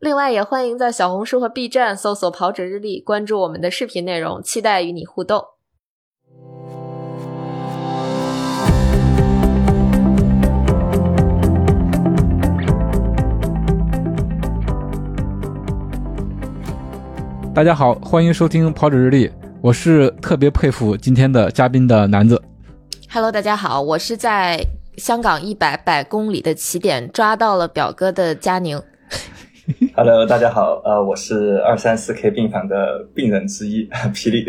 另外，也欢迎在小红书和 B 站搜索“跑者日历”，关注我们的视频内容，期待与你互动。大家好，欢迎收听跑者日历，我是特别佩服今天的嘉宾的男子。Hello，大家好，我是在香港一百百公里的起点抓到了表哥的佳宁。Hello，大家好，呃，我是二三四 K 病房的病人之一，霹雳。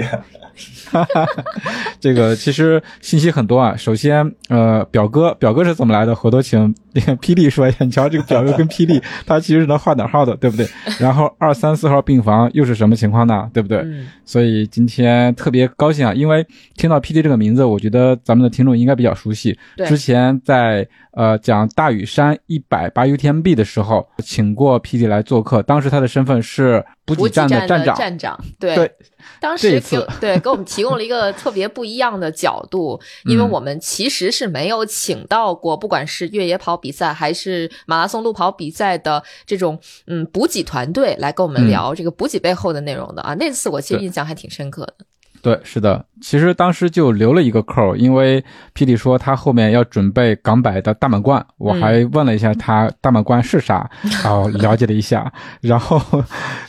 这个其实信息很多啊。首先，呃，表哥，表哥是怎么来的？回头请 霹雳说一下。你瞧，这个表哥跟霹雳，他其实是能画等号的，对不对？然后二三四号病房又是什么情况呢？对不对？嗯，所以今天特别高兴啊，因为听到霹雳这个名字，我觉得咱们的听众应该比较熟悉。对之前在呃讲大屿山一百八 UTMB 的时候，请过 p d 来做客，当时他的身份是补给站站的站长。站长，对。对，当时给对给我们提供了一个特别不一样的角度，因为嗯我们其实是没有请到过，不管是越野跑比赛还是马拉松路跑比赛的这种嗯补给团队来跟我们嗯聊这个补给背后的内容的啊。那次我其实印象还挺深刻的。对，是的，其实当时就留了一个扣，因为霹雳说他后面要准备港百的大满贯，我还问了一下他大满贯是啥，然后 了解了一下，然后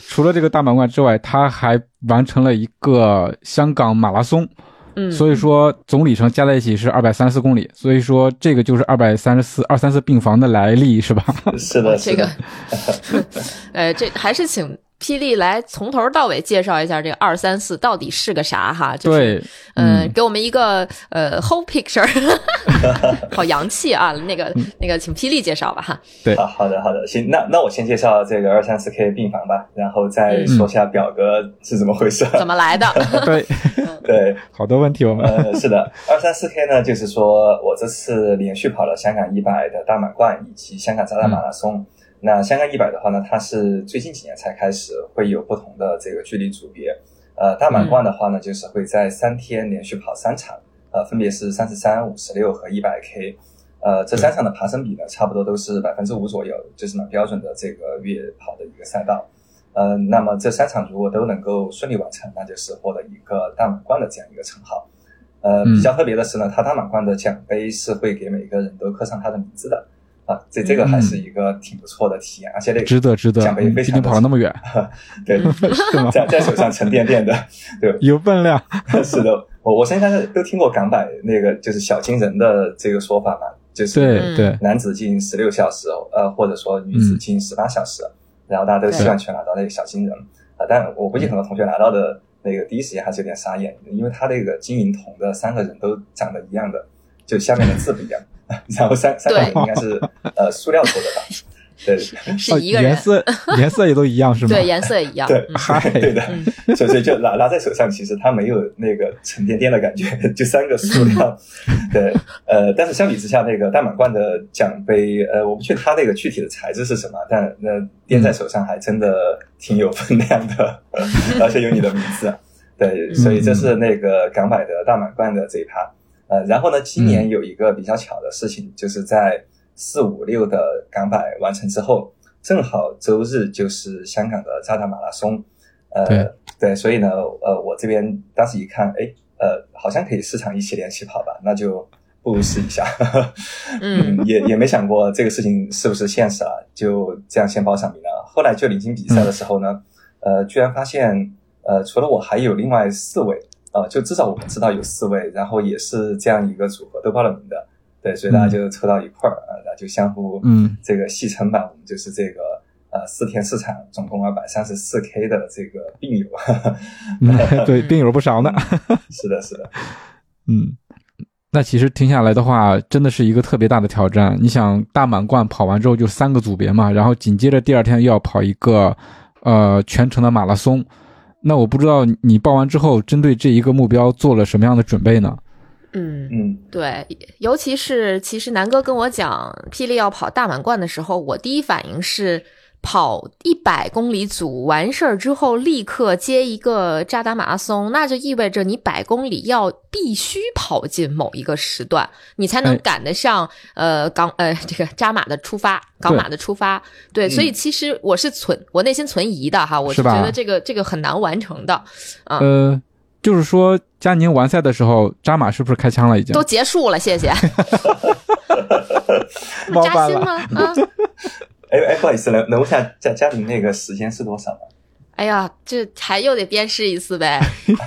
除了这个大满贯之外，他还完成了一个香港马拉松，嗯，所以说总里程加在一起是二百三十四公里，所以说这个就是二百三十四二三四病房的来历是吧？是的，是这个，呃，这还是请霹雳来从头到尾介绍一下这个二三四到底是个啥哈？就是、对，嗯、嗯给我们一个呃 whole picture，好洋气啊！那个嗯那个，请霹雳介绍吧哈。对好好的好的，行，那那我先介绍这个二三四 K 病房吧，然后再说下表哥是怎么回事。怎么来的？对，对，好多问题我们，呃，是的，二三四 K 呢，就是说我这次连续跑了香港一百的大满贯以及香港渣打马拉松。那香港一百的话呢，它是最近几年才开始会有不同的这个距离组别。呃，大满贯的话呢，就是会在三天连续跑三场，呃，分别是三十三、五十六和一百 K。呃，这三场的爬升比呢，差不多都是百分之五左右，就是蛮标准的这个越野跑的一个赛道。呃，那么这三场如果都能够顺利完成，那就是获得一个大满贯的这样一个称号。呃，嗯比较特别的是呢，它大满贯的奖杯是会给每个人都刻上他的名字的啊，这这个还是一个挺不错的体验，而且那个值得值得，奖杯非常的跑了那么远，对，是吗？在在手上沉甸甸的，对，有分量，是的，我我相信大家都听过港百那个就是小金人的这个说法嘛，就是对嗯。对，男子进十六小时，呃，或者说女子进十八小时，然后大家都希望去拿到那个小金人啊、但我估计很多同学拿到的那个第一时间还是有点傻眼，因为他那个金银铜的三个人都长得一样的，就下面的字不一样，然后三三个应该是呃塑料做的吧？对是一个颜，色 颜色也都一样是吗？对，颜色也一样。对嗯嗨对的，嗯所以所以就拿拿在手上，其实它没有那个沉甸甸的感觉，就三个塑料。对，呃，但是相比之下，那个大满贯的奖杯，呃，我不确定它那个具体的材质是什么，但那掂在手上还真的挺有分量的，而且有你的名字。对，所以这是那个港百的大满贯的这一趴。呃，然后呢，今年有一个比较巧的事情，就是在四五六的港百完成之后，正好周日就是香港的渣打马拉松。呃，对对，所以呢，呃，我这边当时一看，哎，呃，好像可以四场一起联起跑吧，那就不如试一下。嗯 也也没想过这个事情是不是现实啊，就这样先报上名了。后来就临近比赛的时候呢，呃，居然发现，呃，除了我还有另外四位，呃，就至少我们知道有四位，然后也是这样一个组合都报了名的，对，所以大家就凑到一块儿，呃，那就相互嗯这个戏称吧，我们就是这个呃四天四场，总共二百三十四 K 的这个病友。嗯对，病友不少呢。是的，是的，嗯，那其实听下来的话，真的是一个特别大的挑战。你想，大满贯跑完之后就三个组别嘛，然后紧接着第二天又要跑一个呃全程的马拉松，那我不知道你报完之后，针对这一个目标做了什么样的准备呢？嗯嗯对，尤其是其实南哥跟我讲霹雳要跑大满贯的时候，我第一反应是跑一百公里组完事儿之后立刻接一个扎达马拉松，那就意味着你百公里要必须跑进某一个时段，你才能哎赶得上、呃港呃这个扎马的出发，港马的出发。对，所以其实我是存我内心存疑的哈，我是觉得这个这个很难完成的，啊呃，就是说佳宁完赛的时候，扎马是不是开枪了已经？都结束了，谢谢。扎心吗？啊。哎哎，不好意思，能能问一下家家里那个时间是多少吗？哎呀，这还又得鞭尸一次呗！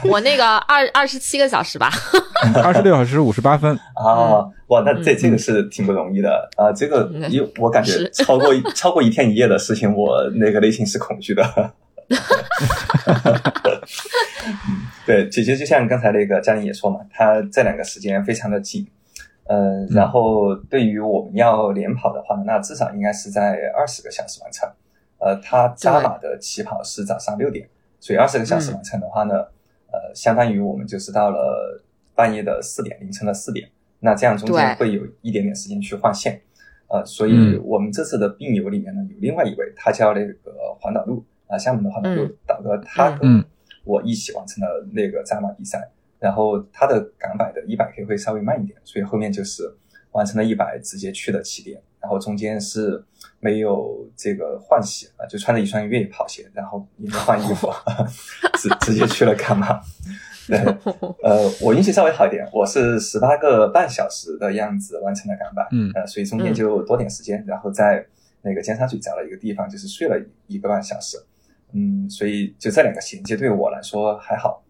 我那个二二十七个小时吧，二十六小时五十八分，啊，哇，那这嗯这个是挺不容易的啊！这个嗯因为我感觉 超过一超过一天一夜的事情，我那个内心是恐惧的。对，姐姐就像刚才那个嘉玲也说嘛，他这两个时间非常的紧，呃，然后对于我们要连跑的话，那至少应该是在二十个小时完成。呃，他扎马的起跑是早上六点，所以二十个小时完成的话呢，呃，相当于我们就是到了半夜的四点，凌晨的四点。那这样中间会有一点点时间去换线，呃，所以嗯。我们这次的病友里面呢，有另外一位，他叫那个黄岛路啊，厦门的环岛路嗯。导哥，他跟嗯我一起完成了那个扎马比赛，然后他的港百的一百 K 会稍微慢一点，所以后面就是完成了一百，直接去的起点，然后中间是没有这个换鞋啊，就穿着一双越野跑鞋，然后也没换衣服，直直接去了干嘛？对，呃，我运气稍微好一点，我是十八个半小时的样子完成了港百，嗯呃，所以中间就多点时间，然后在那个尖沙咀找了一个地方，就是睡了一个半小时，嗯，所以就这两个衔接对我来说还好啊、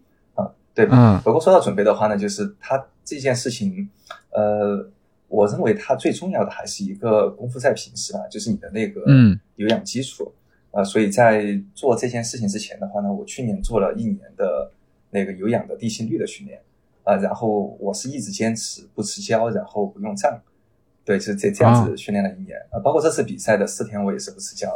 对，嗯。不过说到准备的话呢，就是它这件事情，呃，我认为它最重要的还是一个功夫在平时吧，就是你的那个嗯。有氧基础。呃，所以在做这件事情之前的话呢，我去年做了一年的那个有氧的地心率的训练，啊、然后我是一直坚持不吃胶，然后不用杖，对，就是这这样子训练了一年。啊、包括这次比赛的四天我也是不吃胶，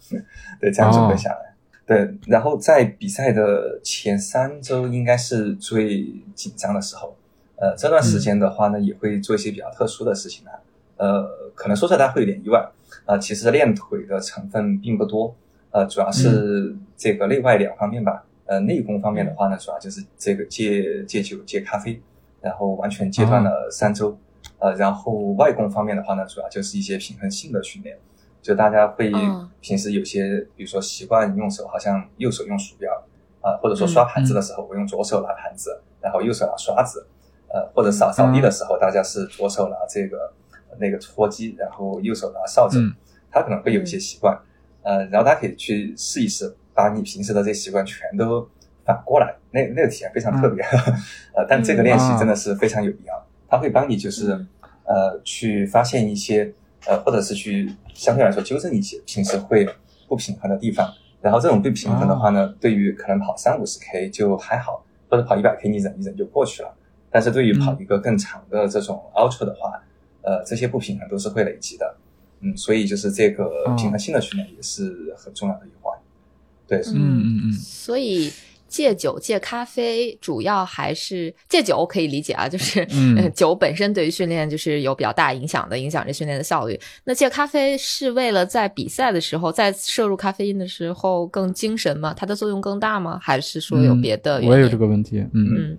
对，这样准备下来。对，然后在比赛的前三周应该是最紧张的时候，呃，这段时间的话呢，也会做一些比较特殊的事情啊，呃，可能说出来大家会有点意外，啊、其实练腿的成分并不多，呃，主要是这个内外两方面吧，呃，内功方面的话呢，主要就是这个戒戒酒、戒咖啡，然后完全戒断了三周，呃，然后外功方面的话呢，主要就是一些平衡性的训练。就大家会嗯。平时有些，比如说习惯用手，好像右手用鼠标啊、或者说刷盘子的时候，我用左手拿盘子，然后右手拿刷子，呃，或者扫扫地的时候，大家是左手拿这个那个拖机，然后右手拿扫帚，嗯。他可能会有一些习惯，呃，然后大家可以去试一试，把你平时的这些习惯全都反过来，那那个体验非常特别，呃，但这个练习真的是非常有必要，它会帮你就是嗯。呃去发现一些呃，或者是去相对来说纠正一些平时会不平衡的地方。然后这种不平衡的话呢，对于可能跑三五十 K 就还好，或者跑一百 K 你忍一忍就过去了。但是对于跑一个更长的这种 ultra 的话，呃，这些不平衡都是会累积的。嗯，所以就是这个平衡性的训练也是很重要的一环。对，嗯嗯嗯所以戒酒戒咖啡主要还是戒酒可以理解啊，就是、嗯呃酒本身对于训练就是有比较大影响的，影响着训练的效率。那戒咖啡是为了在比赛的时候，在摄入咖啡因的时候更精神吗？它的作用更大吗？还是说有别的原因？嗯我也有这个问题，嗯嗯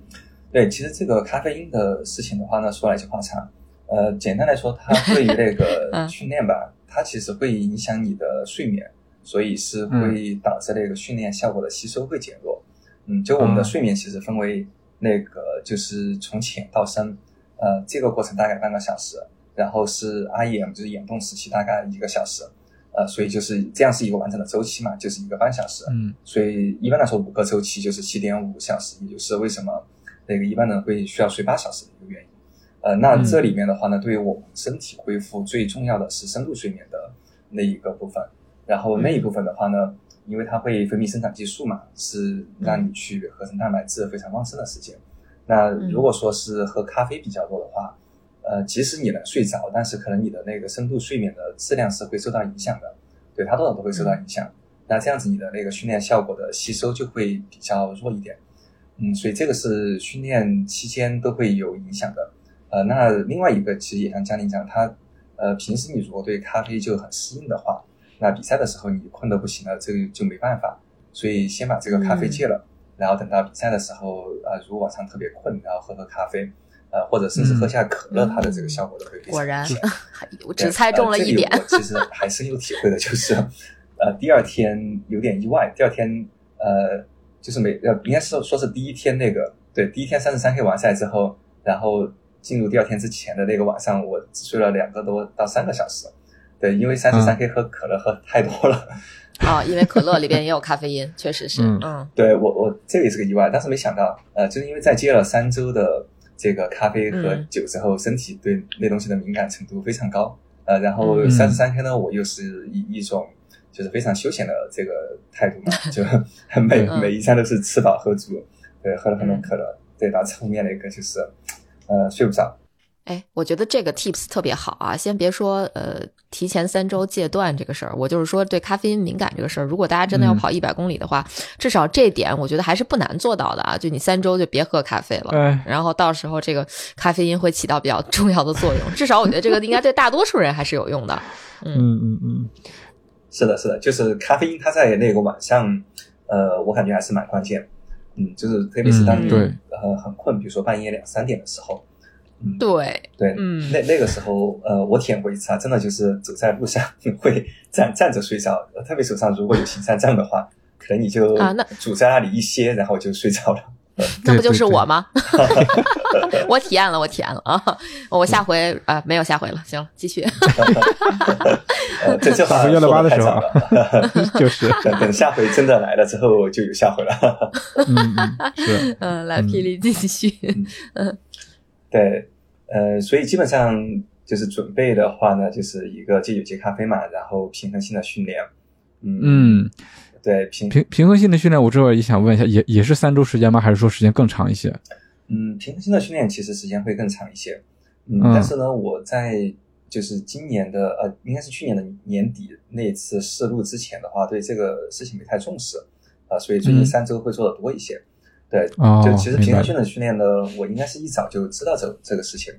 对，其实这个咖啡因的事情的话呢，说来就话长。呃，简单来说，它对于那个 嗯训练吧，它其实会影响你的睡眠，所以是会导致那个训练效果的吸收会减弱。嗯，就我们的啊睡眠其实分为那个就是从浅到深，呃，这个过程大概半个小时，然后是 REM 就是眼动时期大概一个小时，呃，所以就是这样是一个完整的周期嘛，就是一个半小时。嗯所以一般来说五个周期就是七点五小时，也就是为什么那个一般人会需要睡八小时的一个原因。呃，那嗯这里面的话呢，对于我们身体恢复最重要的是深度睡眠的那一个部分。然后那一部分的话呢，因为它会分泌生长激素嘛，是让你去合成蛋白质非常旺盛的时间。那如果说是喝咖啡比较多的话，呃，即使你能睡着，但是可能你的那个深度睡眠的质量是会受到影响的，对它多少都会受到影响。那这样子你的那个训练效果的吸收就会比较弱一点。嗯，所以这个是训练期间都会有影响的。呃，那另外一个其实也像嘉玲讲，他呃平时你如果对咖啡就很适应的话，那比赛的时候你困得不行了，这个就没办法。所以先把这个咖啡戒了，然后等到比赛的时候，呃，如果晚上特别困，然后喝喝咖啡。呃，或者甚至喝下可乐，它的这个效果都会非常果然，我只猜中了一点。我其实还深有体会的，就是呃，第二天有点意外。第二天呃，就是没呃，应该是说是第一天那个对，第一天三十三 K 完赛之后，然后进入第二天之前的那个晚上，我只睡了两个多到三个小时。对，因为三十三 K 喝可乐喝太多了。啊，因为可乐里边也有咖啡因，确实是。嗯，对我我这个也是个意外，但是没想到，呃，就是因为在接了三周的。这个咖啡和酒之后，身体对那东西的敏感程度非常高。呃，然后三十三天呢，我又是一一种就是非常休闲的这个态度嘛，就 每每一餐都是吃饱喝足，对，喝了很多可乐，对，导致后面那个就是呃睡不着。哎，我觉得这个 tips 特别好啊！先别说呃提前三周戒断这个事儿，我就是说对咖啡因敏感这个事儿，如果大家真的要跑一百公里的话，至少这点我觉得还是不难做到的啊！就你三周就别喝咖啡了，然后到时候这个咖啡因会起到比较重要的作用。至少我觉得这个应该对大多数人还是有用的。嗯嗯嗯，是的，是的，就是咖啡因它在那个晚上，呃，我感觉还是蛮关键。嗯，就是特别是当你呃很困，比如说半夜两三点的时候。对对，嗯，那那个时候，呃，我体验过一次啊，真的就是走在路上 会站站着睡着，特别手上如果有行山杖的话，可能你就啊，那拄在那里一歇，然后就睡着了。那不就是我吗？我体验了，我体验了啊！我下回啊，没有下回了，行了，继续。这这话说的太早了，就是等等下回真的来了之后就有下回了。嗯，是，嗯，来霹雳继续，嗯。对，呃，所以基本上就是准备的话呢，就是一个戒酒戒咖啡嘛，然后平衡性的训练，嗯，对平平平衡性的训练，我这会儿也想问一下，也也是三周时间吗？还是说时间更长一些？嗯，平衡性的训练其实时间会更长一些，嗯，但是呢，我在就是今年的呃，应该是去年的年底那次试录之前的话，对这个事情没太重视，啊，所以最近三周会做的多一些。对，就其实平衡训的训练呢，我应该是一早就知道这这个事情，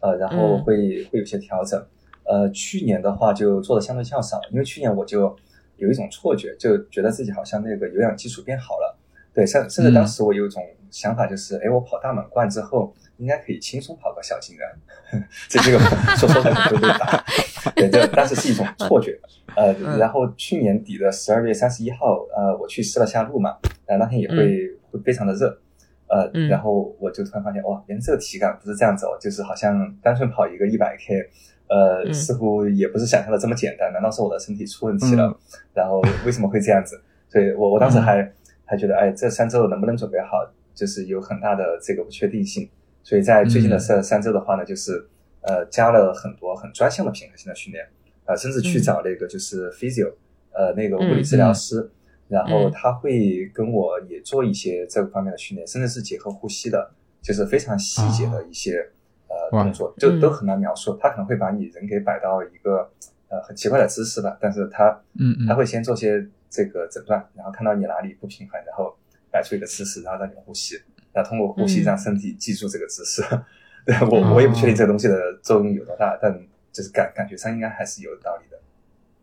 呃，然后会会有些调整。呃，去年的话就做的相对较少，因为去年我就有一种错觉，就觉得自己好像那个有氧基础变好了。对，甚甚至当时我有一种想法，就是哎，我跑大满贯之后应该可以轻松跑个小金人，这这个说说的会被打。对，这当时是一种错觉。呃，然后去年底的十二月三十一号，呃，我去试了下路嘛，呃，那天也会。会非常的热，呃，然后我就突然发现，哇，原来这个体感不是这样子哦，就是好像单纯跑一个一百 K，呃，似乎也不是想象的这么简单。难道是我的身体出问题了？然后为什么会这样子？所以我我当时还还觉得，哎，这三周能不能准备好，就是有很大的这个不确定性。所以在最近的这三周的话呢，就是呃，加了很多很专项的平衡性的训练，啊，甚至去找那个就是 physio，呃，那个物理治疗师。然后他会跟我也做一些这个方面的训练，甚至是结合呼吸的，就是非常细节的一些呃动作，就都很难描述。他可能会把你人给摆到一个呃很奇怪的姿势吧，但是他嗯他会先做些这个诊断，然后看到你哪里不平衡，然后摆出一个姿势，然后让你呼吸，然后通过呼吸让身体记住这个姿势。对 我我也不确定这个东西的作用有多大，但就是感感觉上应该还是有道理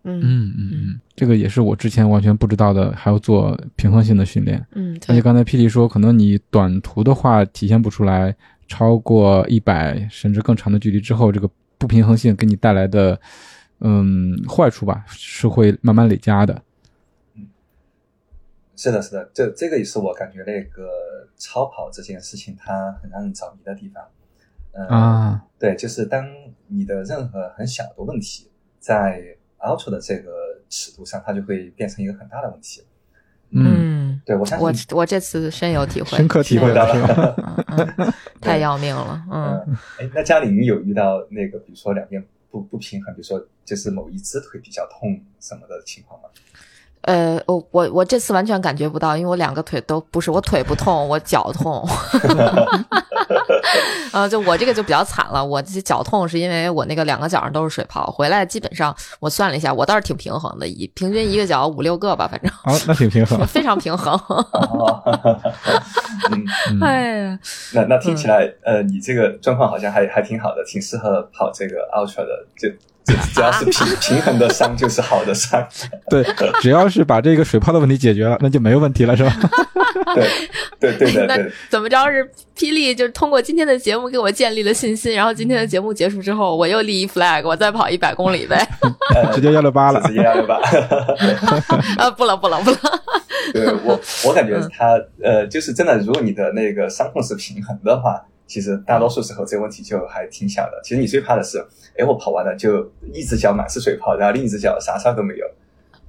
的。嗯嗯嗯，这个也是我之前完全不知道的，还要做平衡性的训练。嗯，而且刚才霹雳说，可能你短途的话体现不出来，超过一百甚至更长的距离之后，这个不平衡性给你带来的嗯坏处吧，是会慢慢累加的。嗯，是的，是的，这这个也是我感觉那个超跑这件事情它很让人着迷的地方。嗯啊，对，就是当你的任何很小的问题在 Ultra 的这个尺度上，它就会变成一个很大的问题。嗯，对我相信我我这次深有体会，深刻体会到了，太要命了。嗯，哎，那嘉玲有遇到那个，比如说两边不不平衡，比如说就是某一只腿比较痛什么的情况吗？呃，我我我这次完全感觉不到，因为我两个腿都不是，我腿不痛，我脚痛。啊，就我这个就比较惨了，我这脚痛是因为我那个两个脚上都是水泡，回来基本上我算了一下，我倒是挺平衡的，一平均一个脚五六个吧，反正哦，那挺平衡。非常平衡。哦 嗯，嗯哎呀，那那听起来，呃，你这个状况好像还还挺好的，挺适合跑这个 ultra 的，就就 只要是平平衡的伤就是好的伤。对，只要是把这个水泡的问题解决了，那就没有问题了，是吧？对对对的那对，怎么着是霹雳就是通过今天的节目给我建立了信心，然后今天的节目结束之后，我又立一 flag，我再跑一百公里呗。呃直接幺六八了直。接幺六八。啊，不了不了不了。对我，我感觉他呃，就是真的，如果你的那个伤痛是平衡的话，其实大多数时候这个问题就还挺小的。其实你最怕的是，哎，我跑完了就一只脚满是水泡，然后另一只脚啥事儿都没有。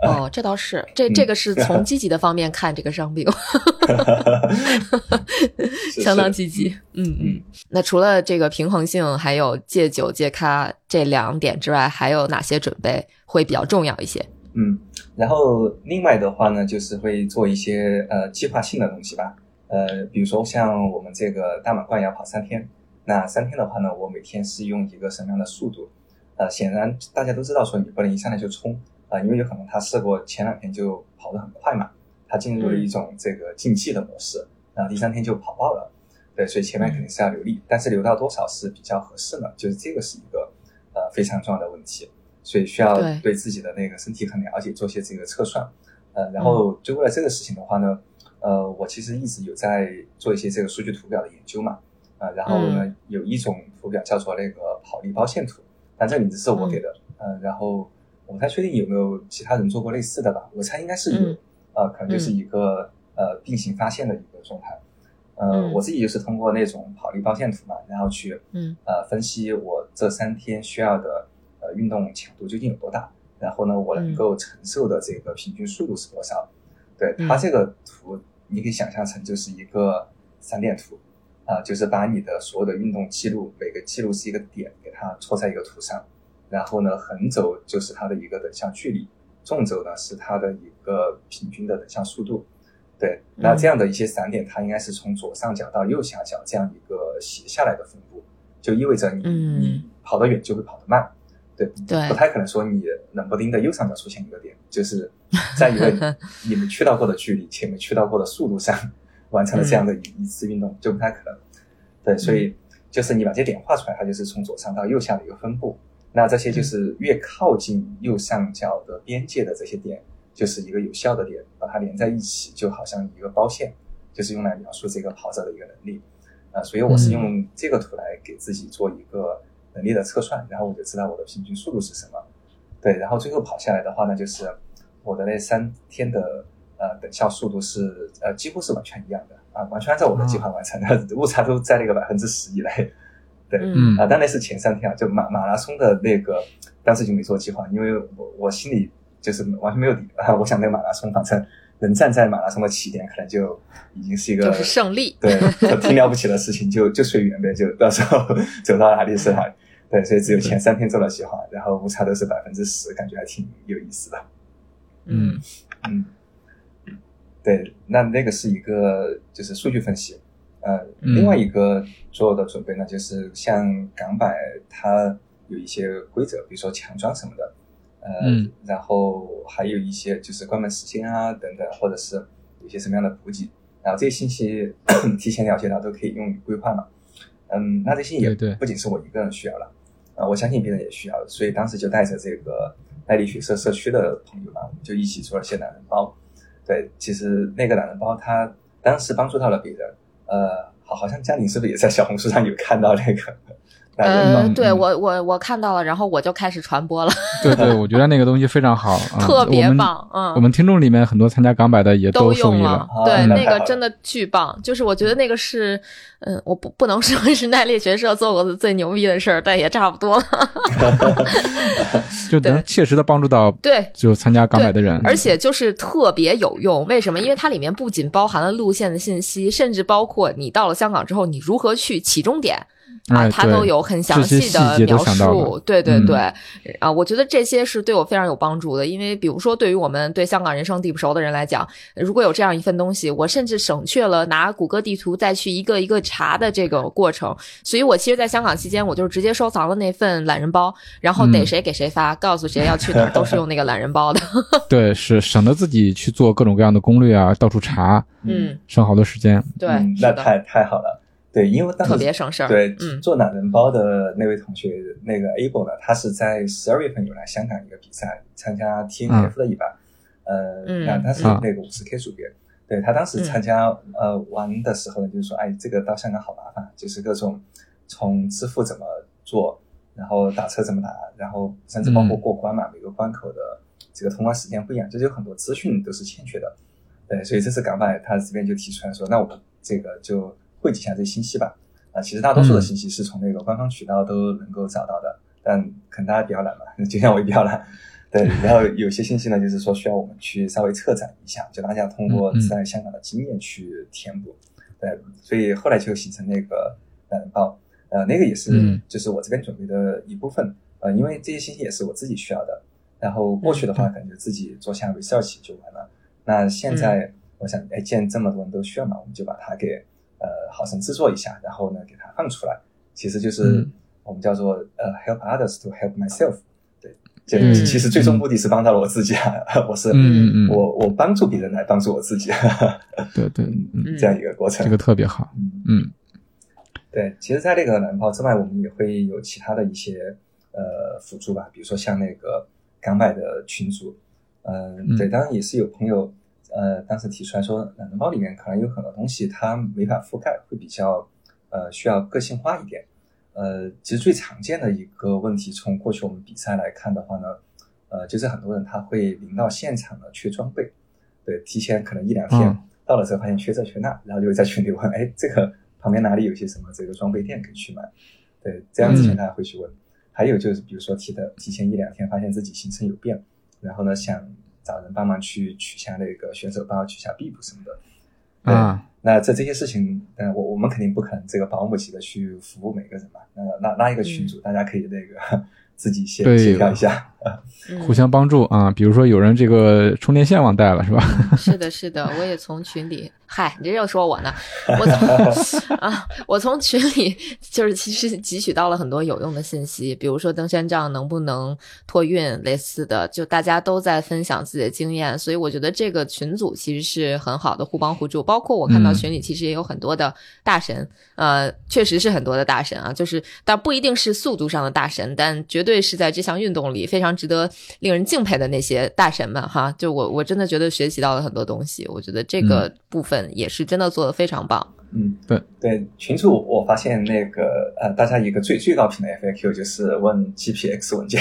哦，这倒是，这这个是从积极的方面看这个伤病，是相当积极。嗯嗯嗯。那除了这个平衡性，还有戒酒戒咖这两点之外，还有哪些准备会比较重要一些？嗯，然后另外的话呢，就是会做一些呃计划性的东西吧。呃，比如说像我们这个大满贯要跑三天，那三天的话呢，我每天是用一个什么样的速度？呃，显然大家都知道说你不能一上来就冲啊、因为有可能他试过前两天就跑得很快嘛，他进入了一种这个竞技的模式，然后第三天就跑爆了。对，所以前面肯定是要留力，但是留到多少是比较合适呢？就是这个是一个呃非常重要的问题。所以需要对对自己的那个身体很了解，做些这个测算。呃，然后就为了这个事情的话呢，呃，我其实一直有在做一些这个数据图表的研究嘛。呃，然后呢，有一种图表叫做那个跑力包线图，但这个名字是我给的。呃，然后我不太确定有没有其他人做过类似的吧，我猜应该是有。嗯呃，可能就是一个、呃并行发现的一个状态。呃，嗯我自己就是通过那种跑力包线图嘛，然后去嗯呃分析我这三天需要的呃运动强度究竟有多大，然后呢，我能够承受的这个平均速度是多少？对嗯。它这个图，你可以想象成就是一个散点图啊、就是把你的所有的运动记录，每个记录是一个点，给它戳在一个图上，然后呢，横轴就是它的一个等向距离，纵轴呢是它的一个平均的等向速度。对，那这样的一些散点，它应该是从左上角到右下角这样一个斜下来的分布，就意味着你、嗯。你跑得远就会跑得慢，对，对不太可能说你冷不丁的右上角出现一个点，就是 在一个你们去到过的距离且没去到过的速度上完成了这样的一一次运动，就不太可能。对，所以就是你把这点画出来，它就是从左上到右下的一个分布。那这些就是越靠近右上角的边界的这些点，就是一个有效的点，把它连在一起，就好像一个包线，就是用来描述这个跑者的一个能力。啊、所以我是用这个图来给自己做一个能力的测算，然后我就知道我的平均速度是什么。对，然后最后跑下来的话呢，就是我的那三天的呃等效速度是呃几乎是完全一样的啊，完全按照我的计划完成的，误差都在那个百分之十以内。对，嗯啊，但那是前三天啊，就马马拉松的那个，当时就没做计划，因为我我心里就是完全没有底 啊。我想那个马拉松，反正能站在马拉松的起点，可能就已经是一个就是胜利。对，挺了不起的事情，就就随缘呗，就到时候 走到哪里是哪里。对，所以只有前三天做了计划，然后误差都是百分之十，感觉还挺有意思的。嗯嗯，对，那那个是一个就是数据分析，呃，嗯另外一个做的准备呢，就是像港百它有一些规则，比如说强装什么的，呃，嗯然后还有一些就是关门时间啊等等，或者是有些什么样的补给，然后这些信息 提前了解到都可以用于规划嘛。嗯，那这些也不仅是我一个人需要了，啊、我相信别人也需要，所以当时就带着这个耐力学社社区的朋友嘛，我们就一起做了些懒人包。对，其实那个懒人包它当时帮助到了别人，呃，好，好像嘉玲是不是也在小红书上有看到那个？呃，嗯对嗯我我我看到了，然后我就开始传播了，对对，我觉得那个东西非常好，啊特别棒，嗯，我们听众里面很多参加港百的也都用了，啊对，那个真的巨棒。就是我觉得那个是，嗯，我不不能说是耐力学社做过的最牛逼的事儿，但也差不多了。就能切实的帮助到对，就参加港百的人。而且就是特别有用。为什么？因为它里面不仅包含了路线的信息，甚至包括你到了香港之后，你如何去起终点。啊，哎对它都有很详细的描述了。对对嗯对，啊，我觉得这些是对我非常有帮助的，因为比如说对于我们对香港人生地不熟的人来讲，如果有这样一份东西，我甚至省去了拿谷歌地图再去一个一个查的这个过程。所以我其实在香港期间，我就是直接收藏了那份懒人包，然后逮嗯谁给谁发，告诉谁要去哪儿，都是用那个懒人包的。对，是省得自己去做各种各样的攻略啊，到处查，嗯，省好多时间。对，那太太好了。对，因为当时特别省事儿。对，嗯做懒人包的那位同学，那个 Able 呢，他是在十二月份有来香港一个比赛，参加 TNF 的一把，呃，嗯那他是啊那个五十 K 组别。对他当时参加、呃玩的时候呢，就是说，哎，这个到香港好麻烦，就是各种从支付怎么做，然后打车怎么打，然后甚至包括嗯过关嘛，每个关口的这个通关时间不一样，这就是有很多资讯都是欠缺的。对，所以这次港版他这边就提出来说，那我们这个就汇集一下这些信息吧。啊，其实大多数的信息是从那个官方渠道都能够找到的，但可能大家比较懒嘛，就像我也比较懒。对，然后有些信息呢，就是说需要我们去稍微策展一下，就大家通过在香港的经验去填补。对，所以后来就形成那个懒人包，呃，那个也是嗯就是我这边准备的一部分。呃，因为这些信息也是我自己需要的，然后过去的话可能就自己做下 research 就完了。那现在我想，哎，既然这么多人都需要嘛，我们就把它给呃好生制作一下，然后呢给它放出来，其实就是嗯。我们叫做呃 help others to help myself。对，就嗯。其实最终目的是帮到了我自己啊，我是嗯嗯嗯，我我帮助别人来帮助我自己，对对，嗯，嗯。这样一个过程。这个特别好。嗯。嗯。对，其实，在那个蓝包之外，我们也会有其他的一些呃辅助吧，比如说像那个港买的群组，呃、嗯。对，当然也是有朋友呃当时提出来说，蓝包里面可能有很多东西它没法覆盖，会比较呃需要个性化一点。呃，其实最常见的一个问题，从过去我们比赛来看的话呢，呃，就是很多人他会临到现场呢缺装备，对，提前可能一两天、嗯到了之后发现缺这缺那，然后就会在群里问，哎，这个旁边哪里有些什么这个装备店可以去买？对，这样之前嗯大家会去问。还有就是比如说提的提前一两天发现自己行程有变，然后呢想找人帮忙去取下那个选手包、取下臂部什么的。对啊，那这这些事情，呃，我我们肯定不可能这个保姆级的去服务每个人嘛。那拉拉一个群组，大家可以那个 自己协协调一下。嗯互相帮助啊。比如说有人这个充电线忘带了是吧？是的，是的，我也从群里，嗨，你这又说我呢，我从 啊，我从群里就是其实汲取到了很多有用的信息，比如说登山杖能不能托运类似的，就大家都在分享自己的经验，所以我觉得这个群组其实是很好的互帮互助。包括我看到嗯群里其实也有很多的大神，呃，确实是很多的大神啊，就是但不一定是速度上的大神，但绝对是在这项运动里非常值得令人敬佩的那些大神们哈。就我我真的觉得学习到了很多东西，我觉得这个部分也是真的做的非常棒。嗯，对对，群主我发现那个呃，大家一个最最高频的 FAQ 就是问 GPX 文件。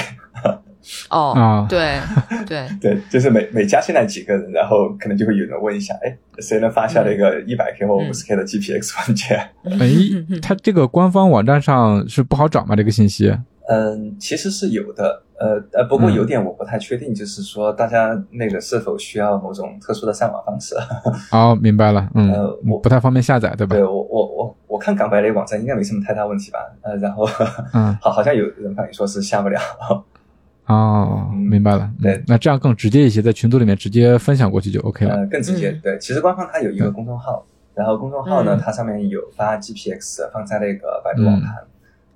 哦，啊对对，对，就是每每加进来几个人，然后可能就会有人问一下，哎，谁能发下那个一百 K 或五十 K 的 GPX 文件？哎，它这个官方网站上是不好找吗？这个信息？嗯，其实是有的，呃呃，不过嗯有点我不太确定，就是说大家那个是否需要某种特殊的上网方式？哦，明白了，嗯呃，我不太方便下载，对吧对？我我我我看港白雷网站应该没什么太大问题吧？呃，然后嗯，好，好像有人反映说是下不了。哦，嗯明白了。嗯对那这样更直接一些，在群组里面直接分享过去就 OK 了。呃，更直接。嗯对，其实官方它有一个公众号，然后公众号呢，嗯它上面有发 GPX 放在那个百度网盘，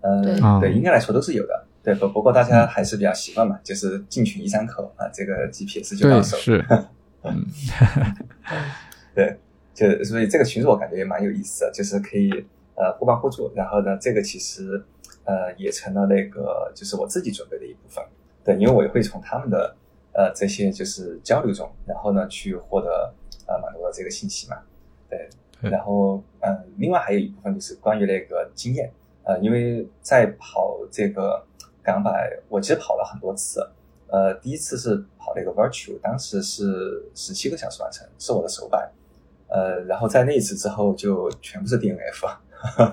对呃，啊对，应该来说都是有的。对，不不过大家还是比较习惯嘛，就是进群一张口啊，这个 GPS 就到对，手。是，对，就所以这个群组我感觉也蛮有意思的，就是可以呃互帮互助，然后呢，这个其实呃也成了那个就是我自己准备的一部分。对，因为我也会从他们的呃这些就是交流中，然后呢去获得呃蛮多的这个信息嘛。对，然后呃另外还有一部分就是关于那个经验，呃因为在跑这个港百，我其实跑了很多次。呃，第一次是跑了一个 Virtue，当时是十七个小时完成，是我的首百。呃，然后在那一次之后就全部是 DNF，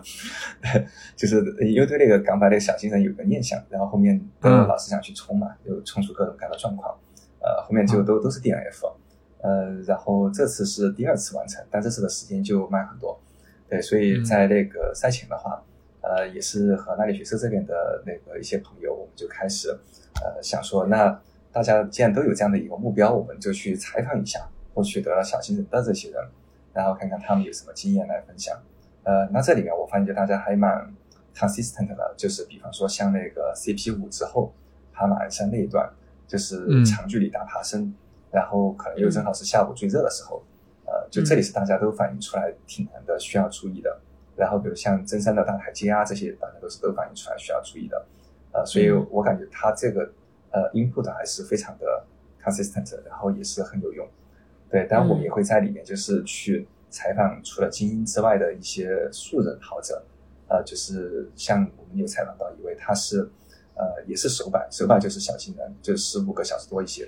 就是因为对那个港百那个小精神有个念想，然后后面老是想去冲嘛，又冲出各种各样的状况，呃，后面就都都是 DNF，呃，然后这次是第二次完成，但这次的时间就慢很多，对，所以在那个赛前的话，呃，呃，也是和那里学社这边的那个一些朋友，我们就开始呃想说，那大家既然都有这样的一个目标，我们就去采访一下获取得了小金人的这些人，然后看看他们有什么经验来分享。呃，那这里面我发现就大家还蛮 consistent 的，就是比方说像那个 CP 五之后爬马鞍山那一段，就是长距离大爬升，然后可能又正好是下午最热的时候，呃，就这里是大家都反映出来挺难的，需要注意的。然后比如像真山的大台阶啊这些，大家都是都反映出来需要注意的。呃，所以我感觉它这个呃 input 还是非常的 consistent，然后也是很有用。对，当然我们也会在里面就是去。采访除了精英之外的一些素人跑者，呃，就是像我们有采访到一位，他是呃也是手板，手板就是小金人，就十五个小时多一些，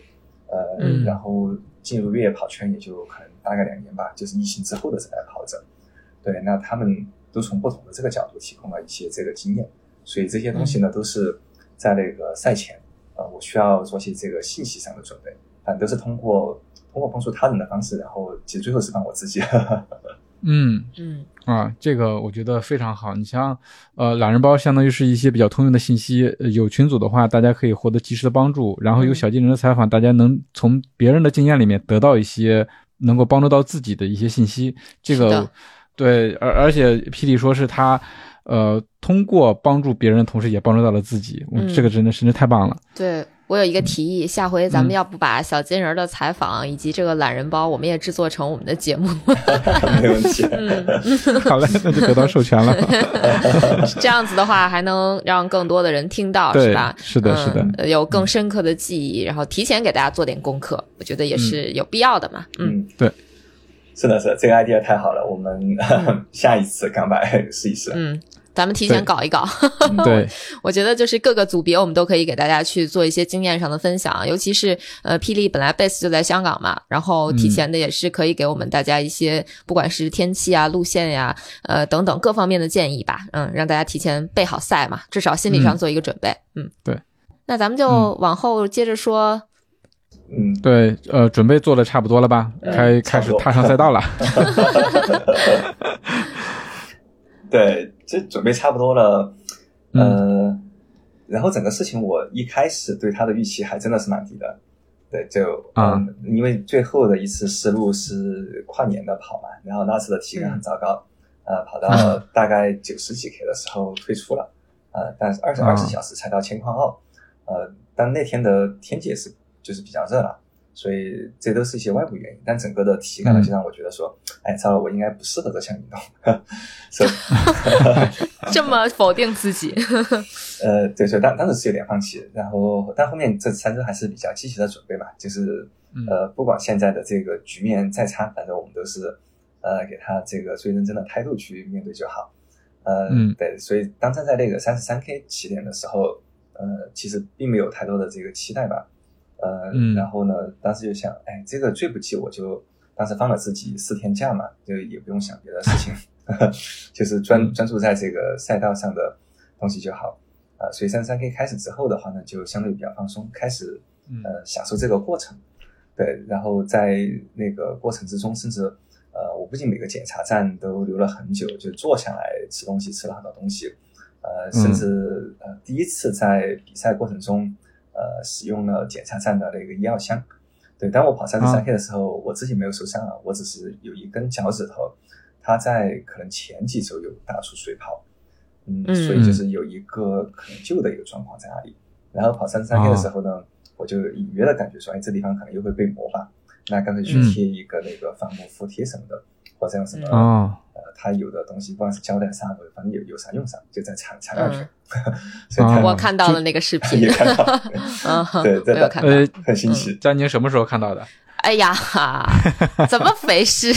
呃，然后进入越野跑圈也就可能大概两年吧，就是疫情之后的这代跑者，对，那他们都从不同的这个角度提供了一些这个经验，所以这些东西呢都是在那个赛前，呃，我需要做些这个信息上的准备，反正都是通过。通过帮助他人的方式，然后其实最后是帮我自己。嗯嗯啊，这个我觉得非常好。你像呃，懒人包相当于是一些比较通用的信息，有群组的话，大家可以获得及时的帮助；然后有小技能的采访，大家能从别人的经验里面得到一些能够帮助到自己的一些信息。这个对，而而且霹雳说是他呃，通过帮助别人的同时，也帮助到了自己。嗯，这个真的真的太棒了。对。我有一个提议，下回咱们要不把小金人的采访以及这个懒人包，我们也制作成我们的节目。没问题。嗯 好嘞，那就得到授权了。这样子的话，还能让更多的人听到，是吧？是的，是的，有更深刻的记忆，然后提前给大家做点功课，我觉得也是有必要的嘛。嗯，对。是的，是的这个 idea 太好了，我们 下一次刚白试一试。嗯。咱们提前搞一搞，对，我觉得就是各个组别，我们都可以给大家去做一些经验上的分享，尤其是呃，霹雳本来 base 就在香港嘛，然后提前的也是可以给我们大家一些，不管是天气啊、路线呀，呃等等各方面的建议吧，嗯，让大家提前备好赛嘛，至少心理上做一个准备，嗯，对。那咱们就往后接着说，嗯，对，呃，准备做的差不多了吧？开开始踏上赛道了。对，这准备差不多了，呃，然后整个事情我一开始对他的预期还真的是蛮低的，对，就嗯，因为最后的一次试路是跨年的跑嘛，然后那次的体感很糟糕，呃，跑到大概九十几 K 的时候退出了，呃，但是二十二十小时才到千矿澳，呃，但那天的天气也是就是比较热了。所以这都是一些外部原因，但整个的体感呢，就让我觉得说，哎，糟了，我应该不适合这项运动。这么否定自己？呃，对，所以当当时是有点放弃，然后但后面这三周还是比较积极的准备嘛，就是呃，不管现在的这个局面再差，反正我们都是呃，给他这个最认真的态度去面对就好。呃，对，所以当站在那个三十三 K 起点的时候，呃，其实并没有太多的这个期待吧。呃，然后呢，当时就想，哎，这个最不济我就当时放了自己四天假嘛，就也不用想别的事情，就是专专注在这个赛道上的东西就好。呃，所以三三 K 开始之后的话呢，就相对比较放松，开始呃享受这个过程。对，然后在那个过程之中，甚至呃，我不仅每个检查站都留了很久，就坐下来吃东西，吃了很多东西。呃，甚至呃，第一次在比赛过程中。呃，使用了检查站的那个医药箱。对，当我跑三十三 K 的时候，我自己没有受伤啊，我只是有一根脚趾头，它在可能前几周有打出水泡，嗯，所以就是有一个可能旧的一个状况在那里。然后跑三十三 K 的时候呢，我就隐约的感觉说，哎，这地方可能又会被磨吧，那干脆去贴一个那个防磨敷贴什么的，或者用什么呃，它有的东西不管是胶带啥的，反正有有啥用啥，就再缠缠上去。我看到了那个视频，也看到，对，没有看到，很新奇。佳宁什么时候看到的？哎呀，怎么回事？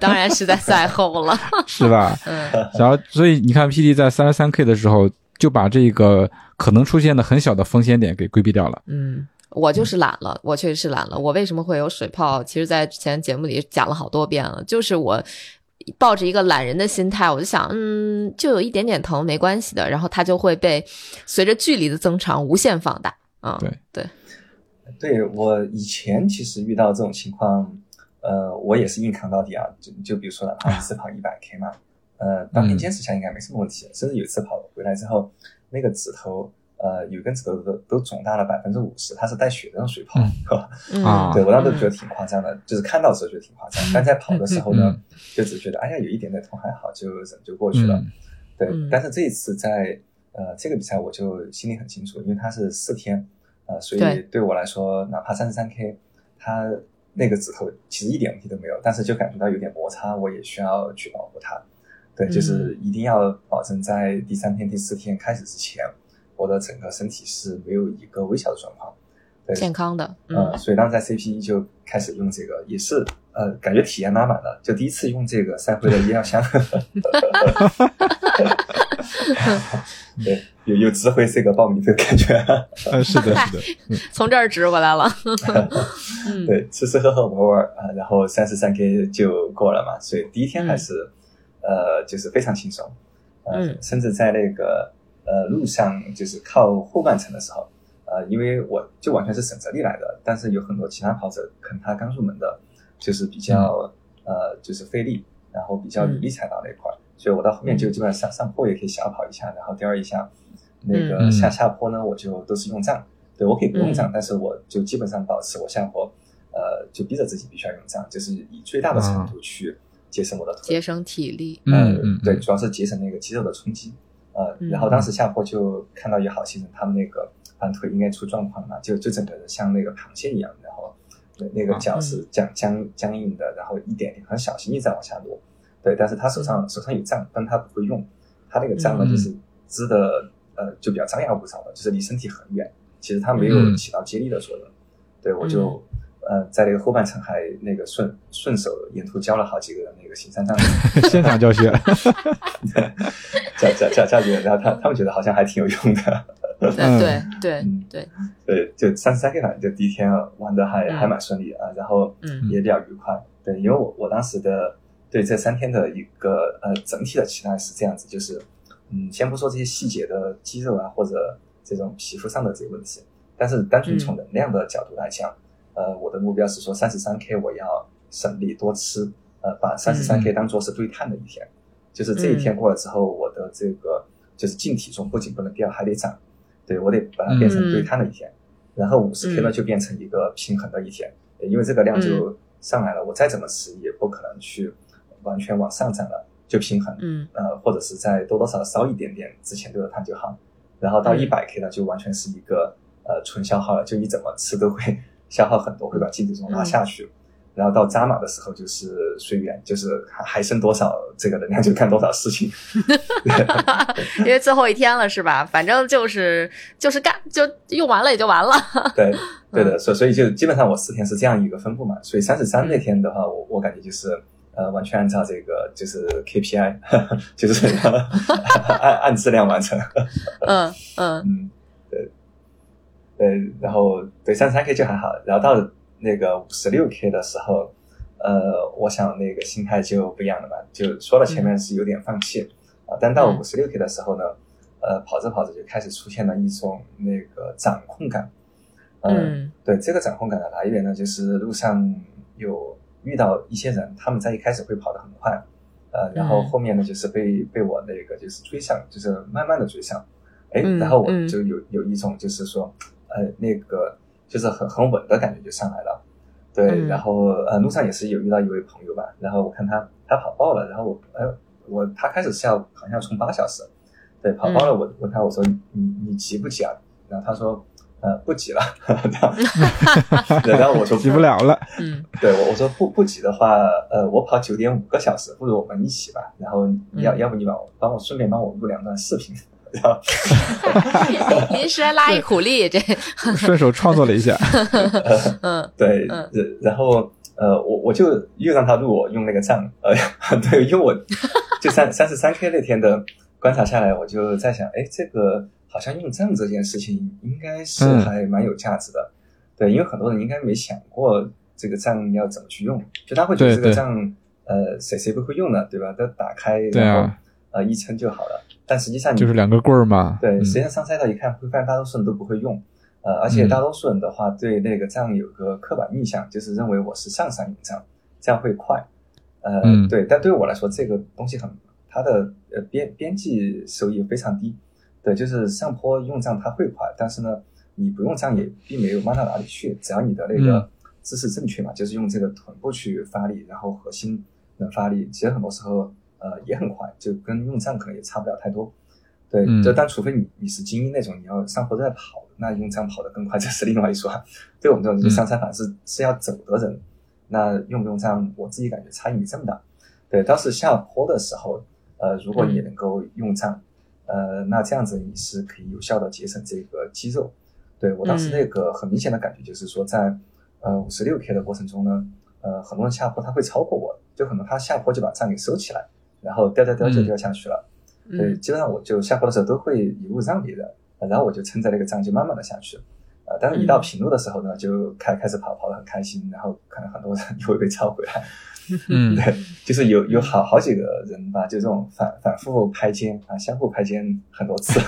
当然是在赛后了，是吧？嗯。然后，所以你看，P D 在三十三 K 的时候就把这个可能出现的很小的风险点给规避掉了。嗯，我就是懒了，我确实是懒了。我为什么会有水泡？其实，在之前节目里讲了好多遍了，就是我。抱着一个懒人的心态，我就想，嗯，就有一点点疼，没关系的。然后它就会被随着距离的增长无限放大。啊，对对，对我以前其实遇到这种情况，呃，我也是硬扛到底啊。就就比如说，哪怕一次跑一百 K 嘛，呃，当天坚持下应该没什么问题。甚至有一次跑回来之后，那个指头，呃，有根指头都都肿大了百分之五十，它是带血的那种水泡，是吧？啊对我当时觉得挺夸张的，就是看到的时候觉得挺夸张，但在跑的时候呢嗯，就只觉得哎呀有一点点痛还好，就忍就过去了。嗯对嗯，但是这一次在呃这个比赛我就心里很清楚，因为它是四天，呃，所以对对我来说，哪怕三十三 K，它那个指头其实一点问题都没有，但是就感觉到有点摩擦，我也需要去保护它。对，就是一定要保证在第三天、第四天开始之前，我的整个身体是没有一个微小的状况。对，健康的，呃，嗯所以当时在 CP 就开始用这个，也是呃，感觉体验拉满了，就第一次用这个赛辉的医疗箱，对，有有值回这个报名费的感觉。嗯，是的，是的，从这儿指回来了，嗯，对，吃吃喝喝玩玩啊，然后三十三 K 就过了嘛，所以第一天还是、呃，就是非常轻松，呃，嗯。甚至在那个呃路上，就是靠后半程的时候，呃，因为我就完全是省着力来的，但是有很多其他跑者可能他刚入门的，就是比较、呃就是费力，然后比较有力踩到那一块儿，所以我到后面就基本上上上坡也可以小跑一下，然后第二一下那个嗯下下坡呢，我就都是用杖。对我可以不用杖，嗯但是我就基本上保持我下坡，呃，就逼着自己必须要用杖，就是以最大的程度去节省我的腿。节省体力，嗯，对，主要是节省那个肌肉的冲击。呃，嗯然后当时下坡就看到有好些人，他们那个反腿应该出状况了，就就整个人像那个螃蟹一样，然后那那个啊脚是僵僵僵硬的，然后一点点很小心翼翼在往下落。对，但是他手上手上有杖，但他不会用，他那个杖呢嗯就是支的呃就比较张牙舞爪的，就是离身体很远，其实他没有嗯起到接力的作用。对我就。呃，在那个后半程还那个顺顺手沿途教了好几个那个行山杖，现场教学，教教教教学，然后他他们觉得好像还挺有用的。对嗯对对嗯对，对，就三十三 K 反正就第一天玩的还、嗯还蛮顺利啊，然后嗯也比较愉快。对，因为我我当时的对这三天的一个呃整体的期待是这样子，就是嗯，先不说这些细节的肌肉啊或者这种皮肤上的这些问题，但是单纯从能量的角度来讲，呃，我的目标是说三十三 K 我要省力多吃，呃，把三十三 K 当做是对碳的一天，就是这一天过了之后，我的这个就是净体重不仅不能掉，还得涨，对我得把它变成对碳的一天，然后五十 K 呢嗯。就变成一个平衡的一天，因为这个量就上来了，我再怎么吃也不可能去完全往上涨了，就平衡，嗯。呃，或者是在多多少少烧一点点之前对的碳就好，然后到嗯。一百 K 呢就完全是一个呃纯消耗了，就你怎么吃都会消耗很多，会把净体重拉下去。然后到扎马的时候就是随缘，就是还还剩多少这个能量就干多少事情。因为最后一天了是吧？反正就是就是干，就用完了也就完了。对，对嗯的，所所以就基本上我四天是这样一个分布嘛。所以三十三那天的话，我我感觉就是呃完全按照这个就是 KPI，就是按按质量完成。嗯嗯嗯，对，对，然后对三十三 K 就还好，然后到那个五十六 K 的时候，呃，我想那个心态就不一样了嘛，就说了前面是有点放弃啊、但到嗯。五十六 K 的时候呢，呃，跑着跑着就开始出现了一种那个掌控感，呃嗯。对这个掌控感的来源呢，就是路上有遇到一些人，他们在一开始会跑得很快，呃，然后嗯。后面呢就是被被我那个就是追上，就是慢慢的追上，哎，嗯然后我嗯。就有有一种就是说，呃，那个就是很很稳的感觉就上来了，对，嗯。然后呃路上也是有遇到一位朋友吧，然后我看他他跑爆了，然后我哎我他开始是要好像要冲八小时，对，跑爆了，嗯我问他我说你你急不急啊？然后他说呃不急了，对 然后我说急不了了。嗯 对我我说不不急的话，呃，我跑九点五个小时，不如我们一起吧。然后要、嗯。要不你帮我帮我顺便帮我录两段视频，然后临时拉一苦力，这。顺手创作了一下，嗯。对，嗯。然然后呃，我我就又让他录我用那个账，呃，对，因为我就三三十三 K 那天的观察下来，我就在想，哎，这个好像用账这件事情应该是嗯。还蛮有价值的，对，因为很多人应该没想过这个账要怎么去用，就他会觉得这个账，呃，谁谁不会用呢，对吧？都打开，对啊。然后呃一撑就好了，但实际上你就是两个棍儿嘛。对，嗯。实际上上赛道一看，会发现大多数人都不会用，呃，而且嗯。大多数人的话，对那个账有个刻板印象，就是认为我是上山用账，这样会快，呃，嗯。对，但对我来说，这个东西很，它它的呃边边际收益非常低。对，就是上坡用杖它会快，但是呢，你不用杖也并没有慢到哪里去，只要你的那个姿势正确嘛，就是用这个臀部去发力，然后核心能发力，其实很多时候呃也很快，就跟用站可能也差不了太多。对，就但除非你你是精英那种，你要上坡再跑，那用站跑得更快，这是另外一说。对我们这种就上山反是是要走的人，那用不用站，我自己感觉差异没这么大。对，当时下坡的时候，呃，如果你能够用杖，呃，那这样子你是可以有效的节省这个肌肉。对我当时那个很明显的感觉就是说，在呃五十六 K 的过程中呢，呃，很多人下坡他会超过我，就可能他下坡就把站给收起来，然后掉掉掉就掉下去了。对，基本上我就下坡的时候都会一路让别人，然后我就撑着那个杖就慢慢的下去。呃，但是一到平路的时候呢，就开开始跑，跑得很开心，然后可能很多人 就会被超回来。嗯，对，就是有有好好几个人吧，就这种反反复拍肩啊，相互拍肩很多次。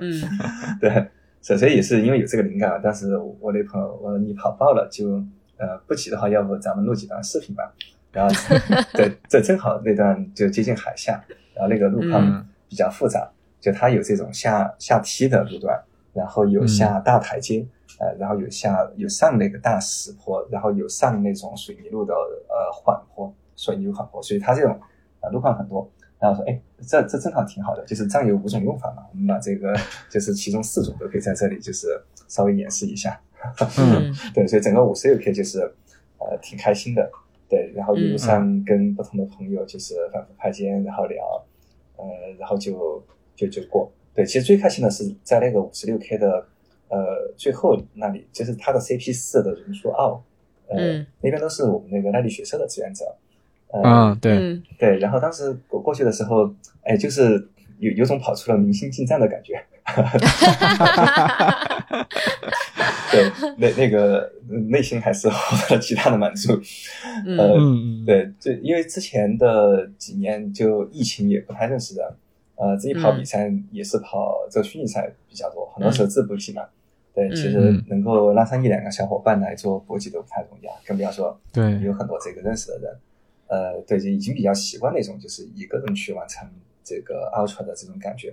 嗯，对，所所以也是因为有这个灵感，但是我那朋友我说你跑爆了就呃不急的话，要不咱们录几段视频吧。然后 对，这正好那段就接近海下。然后那个路况比较复杂，就它有这种下下梯的路段，然后有下大台阶，呃，然后有下有上那个大石坡，然后有上那种水泥路的呃缓坡，水泥路缓坡，所以它这种呃路况很多。然后说，哎，这这正好挺好的，就是藏有五种用法嘛，我们把这个 就是其中四种都可以在这里就是稍微演示一下。嗯，对，所以整个五十六 K 就是呃挺开心的，对，然后一路上跟不同的朋友就是反复拍肩，然后聊。呃，然后就就就过。对，其实最开心的是在那个五十六 K 的呃最后那里，就是他的 CP 四的人数奥，呃，那边都是我们那个耐力学社的志愿者。嗯，对对。然后当时我过去的时候，哎，就是有有种跑出了明星进站的感觉。对，那那个内心还是获得了极大的满足。呃，对，就因为之前的几年就疫情也不太认识人，呃，自己跑比赛也是跑这个虚拟赛比较多，很多时候自补体嘛。对，其实能够拉上一两个小伙伴来做搏击都不太容易啊，更不要说对有很多这个认识的人。呃，对，就已经比较习惯那种就是一个人去完成这个 ultra 的这种感觉。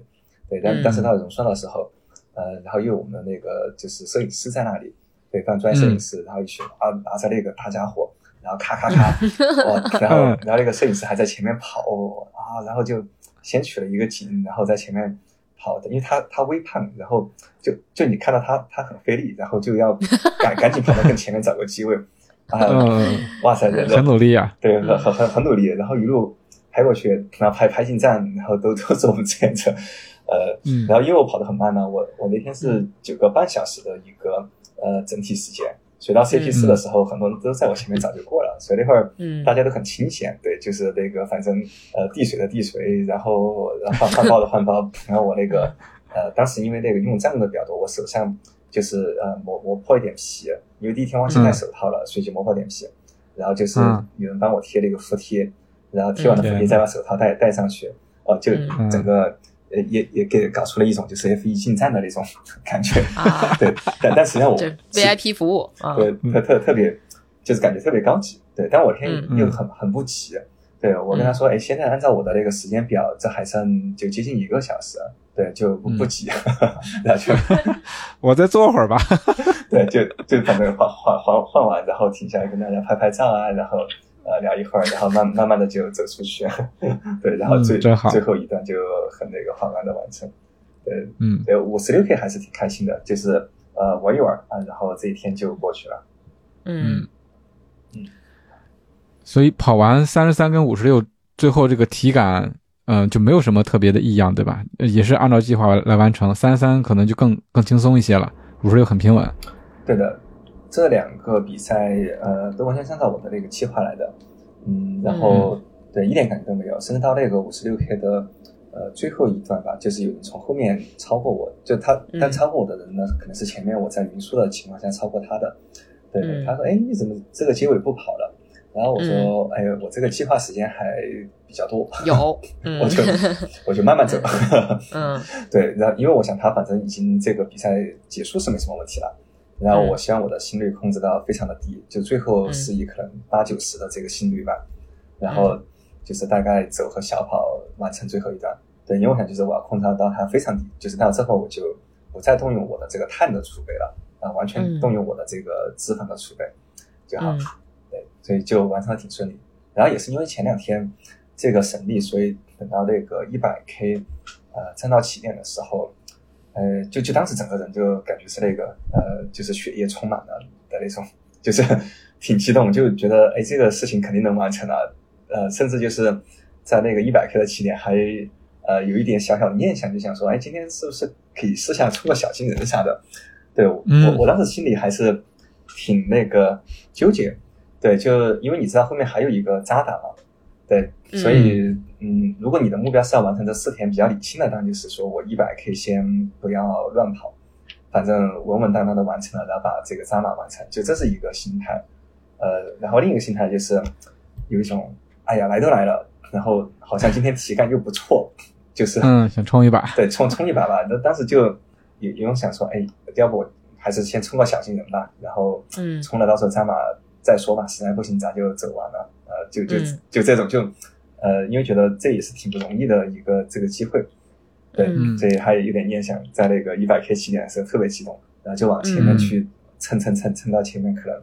对，但但是到融创的时候。呃，然后又有我们的那个就是摄影师在那里，对，放专业摄影师，然后一起啊拿着那个大家伙，然后咔咔咔，哇，然后然后那个摄影师还在前面跑啊，然后就先取了一个景，然后在前面跑的，因为他他微胖，然后就就你看到他他很费力，然后就要 赶赶紧跑到更前面找个机位，啊，哇塞，很努力啊，对，很很很很努力，然后一路拍过去，然后拍拍进站，然后都都是我们志愿者。呃，然后因为我跑得很慢呢，我我那天是九个半小时的一个呃整体时间，所以到 CP 四的时候，很多人都在我前面早就过了，所以那会儿大家都很清闲，对，就是那个反正呃递水的递水，然后然后换包的换包，然后我那个呃当时因为那个用站的比较多，我手上就是呃磨磨破一点皮，因为第一天忘记戴手套了，所以就磨破点皮，然后就是有人帮我贴了一个敷贴，然后贴完了敷贴再把手套戴戴上去，哦，就整个。呃，也也给搞出了一种就是 F 一进站的那种感觉，对，但但实际上我 VIP 服务，对，特特特别就是感觉特别高级，对，但我天又很很不急，对我跟他说，哎，现在按照我的那个时间表，这还剩就接近一个小时，对，就不不急，然后就 我再坐会儿吧，对，就就反正换换换换完，然后停下来跟大家拍拍照啊，然后。呃，聊一会儿，然后慢慢慢的就走出去，对，然后最最后一段就很那个缓慢的完成，对，嗯，对，五十六 K 还是挺开心的，就是呃玩一玩啊，然后这一天就过去了，嗯。嗯，所以跑完三十三跟五十六，最后这个体感，嗯，就没有什么特别的异样，对吧？也是按照计划来完成，三十三可能就更更轻松一些了，五十六很平稳，对的。这两个比赛，呃，都完全按照我的那个计划来的，嗯，然后对一点感觉都没有，甚至到那个五十六 K 的呃最后一段吧，就是有人从后面超过我，就他，但超过我的人呢，可能是前面我在匀速的情况下超过他的，对，他说，哎，你怎么这个结尾不跑了？然后我说，哎，我这个计划时间还比较多，有，我就 我就慢慢走，嗯，对，然后因为我想他反正已经这个比赛结束是没什么问题了。然后我希望我的心率控制到非常的低，就最后是以可能八九十的这个心率吧，然后就是大概走和小跑完成最后一段。对，因为我想就是我要控制到它非常低，就是到之后我就不再动用我的这个碳的储备了，啊，完全动用我的这个脂肪的储备就好。对，所以就完成的挺顺利。然后也是因为前两天这个省力，所以等到那个一百 K，呃，站到起点的时候，呃，就就当时整个人就感觉是那个呃，就是血液充满了的那种，就是挺激动，就觉得哎，这个事情肯定能完成了，呃，甚至就是在那个一百 K 的起点还呃有一点小小的念想，就想说，哎，今天是不是可以试下出个小金人啥的？对我我当时心里还是挺那个纠结。对，就因为你知道后面还有一个渣打嘛，对，所以嗯，如果你的目标是要完成这四天，比较理性的当然就是说我一百 K 先不要乱跑，反正稳稳当当的完成了，然后把这个扎马完成，就这是一个心态。呃，然后另一个心态就是有一种哎呀来都来了，然后好像今天体感又不错，就是嗯想冲一把，对，冲冲一把吧。那当时就有有种想说，哎，要不还是先冲个小金人吧，然后嗯，冲了到时候扎马。再说吧，实在不行咱就走完了。呃，就就就这种，就呃，因为觉得这也是挺不容易的一个这个机会，对，所以还有点念想，在那个一百 K 起点的时候特别激动，然后就往前面去蹭蹭蹭蹭到前面，可能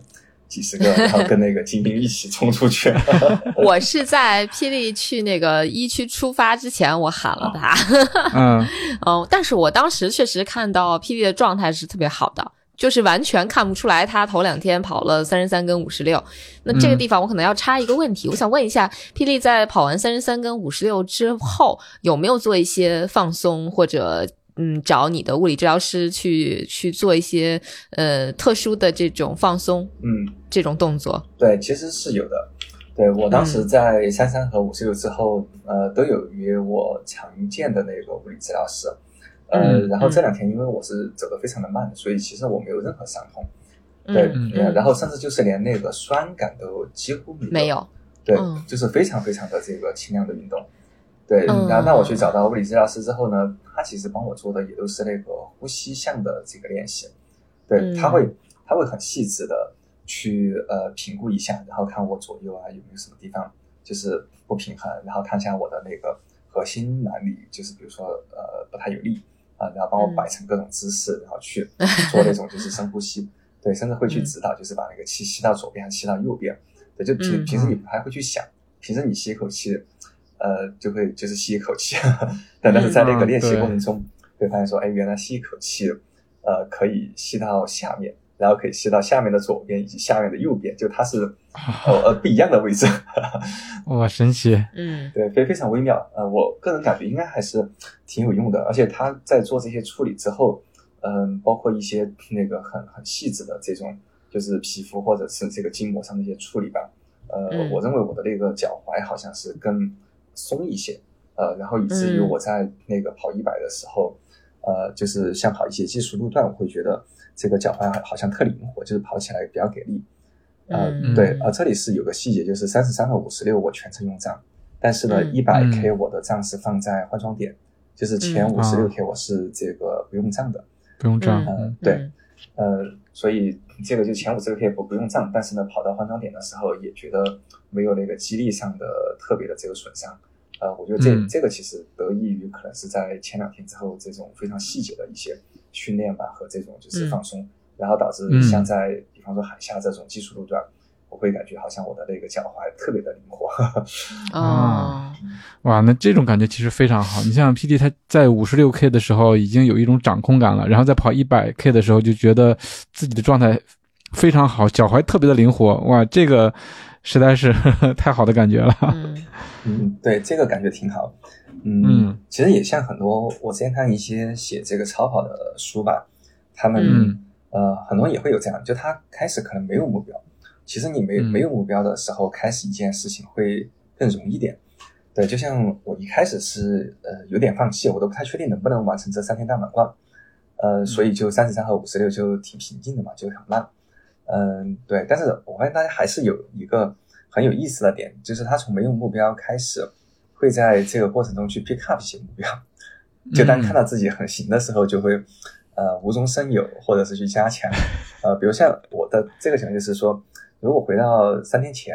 几十个，然后跟那个 精兵一起冲出去。我是在霹雳去那个一区出发之前，我喊了他。嗯嗯，但是我当时确实看到霹雳的状态是特别好的。就是完全看不出来，他头两天跑了三十三跟五十六。那这个地方我可能要插一个问题，我想问一下，霹雳在跑完三十三跟五十六之后，有没有做一些放松，或者嗯，找你的物理治疗师去去做一些呃特殊的这种放松？嗯，这种动作？对，其实是有的。对我当时在三三和五十六之后，呃，都有约我常见的那个物理治疗师。呃，然后这两天因为我是走的非常的慢，所以其实我没有任何伤痛，对，然后甚至就是连那个酸感都几乎没有，对，就是非常非常的这个轻量的运动，对，然后那我去找到物理治疗师之后呢，他其实帮我做的也都是那个呼吸项的这个练习，对，他会他会很细致的去呃评估一下，然后看我左右啊有没有什么地方就是不平衡，然后看一下我的那个核心哪里就是比如说呃不太有力。啊，然后帮我摆成各种姿势，然后去做那种就是深呼吸，对，甚至会去指导，就是把那个气吸到左边，吸到右边，对，就平平时你不太会去想，平时你吸一口气，呃，就会就是吸一口气，但但是在那个练习过程中，会发现说，哎，原来吸一口气，呃，可以吸到下面。然后可以吸到下面的左边以及下面的右边，就它是呃不一样的位置，哇，神奇，嗯，对，非非常微妙，呃，我个人感觉应该还是挺有用的，而且他在做这些处理之后，嗯，包括一些那个很很细致的这种，就是皮肤或者是这个筋膜上的一些处理吧，呃，我认为我的那个脚踝好像是更松一些，呃，然后以至于我在那个跑一百的时候，呃，就是像跑一些技术路段，我会觉得。这个脚踝好像特灵活，就是跑起来比较给力。嗯，对，呃，这里是有个细节，就是三十三和五十六我全程用杖，但是呢，一百 K 我的杖是放在换装点，就是前五十六 K 我是这个不用杖的，不用杖。嗯，对，呃，所以这个就前五十六 K 不不用杖，但是呢，跑到换装点的时候也觉得没有那个肌力上的特别的这个损伤。呃，我觉得这这个其实得益于可能是在前两天之后这种非常细节的一些。训练吧和这种就是放松，然后导致像在比方说海下这种技术路段，我会感觉好像我的那个脚踝特别的灵活。啊，哇，那这种感觉其实非常好。你像 P D 他在五十六 K 的时候已经有一种掌控感了，然后在跑一百 K 的时候就觉得自己的状态非常好，脚踝特别的灵活。哇，这个实在是 太好的感觉了。嗯，对，这个感觉挺好。嗯，其实也像很多我之前看一些写这个超跑的书吧，他们呃很多人也会有这样，就他开始可能没有目标，其实你没没有目标的时候，开始一件事情会更容易点。对，就像我一开始是呃有点放弃，我都不太确定能不能完成这三天大满贯，呃，所以就三十三和五十六就挺平静的嘛，就很慢。嗯，对，但是我发现大家还是有一个很有意思的点，就是他从没有目标开始。会在这个过程中去 pick up 一些目标，就当看到自己很行的时候，就会呃无中生有，或者是去加强。呃，比如像我的这个情况就是说，如果回到三天前，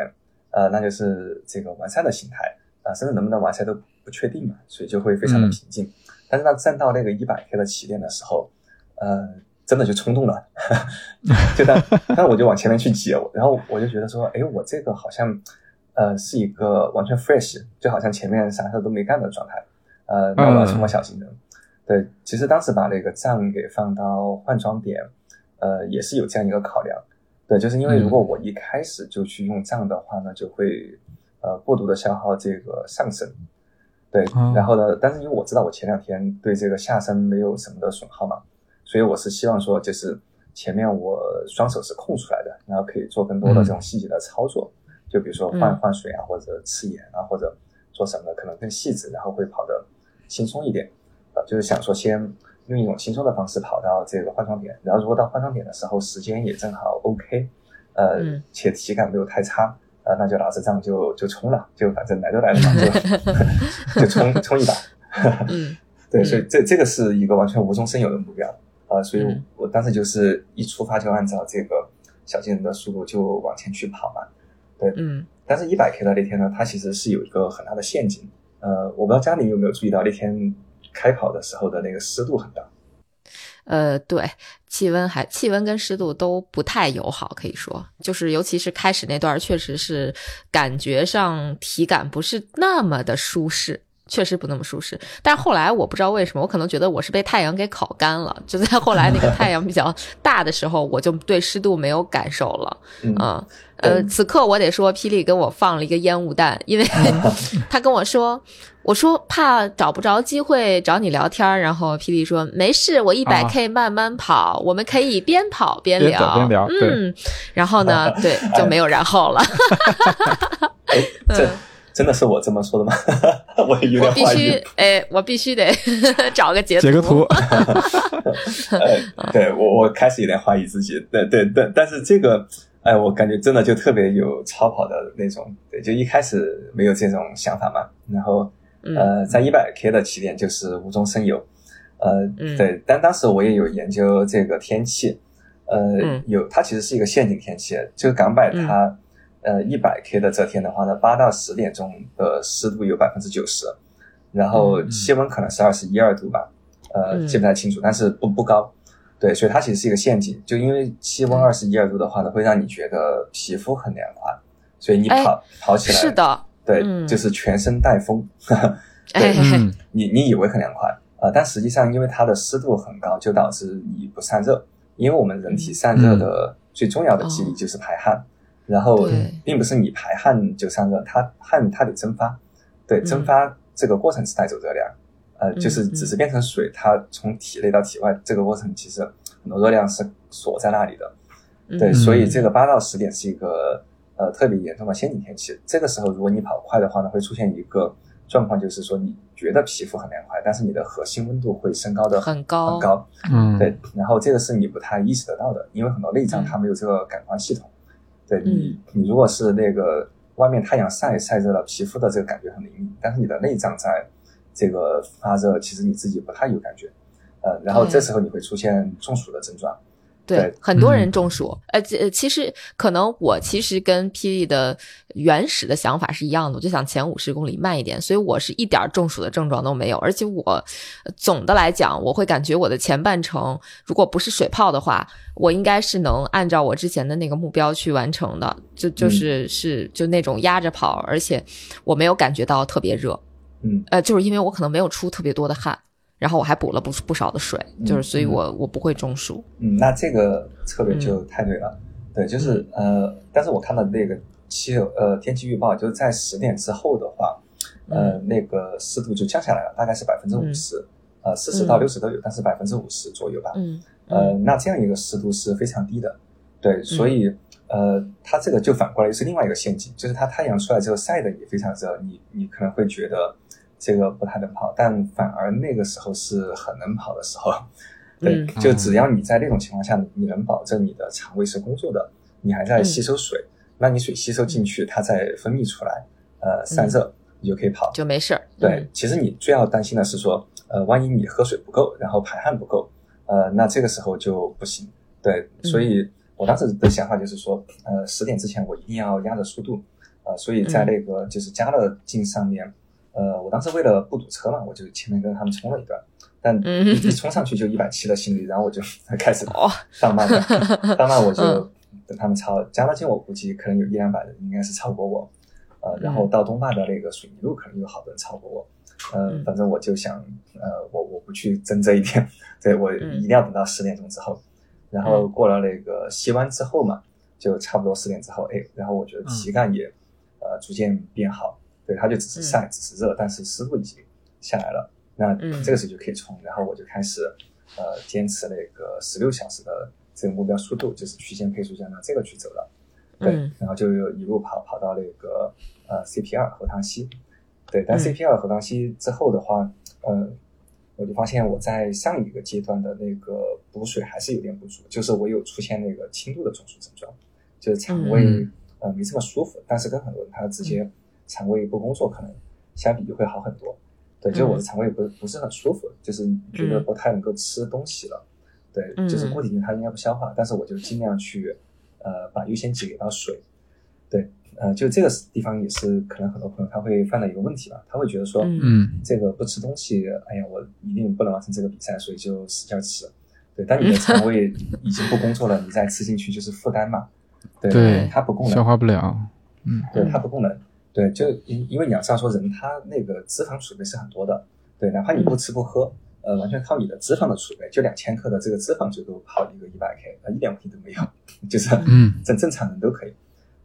呃，那就是这个完善的心态，啊，甚至能不能完善都不确定嘛，所以就会非常的平静。但是当站到那个一百 K 的起点的时候，呃，真的就冲动了，就当当我就往前面去挤，然后我就觉得说，哎，我这个好像呃是一个完全 fresh，就好像前面啥事都没干的状态，呃，那我要冲个小型人。对，其实当时把那个杖给放到换装点，呃，也是有这样一个考量。对，就是因为如果我一开始就去用杖的话呢，就会呃过度的消耗这个上身。对，然后呢，但是因为我知道我前两天对这个下身没有什么的损耗嘛，所以我是希望说，就是前面我双手是空出来的，然后可以做更多的这种细节的操作，就比如说换换水啊，或者吃盐啊，或者做什么的可能更细致，然后会跑得轻松一点。就是想说，先用一种轻松的方式跑到这个换装点，然后如果到换装点的时候时间也正好 OK，呃，且体感没有太差，呃，那就拿着杖就就冲了，就反正来都来了嘛，就 就冲 冲一把。嗯，对，所以这这个是一个完全无中生有的目标，呃，所以我当时就是一出发就按照这个小金人的速度就往前去跑嘛。对，嗯，但是一百 K 的那天呢，它其实是有一个很大的陷阱，呃，我不知道家里有没有注意到那天。开跑的时候的那个湿度很大，呃，对，气温还气温跟湿度都不太友好，可以说，就是尤其是开始那段，确实是感觉上体感不是那么的舒适。确实不那么舒适，但是后来我不知道为什么，我可能觉得我是被太阳给烤干了。就在后来那个太阳比较大的时候，我就对湿度没有感受了。嗯，呃，此刻我得说，霹雳跟我放了一个烟雾弹，因为 他跟我说，我说怕找不着机会找你聊天，然后霹雳说没事，我一百 K 慢慢跑，我们可以边跑边聊，边聊。嗯，然后呢，对，就没有然后了。这。真的是我这么说的吗？我有点怀疑。哎，我必须得 找个截截个图。对我，我开始有点怀疑自己。对对对，但是这个，哎，我感觉真的就特别有超跑的那种。对，就一开始没有这种想法嘛。然后，呃，在一百 K 的起点就是无中生有。呃，对，但当时我也有研究这个天气。呃，有，它其实是一个陷阱天气，就是港百它。呃，一百 K 的这天的话呢，八到十点钟的湿度有百分之九十，然后气温可能是二十一二度吧，呃，记不太清楚，但是不不高，对，所以它其实是一个陷阱，就因为气温二十一二度的话呢，会让你觉得皮肤很凉快，所以你跑跑起来是的，对，就是全身带风，对，你你以为很凉快啊，但实际上因为它的湿度很高，就导致你不散热，因为我们人体散热的最重要的机理就是排汗。然后，并不是你排汗就散热，它汗它得蒸发，对，蒸发这个过程是带走热量，呃，就是只是变成水，它从体内到体外这个过程其实很多热量是锁在那里的，对，所以这个八到十点是一个呃特别严重的陷阱天气。这个时候如果你跑快的话呢，会出现一个状况，就是说你觉得皮肤很凉快，但是你的核心温度会升高的很高。很高，嗯，对，然后这个是你不太意识得到的，因为很多内脏它没有这个感官系统。对你，你如果是那个外面太阳晒晒热了，皮肤的这个感觉很灵敏，但是你的内脏在这个发热，其实你自己不太有感觉，呃，然后这时候你会出现中暑的症状。对，很多人中暑。呃，其实可能我其实跟霹雳的原始的想法是一样的，我就想前五十公里慢一点，所以我是一点中暑的症状都没有。而且我总的来讲，我会感觉我的前半程，如果不是水泡的话，我应该是能按照我之前的那个目标去完成的，就就是是就那种压着跑，而且我没有感觉到特别热。嗯，呃，就是因为我可能没有出特别多的汗。然后我还补了不不少的水，就是所以我我不会中暑。嗯，那这个策略就太对了。对，就是呃，但是我看到那个气候呃天气预报，就是在十点之后的话，呃，那个湿度就降下来了，大概是百分之五十，呃，四十到六十都有，但是百分之五十左右吧。嗯，呃，那这样一个湿度是非常低的。对，所以呃，它这个就反过来又是另外一个陷阱，就是它太阳出来之后晒的也非常热，你你可能会觉得。这个不太能跑，但反而那个时候是很能跑的时候。对，就只要你在那种情况下，你能保证你的肠胃是工作的，你还在吸收水，那你水吸收进去，它再分泌出来，呃，散热，你就可以跑，就没事儿。对，其实你最要担心的是说，呃，万一你喝水不够，然后排汗不够，呃，那这个时候就不行。对，所以我当时的想法就是说，呃，十点之前我一定要压着速度。呃，所以在那个就是加乐镜上面，呃，我当时为了不堵车嘛，我就前面跟他们冲了一段，但嗯。一一冲上去就一百七的心率，然后我就 开始哦放慢了，放慢我就嗯等他们超加乐镜，我估计可能有一两百人应该是超过我，呃，然后嗯到东坝的那个水泥路可能有好多人超过我，呃，嗯。反正我就想，呃，我我不去争这一点，对我嗯一定要等到十点钟之后，然后过了那个西湾之后嘛，就差不多十点之后，哎，然后我觉得体感也、呃逐渐变好，对，它就只是晒，只是热，但是湿度已经下来了，那嗯。这个时候就可以冲，然后我就开始呃坚持那个十六小时的这个目标速度，就是区间配速加拿这个去走了，对，嗯。然后就一路跑跑到那个呃 CP 二荷塘溪，对，但嗯。CP 二荷塘溪之后的话，呃，我就发现我在上一个阶段的那个补水还是有点不足，就是我有出现那个轻度的中暑症状，就是肠胃、嗯。呃没这么舒服，但是跟很多人他直接肠胃不工作可能相比就会好很多。对，就是我的肠胃不不是很舒服，就是觉得嗯不太能够吃东西了。对，嗯就是固体型它应该不消化，但是我就尽量去呃把优先级给到水。对，呃，就这个地方也是可能很多朋友他会犯的一个问题吧，他会觉得说，嗯嗯这个不吃东西，哎呀，我一定不能完成这个比赛，所以就使劲吃。对，当你的肠胃已经不工作了，你再吃进去就是负担嘛。对，对它不供能消，化不了，嗯对，它不供能。对，就因因为你要知道说人他那个脂肪储备是很多的，对，哪怕你不吃不喝，呃，完全靠你的脂肪的储备，就两千克的这个脂肪就够跑一个一百 K，呃，一点问题都没有，就是嗯正正常人都可以。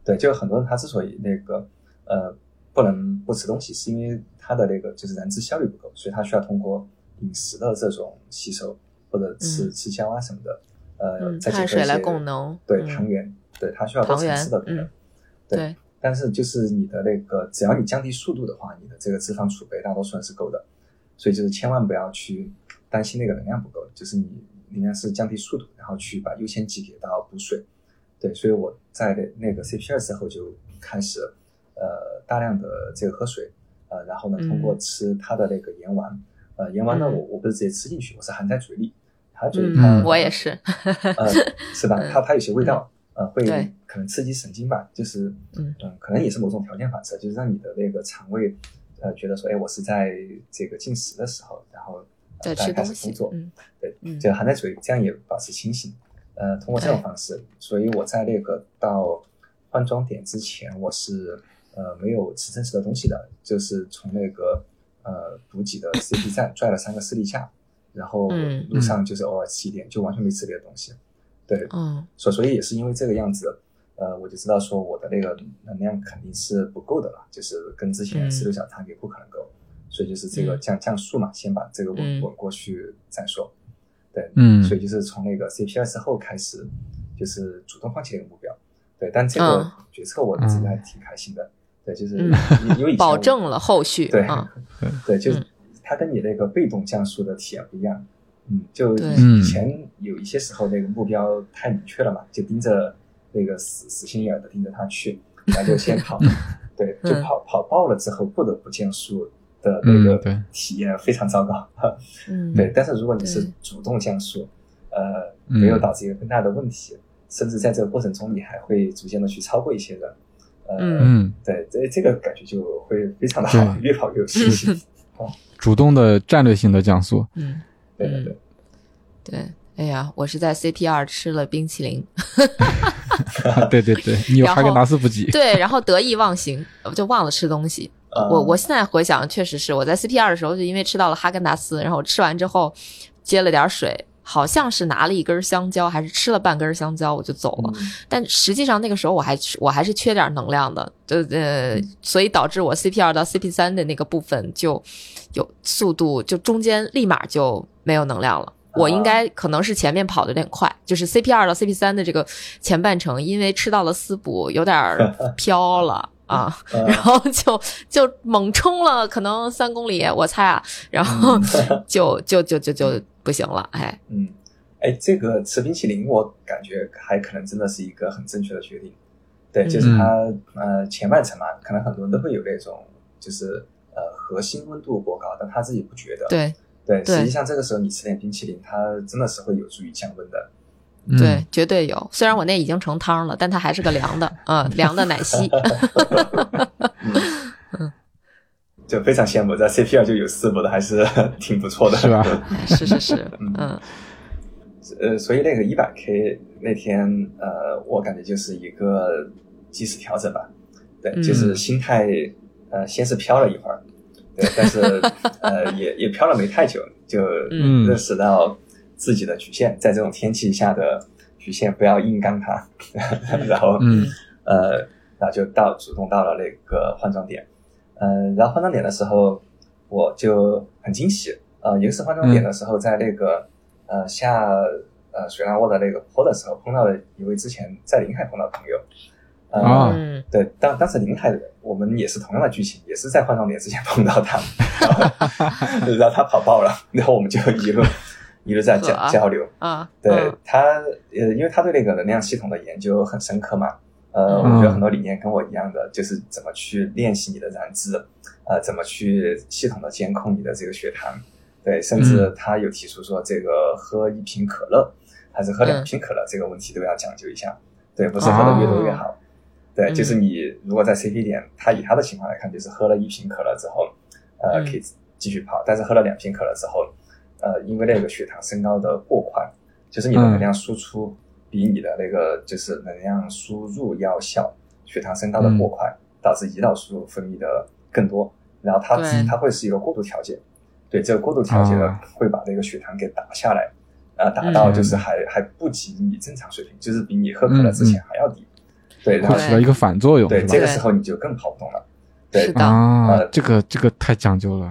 对，就很多人他之所以那个呃不能不吃东西，是因为他的那个就是燃脂效率不够，所以他需要通过饮食的这种吸收或者吃、嗯吃香啊什么的，呃，嗯再结合碳水来供能对嗯糖原，对他需要多层次的嗯。对对，但是就是你的那个，只要你降低速度的话，你的这个脂肪储备大多数人是够的，所以就是千万不要去担心那个能量不够，就是你应该是降低速度，然后去把优先级给到补水。对，所以我在那个 CP 二之后就开始呃大量的这个喝水，呃，然后呢嗯通过吃它的那个盐丸，呃，盐丸呢嗯。我我不是直接吃进去，我是含在嘴里，含在嘴里嗯它我也是。呃，是吧？它它有些味道，呃，会可能刺激神经吧，就是，嗯嗯，可能也是某种条件反射，就是让你的那个肠胃，呃，觉得说，哎，我是在这个进食的时候，然后在呃开始工作，嗯对，嗯就含在嘴里，这样也保持清醒。呃，通过这种方式，所以我在那个到换装点之前，我是呃没有吃真实的东西的，就是从那个呃补给的 CP 站拽了三个士力架，然后嗯路上就是偶尔吃一点，就完全没吃别的东西。对，嗯所所以也是因为这个样子，呃，我就知道说我的那个能量肯定是不够的了，就是跟之前嗯十六小时也不可能够，所以就是这个嗯降降速嘛，先把这个稳嗯稳过去再说。对，嗯所以就是从那个 CP 二之后开始，就是主动放弃一个目标。对，但这个嗯决策我自己还挺开心的。对，就是嗯因因为保证了后续对啊，对，就是嗯它跟你那个被动降速的体验不一样。嗯，就以以前有一些时候那个目标太明确了嘛，就盯着那个死死心眼儿的盯着他去，然后就先跑，对，就嗯。跑跑爆了之后不得不降速的那个体验非常糟糕。嗯。对，但是如果你是主动降速，呃，嗯。没有导致一个更大的问题，甚至在这个过程中你还会逐渐的去超过一些人，嗯，对，这这个感觉就会非常的好，越跑越有信心。主动的战略性的降速，嗯对对对，对。哎呀，我是在 CP 二吃了冰淇淋，对 对对，你有然后哈根达斯补给，对，然后得意忘形，我 就忘了吃东西。呃我我现在回想，确实是我在 CP 二的时候，就因为吃到了哈根达斯，然后吃完之后接了点水，好像是拿了一根香蕉，还是吃了半根香蕉，我就走了。嗯。但实际上那个时候我还我还是缺点能量的，就呃，所以导致我 CP 二到 CP 三的那个部分就有速度，就中间立马就没有能量了。我应该可能是前面跑的有点快，就是 CP 二到 CP 三的这个前半程，因为吃到了丝补，有点儿飘了 啊，呃然后就就猛冲了，可能三公里，我猜啊，然后 就就就就就不行了，哎，嗯，哎，这个吃冰淇淋，我感觉还可能真的是一个很正确的决定。对，就是嗯它、呃前半程嘛，可能很多人都会有那种就是呃核心温度过高，但他自己不觉得。对，对，实际上这个时候你吃点冰淇淋，它真的是会有助于降温的。对，绝对有。虽然我那已经成汤了，但它还是个凉的，嗯，凉的奶昔。嗯，就非常羡慕，在 C P 二就有四部的，还是 挺不错的，是吧？是是是，嗯。呃，所以那个一百 K 那天，呃，我感觉就是一个及时调整吧，对，就是心态，呃，先是飘了一会儿，对，但是呃，也也飘了没太久，就认识到自己的局限，在这种天气下的局限，不要硬刚它，然后，嗯。呃，然后就到主动到了那个换装点，嗯，然后换装点的时候，我就很惊喜，呃，一个是换装点的时候，在那个。呃，下呃水浪窝的那个坡的时候，碰到了一位之前在临海碰到的朋友。啊，对，当当时临海我们也是同样的剧情，也是在换装点之前碰到他，然后他跑爆了，然后我们就一路 一路在交交流。啊，对他，呃，因为他对那个能量系统的研究很深刻嘛，呃，我觉得很多理念跟我一样的，就是怎么去练习你的燃脂，呃，怎么去系统的监控你的这个血糖。对，甚至他有提出说，这个喝一瓶可乐还是喝两瓶可乐，这个问题都要讲究一下。对，不是喝的越多越好。对，就是你如果在 CP 点，他以他的情况来看，就是喝了一瓶可乐之后，呃，可以继续跑。但是喝了两瓶可乐之后，呃，因为那个血糖升高的过快，就是你的能量输出比你的那个就是能量输入要小，血糖升高的过快，导致胰岛素分泌的更多，然后它它会是一个过度调节。对这个过度调节呢，会把这个血糖给打下来，啊，打到就是还还不及你正常水平，就是比你喝可乐之前还要低。对，然后起到一个反作用。对，这个时候你就更跑不动了。对啊，这个这个太讲究了。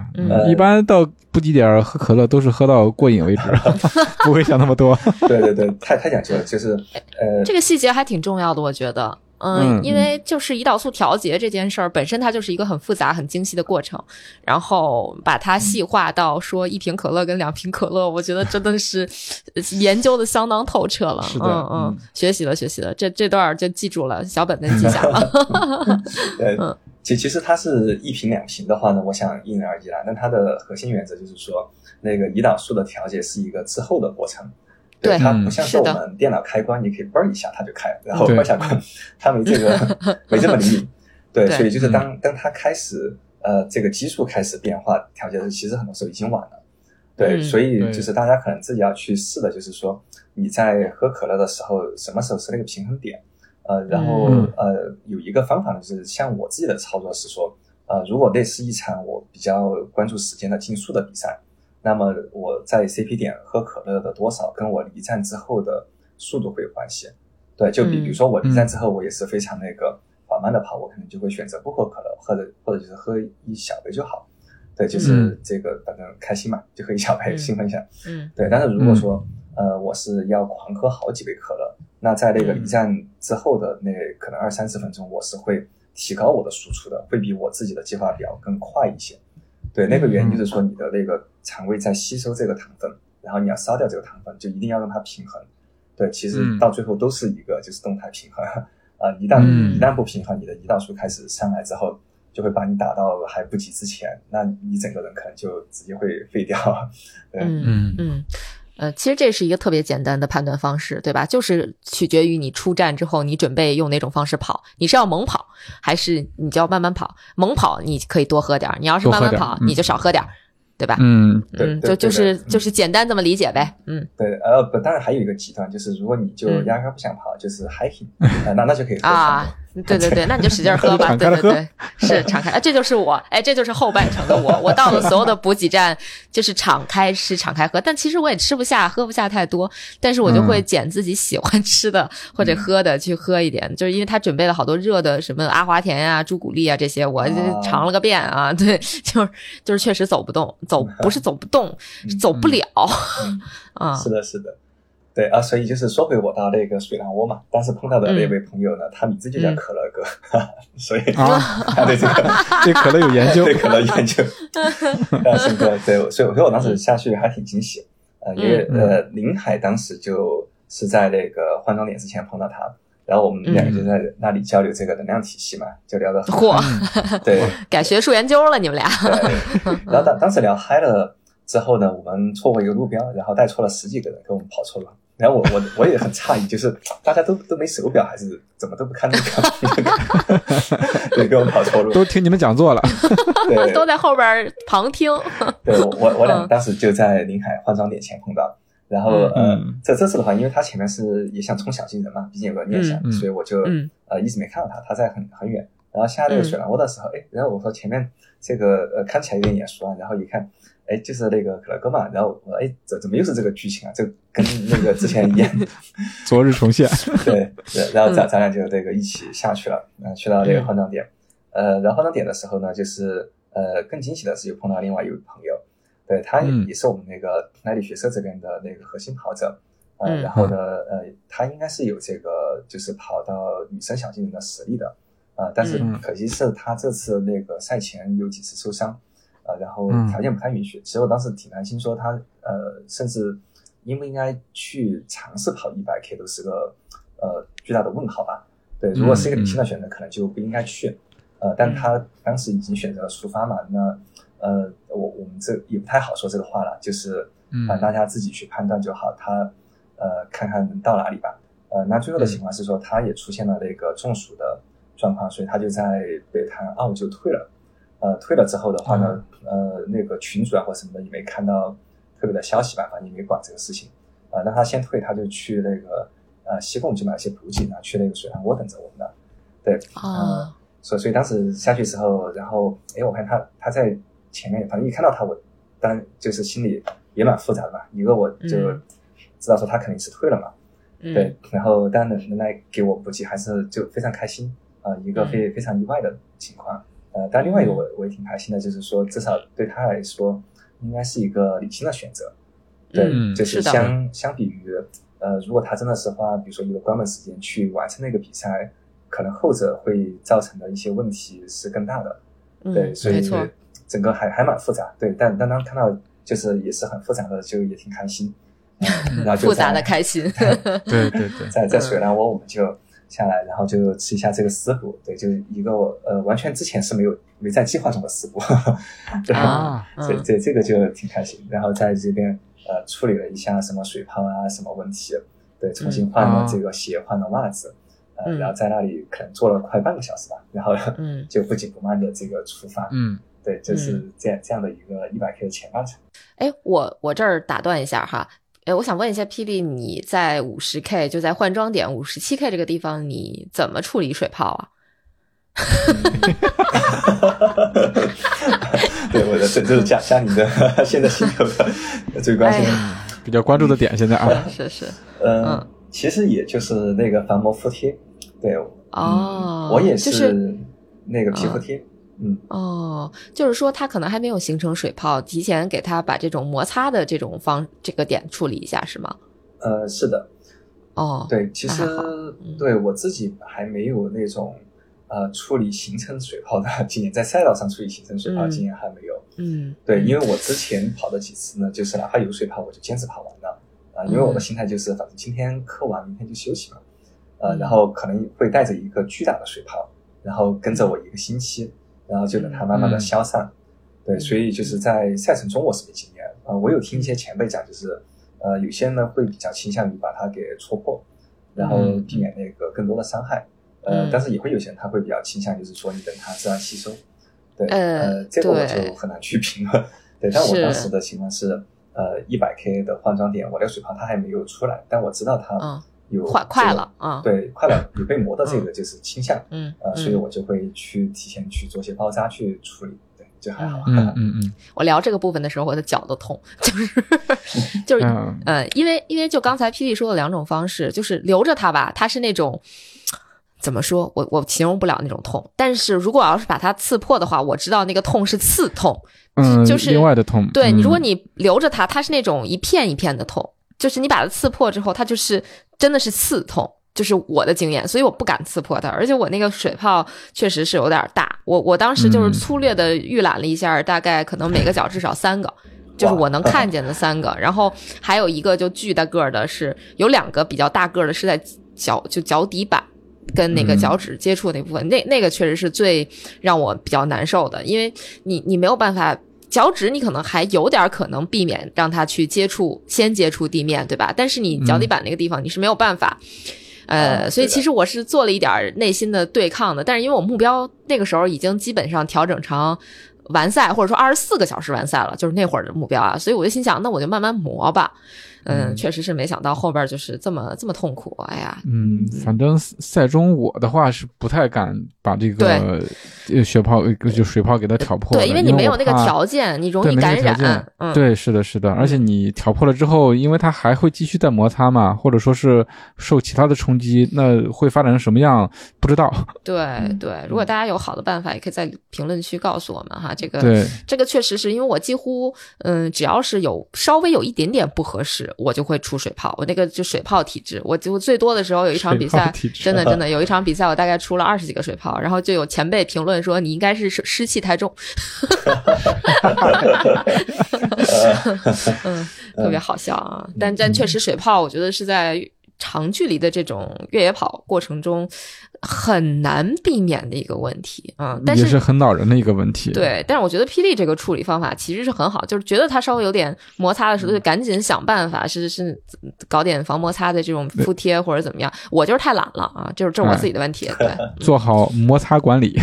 一般到补给点喝可乐都是喝到过瘾为止，不会想那么多。对对对，太太讲究了，就是呃，这个细节还挺重要的，我觉得。嗯，因为就是胰岛素调节这件事儿本身，它就是一个很复杂、很精细的过程。然后把它细化到说一瓶可乐跟两瓶可乐，我觉得真的是研究的相当透彻了。嗯嗯，学习了学习了，这这段就记住了，小本本记下了。对，其其实它是一瓶两瓶的话呢，我想因人而异啦。但它的核心原则就是说，那个胰岛素的调节是一个滞后的过程。对它不像是我们电脑开关，你可以嘣一下它就开，然后关下关，它没这个没这么灵敏。对，所以就是当当它开始呃这个激素开始变化调节的时候，其实很多时候已经晚了。对，所以就是大家可能自己要去试的，就是说你在喝可乐的时候，什么时候是那个平衡点？呃，然后呃有一个方法呢，就是像我自己的操作是说，呃，如果类似一场我比较关注时间的竞速的比赛。那么我在 CP 点喝可乐的多少，跟我离站之后的速度会有关系。对，就比比如说我离站之后，我也是非常那个缓慢的跑，我可能就会选择不喝可乐，或者或者就是喝一小杯就好。对，就是这个反正开心嘛，就喝一小杯兴奋一下。嗯，对。但是如果说呃我是要狂喝好几杯可乐，那在那个离站之后的那可能二三十分钟，我是会提高我的输出的，会比我自己的计划表更快一些。对，那个原因就是说你的那个肠胃在吸收这个糖分，然后你要烧掉这个糖分，就一定要让它平衡。对，其实到最后都是一个就是动态平衡 啊，一旦一旦不平衡，你的胰岛素开始上来之后，就会把你打到还不及之前，那你整个人可能就直接会废掉。嗯嗯嗯。呃，其实这是一个特别简单的判断方式，对吧？就是取决于你出站之后，你准备用哪种方式跑，你是要猛跑，还是你就要慢慢跑？猛跑你可以多喝点儿，你要是慢慢跑，你就少喝点儿，对吧？嗯，嗯，就就是就是简单这么理解呗。嗯，对，呃，不，当然还有一个极端，就是如果你就压根不想跑，就是 hiking，那那就可以喝啊。对对对，那你就使劲喝吧。对 对对，是敞开。哎，这就是我，哎，这就是后半程的我。我到了所有的补给站，就是敞开吃、敞开喝。但其实我也吃不下、喝不下太多，但是我就会捡自己喜欢吃的或者喝的去喝一点。就是因为他准备了好多热的，什么阿华田呀、朱古力啊这些，我尝了个遍啊。对，就是就是确实走不动，走不是走不动，走不了。啊，是的，是的。对啊，所以就是说回我到那个水浪窝嘛，当时碰到的那位朋友呢，他名字就叫可乐哥，所以他对这个 对可乐有研究，对可乐研究，啊，是的，对，所以所以我当时下去还挺惊喜，呃，因为呃，林海当时就是在那个换装点之前碰到他，然后我们两个就在那里交流这个能量体系嘛，就聊得嚯，对，改学术研究了你们俩，然后当当时聊嗨了之后呢，我们错过一个路标，然后带错了十几个人，给我们跑错了。然后我我我也很诧异，就是大家都都没手表，还是怎么都不看那个，对，给我跑错路，都听你们讲座了，对，都在后边旁听。对我我 我俩嗯。当时就在临海换装点前碰到，然后呃嗯，这这次的话，因为他前面是也想冲小金人嘛，毕竟有个念想，所以我就嗯。呃一直没看到他，他在很很远。然后下那个水浪窝的时候，哎，然后我说前面这个呃看起来有点眼熟啊，然后一看，哎，就是那个可乐哥嘛，然后我说哎，怎怎么又是这个剧情啊？这跟那个之前一样。昨日重现。对，对 然后咱咱俩就这个一起下去了，嗯、去到那个换装点，呃，然后换装点的时候呢，就是呃更惊喜的是又碰到另外一位朋友，对他嗯。也是我们那个耐力学社这边的那个核心跑者，呃，嗯。然后呢，呃，他应该是有这个就是跑到女生小精灵的实力的，呃，但是嗯。可惜是他这次那个赛前有几次受伤，呃，然后嗯条件不太允许。其实我当时挺担心，说他呃，甚至应不应该去尝试跑一百 K 都是个呃巨大的问号吧。对，如果是一个理性的选择，可能就不应该去。呃，但他当时已经选择了出发嘛，那呃，我我们这也不太好说这个话了，就是嗯啊、大家自己去判断就好。他呃，看看能到哪里吧。呃，那最后的情况是说，他也出现了那个中暑的状况，所以他就在北潭澳就退了。呃，退了之后的话呢，呃，那个群主啊或什么的也没看到特别的消息吧，反正也没管这个事情。呃，那他先退，他就去那个呃西贡去买了些补给，然后去那个水上窝等着我们的。对，呃哦，所以所以当时下去之后，然后哎，我看他他在前面，反正一看到他，我当然就是心里也蛮复杂的嘛。一个我就嗯知道说他肯定是退了嘛，嗯对，然后当然能能来给我补给，还是就非常开心啊、呃一个非非常意外的情况。呃，但另外一个我我也挺开心的，就是说至少对他来说，应该是一个理性的选择。对，嗯就是是相相比于呃，如果他真的是花，比如说一个关门时间去完成那个比赛，可能后者会造成的一些问题是更大的。嗯对，所以，整个还还蛮复杂。对，但但当看到就是也是很复杂的，就也挺开心。嗯 然后就复杂的开心。对对对，在在水蓝窝我们就下来，然后就吃一下这个食补，对，就是一个我呃完全之前是没有没在计划中的食补，对，啊这嗯。这这个就挺开心。然后在这边呃处理了一下什么水泡啊什么问题，对，重新换了这个鞋，换了袜子，呃，嗯。然后在那里可能坐了快半个小时吧，然后嗯。就不紧不慢的这个出发，嗯。对，就是这样这样的一个一百 K 的前半程。哎，我我这儿打断一下哈，哎，我想问一下霹雳，你在五十 K 就在换装点五十七 K 这个地方，你怎么处理水泡啊？对，我的这这是加加你的现在心头的最关心的。哎比较关注的点现在啊，是是嗯嗯，其实也就是那个防磨敷贴，对，哦嗯我也是那个皮肤贴，嗯，哦，就是说它可能还没有形成水泡，提前给它把这种摩擦的这种方这个点处理一下是吗？呃，是的，哦，对，其实对我自己还没有那种呃处理形成水泡的经验，在赛道上处理形成水泡的经验还没有。嗯，对，因为为我之前跑的几次呢，就是哪怕有水泡，我就坚持跑完了。啊、因为我的心态就是，反正今天磕完，明天就休息嘛。呃，嗯然后可能会带着一个巨大的水泡，然后跟着我一个星期，然后就等它慢慢的嗯消散。对，所以就是在赛程中我是没经验。呃，我有听一些前辈讲，就是呃，有些人呢会比较倾向于把它给戳破，然后嗯避免那个更多的伤害。呃嗯，但是也会有些人他会比较倾向，就是说你等它自然吸收。对，呃呃，这个我就很难去评论。对，但我当时的情况是，呃，一百 K 的换装点，我那个水泡它还没有出来，但我知道它嗯有快快了啊对，快了，有被磨的这个就是倾向，嗯呃，所以嗯。我就会去提前去做些包扎去处理，对，就还好。嗯。嗯嗯我聊这个部分的时候，我的脚都痛，就是 就是嗯。呃，因为因为就刚才霹雳说的两种方式，就是留着它吧，它是那种怎么说，我我形容不了那种痛，但是如果要是把它刺破的话，我知道那个痛是刺痛，嗯，就是另外的痛，对你，如果嗯你留着它，它是那种一片一片的痛，就是你把它刺破之后，它就是真的是刺痛，就是我的经验，所以我不敢刺破它。而且我那个水泡确实是有点大，我我当时就是嗯粗略的预览了一下，大概可能每个脚至少三个。就是我能看见的三个，然后还有一个就巨大个儿的是，有两个比较大个儿的是在脚就脚底板跟那个嗯脚趾接触那部分，那那个确实是最让我比较难受的，因为你你没有办法脚趾你可能还有点可能避免让它去接触，先接触地面，对吧？但是你脚底板那个地方你是没有办法。呃，所以其实我是做了一点内心的对抗的，但是因为我目标那个时候已经基本上调整成完赛，或者说二十四个小时完赛了，就是那会儿的目标啊，所以我就心想，那我就慢慢磨吧。嗯，确实是没想到后边就是这么这么痛苦，哎呀。嗯，反正赛中我的话是不太敢把这个呃血泡就水泡给它挑破，对，因为你没有那个条件，你容易感染。嗯，对，是的，是的，而且你挑破了之后，因为它还会继续再摩擦嘛，或者说是受其他的冲击，那会发展成什么样不知道。对对，如果大家有好的办法，也可以在评论区告诉我们哈。这个对，这个确实是因为我几乎嗯，只要是有稍微有一点点不合适。我就会出水泡，我那个就水泡体质，我就最多的时候有一场比赛，真的真的有一场比赛，我大概出了二十几个水泡，然后就有前辈评论说你应该是湿气太重，嗯，特别好笑啊，但但确实水泡，我觉得是在长距离的这种越野跑过程中。很难避免的一个问题啊，但是也是很恼人的一个问题。对，但是我觉得霹雳这个处理方法其实是很好，就是觉得它稍微有点摩擦的时候，就赶紧想办法，是是搞点防摩擦的这种敷贴或者怎么样。我就是太懒了啊，就是这是我自己的问题。对，做好摩擦管理。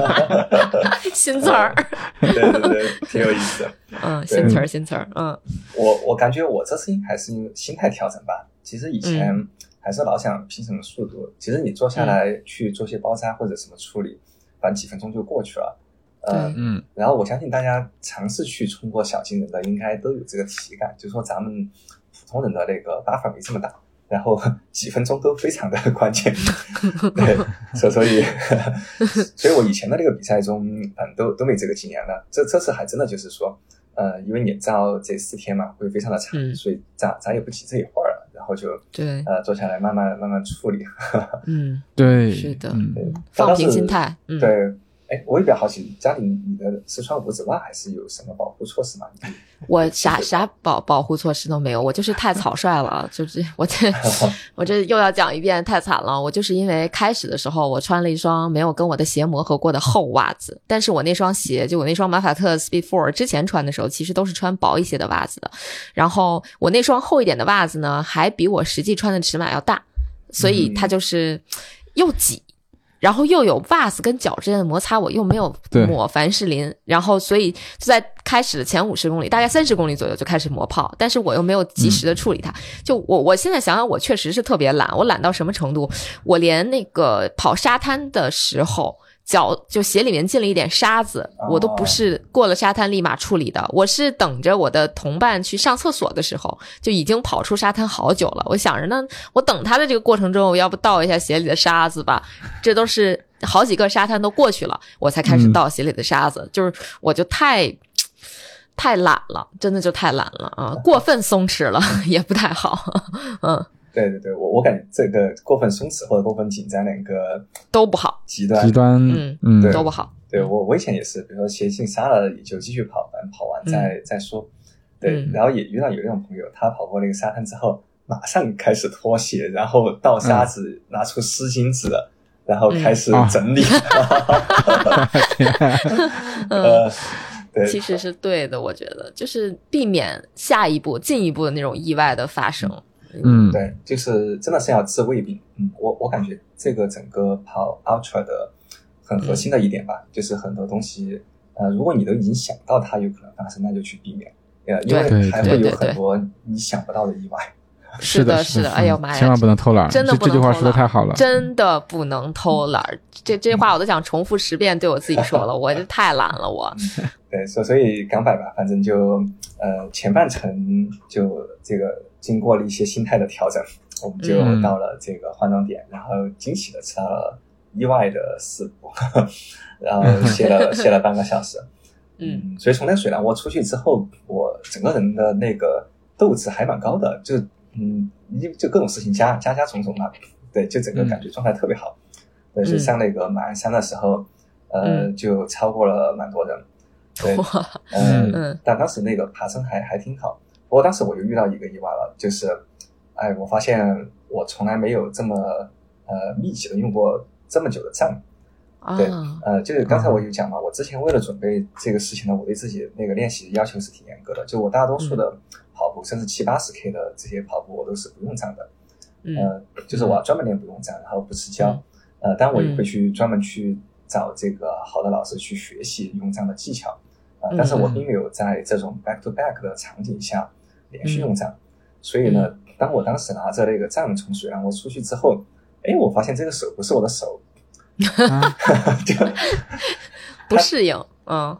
新词儿。对对对，挺有意思。嗯，新词儿新词儿。嗯，我我感觉我这次还是因为心态调整吧。其实以前。还是老想拼什么速度？其实你坐下来去做些包扎或者什么处理，反正几分钟就过去了。嗯嗯。然后我相信大家尝试去冲过小金人的，应该都有这个体感，就是说咱们普通人的那个 buffer 没这么大，然后几分钟都非常的关键。对，所 所以，所以我以前的那个比赛中，嗯，都都没这个经验了。这这次还真的就是说，呃，因为你知道这四天嘛会非常的长，所以咱咱也不急这一会儿了。然后就对，呃，坐下来慢慢慢慢处理。嗯，对，是的，放平心态。对，哎，我也比较好奇，家里你的是穿五指袜还是有什么保护措施吗？我啥啥保保护措施都没有，我就是太草率了，就是我这 我这又要讲一遍，太惨了。我就是因为开始的时候我穿了一双没有跟我的鞋磨合过的厚袜子，但是我那双鞋就我那双马法特 Speed Four 之前穿的时候，其实都是穿薄一些的袜子的。然后我那双厚一点的袜子呢，还比我实际穿的尺码要大，所以它就是又挤。然后又有袜子跟脚之间的摩擦，我又没有抹凡士林，然后所以就在开始的前五十公里，大概三十公里左右就开始磨泡，但是我又没有及时的处理它。就我我现在想想，我确实是特别懒，我懒到什么程度？我连那个跑沙滩的时候。脚就鞋里面进了一点沙子，我都不是过了沙滩立马处理的，我是等着我的同伴去上厕所的时候，就已经跑出沙滩好久了。我想着呢，我等他的这个过程中，我要不倒一下鞋里的沙子吧？这都是好几个沙滩都过去了，我才开始倒鞋里的沙子。就是我就太太懒了，真的就太懒了啊！过分松弛了 也不太好，嗯。对对对，我我感觉这个过分松弛或者过分紧张两个都不好，极端。极端，嗯嗯，都不好。对我我以前也是，比如说鞋进沙了，也就继续跑，反正跑完再再说。对，然后也遇到有那种朋友，他跑过那个沙滩之后，马上开始脱鞋，然后倒沙子，拿出湿巾纸，然后开始整理。呃，对，其实是对的，我觉得就是避免下一步、进一步的那种意外的发生。嗯，对，就是真的是要治胃病。嗯，我我感觉这个整个跑 ultra 的很核心的一点吧，就是很多东西，呃，如果你都已经想到它有可能发生，那就去避免，呃，因为还会有很多你想不到的意外。是的，是的，哎呦妈呀，千万不能偷懒，真的这句话说的太好了，真的不能偷懒。这这话我都想重复十遍对我自己说了，我这太懒了，我。对，所所以港百吧，反正就呃前半程就这个。经过了一些心态的调整，我们就到了这个换装点，然后惊喜的吃到了意外的食谱，然后 歇了歇了半个小时。嗯，所以从那水凉窝出去之后，我整个人的那个斗志还蛮高的，就嗯，就就各种事情加加加种种嘛，对，就整个感觉状态特别好。但是上那个马鞍山的时候，呃，就超过了蛮多人。对，嗯，但当时那个爬升还还挺好。不过当时我就遇到一个意外了，就是，哎，我发现我从来没有这么呃密集的用过这么久的站，对啊，呃，就是刚才我有讲嘛，我之前为了准备这个事情呢，我对自己那个练习要求是挺严格的。就我大多数的跑步，甚至七八十 K 的这些跑步，我都是不用杖的。嗯呃，就是我要专门练不用杖，然后不吃胶。呃，但我也会去专门去找这个好的老师去学习用杖的技巧。啊、但是我并没有在这种 back to back 的场景下连续用杖。所以呢，当我当时拿着那个杖从水浪窝出去之后，哎，我发现这个手不是我的手，啊 就 不适应，嗯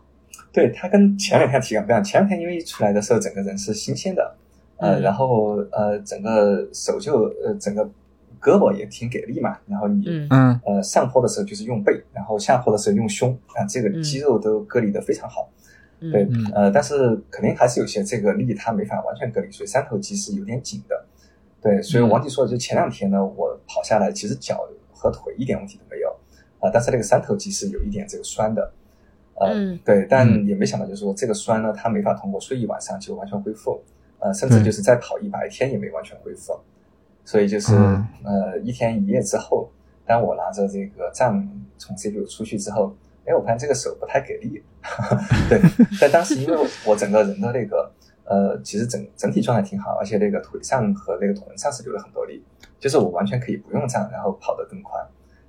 对，它跟前两天体感不一样。前两天因为一出来的时候，整个人是新鲜的，呃，嗯然后呃，整个手就呃，整个胳膊也挺给力嘛。然后你、嗯嗯呃上坡的时候就是用背，然后下坡的时候用胸啊，这个嗯肌肉都隔离的非常好。嗯对嗯，呃，但是肯定还是有些这个力它没法完全隔离，所以三头肌是有点紧的。对，所以嗯王迪说的，就前两天呢，我跑下来，其实脚和腿一点问题都没有，啊、但是那个三头肌是有一点这个酸的，呃，嗯。对，但嗯。也没想到就是说这个酸呢，它没法通过睡一晚上就完全恢复，呃，甚至就是再跑一百天也没完全恢复，所以就是、嗯。呃一天一夜之后，当我拿着这个杖从 CPU 出去之后，哎，我发现这个手不太给力，对，但当时因为我我整个人的那个呃，其实整整体状态挺好，而且那个腿上和那个臀上是流了很多力，就是我完全可以不用站，然后跑得更快，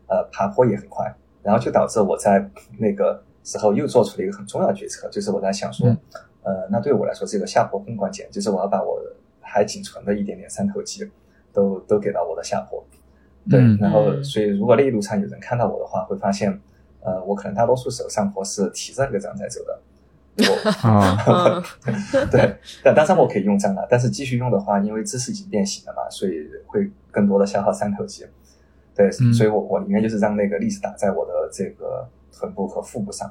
呃，爬坡也很快，然后就导致我在那个时候又做出了一个很重要的决策，就是我在想说，嗯呃，那对我来说这个下坡更关键，就是我要把我还仅存的一点点三头肌都都给到我的下坡，对，嗯然后嗯。所以如果那一路上有人看到我的话，会发现，呃，我可能大多数时候上坡是提着那个杖在走的。我啊嗯 对，但当然我可以用杖了，但是继续用的话，因为姿势已经变形了嘛，所以会更多的消耗三头肌。对，嗯所以我我宁愿就是让那个力是打在我的这个臀部和腹部上，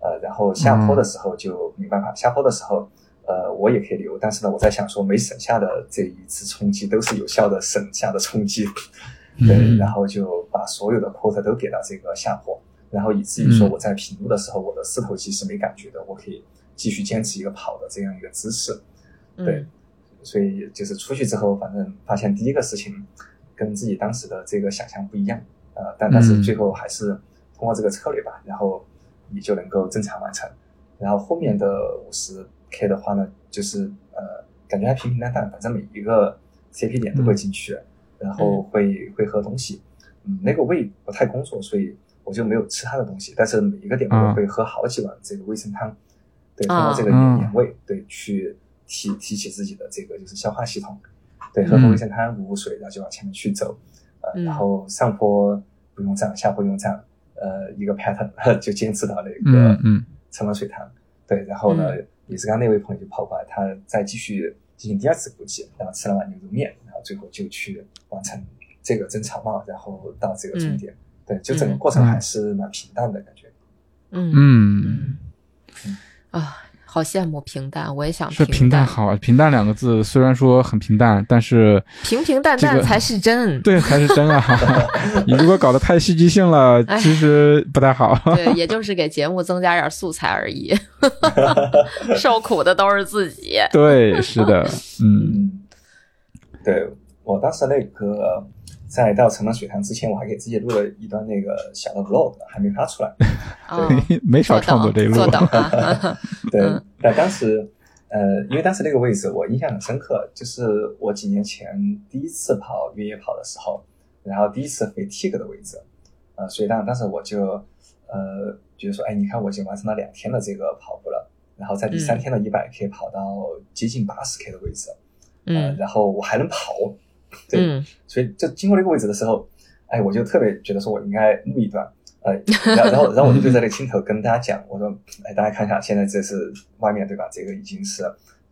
呃，然后下坡的时候就没办法，下坡的时候，呃，我也可以留，但是呢，我在想说，没省下的这一次冲击都是有效的省下的冲击，对，嗯然后就把所有的 quota 都给到这个下坡，然后以至于说嗯我在平路的时候，我的四头肌是没感觉的，我可以继续坚持一个跑的这样一个姿势。对嗯，所以就是出去之后，反正发现第一个事情跟自己当时的这个想象不一样，呃，但但是嗯最后还是通过这个策略吧，然后你就能够正常完成。然后后面的五十 K 的话呢，就是呃，感觉还平平淡淡，反正每一个 CP 点都会进去，然后会会喝东西，嗯，那个胃不太工作，所以我就没有吃他的东西，但是每一个点我会喝好几碗这个味噌汤，对，通啊过这个嗯。原原味，对，去提提起自己的这个就是消化系统，对，喝喝嗯味噌汤，补补水，然后就往前面去走，呃，嗯。然后上坡不用站，下坡用站，呃，一个 pattern 就坚持到那个嗯嗯。沉了水塘，对，然后呢，嗯。也是刚刚那位朋友就跑过来，他再继续进行第二次补给，然后吃了碗牛肉面，然后最后就去完成这个蒸草帽，然后到这个终点，对，就整个过程嗯还是蛮平淡的感觉。嗯嗯，嗯啊，好羡慕平淡，我也想是平淡好，平淡两个字虽然说很平淡，但是平平淡淡才是真。对才是真啊！你如果搞得太戏剧性了，哎其实不太好。对，也就是给节目增加点素材而已，受苦的都是自己。对，是的，嗯嗯，对我当时那个在到城门水塘之前，我还给自己录了一段那个小的 vlog，还没发出来。啊，没少创作这一路等，。坐等啊。对嗯，但当时，呃，因为当时那个位置我印象很深刻，就是我几年前第一次跑越野跑的时候，然后第一次飞 TIG 的位置，呃，所以当当时我就呃觉得说，哎，你看我已经完成了两天的这个跑步了，然后在第三天的一百 K 跑到接近八十 K 的位置，呃，嗯然后我还能跑，对，嗯。所以就经过这个位置的时候，哎，我就特别觉得说我应该录一段，哎，然后然后然后我就对着那个镜头跟大家讲，我说，哎，大家看一下，现在这是外面对吧？这个已经是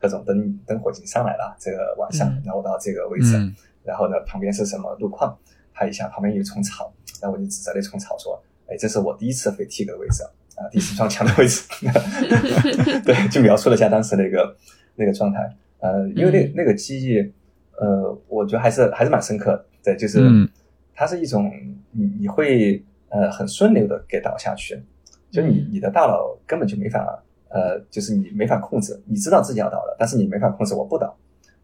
各种灯灯火已经上来了，这个晚上嗯，然后到这个位置，嗯。然后呢旁边是什么路况，拍一下，旁边有一丛草，然后我就指着那丛草说，哎，这是我第一次飞 T 的位置啊，第一次撞墙的位置，对，就描述了一下当时那个那个状态，呃，因为那嗯。那个记忆，呃，我觉得还是还是蛮深刻的，对，就是嗯。它是一种你你会呃很顺流的给导下去，就你嗯。你的大脑根本就没法呃，就是你没法控制，你知道自己要倒了，但是你没法控制我不倒，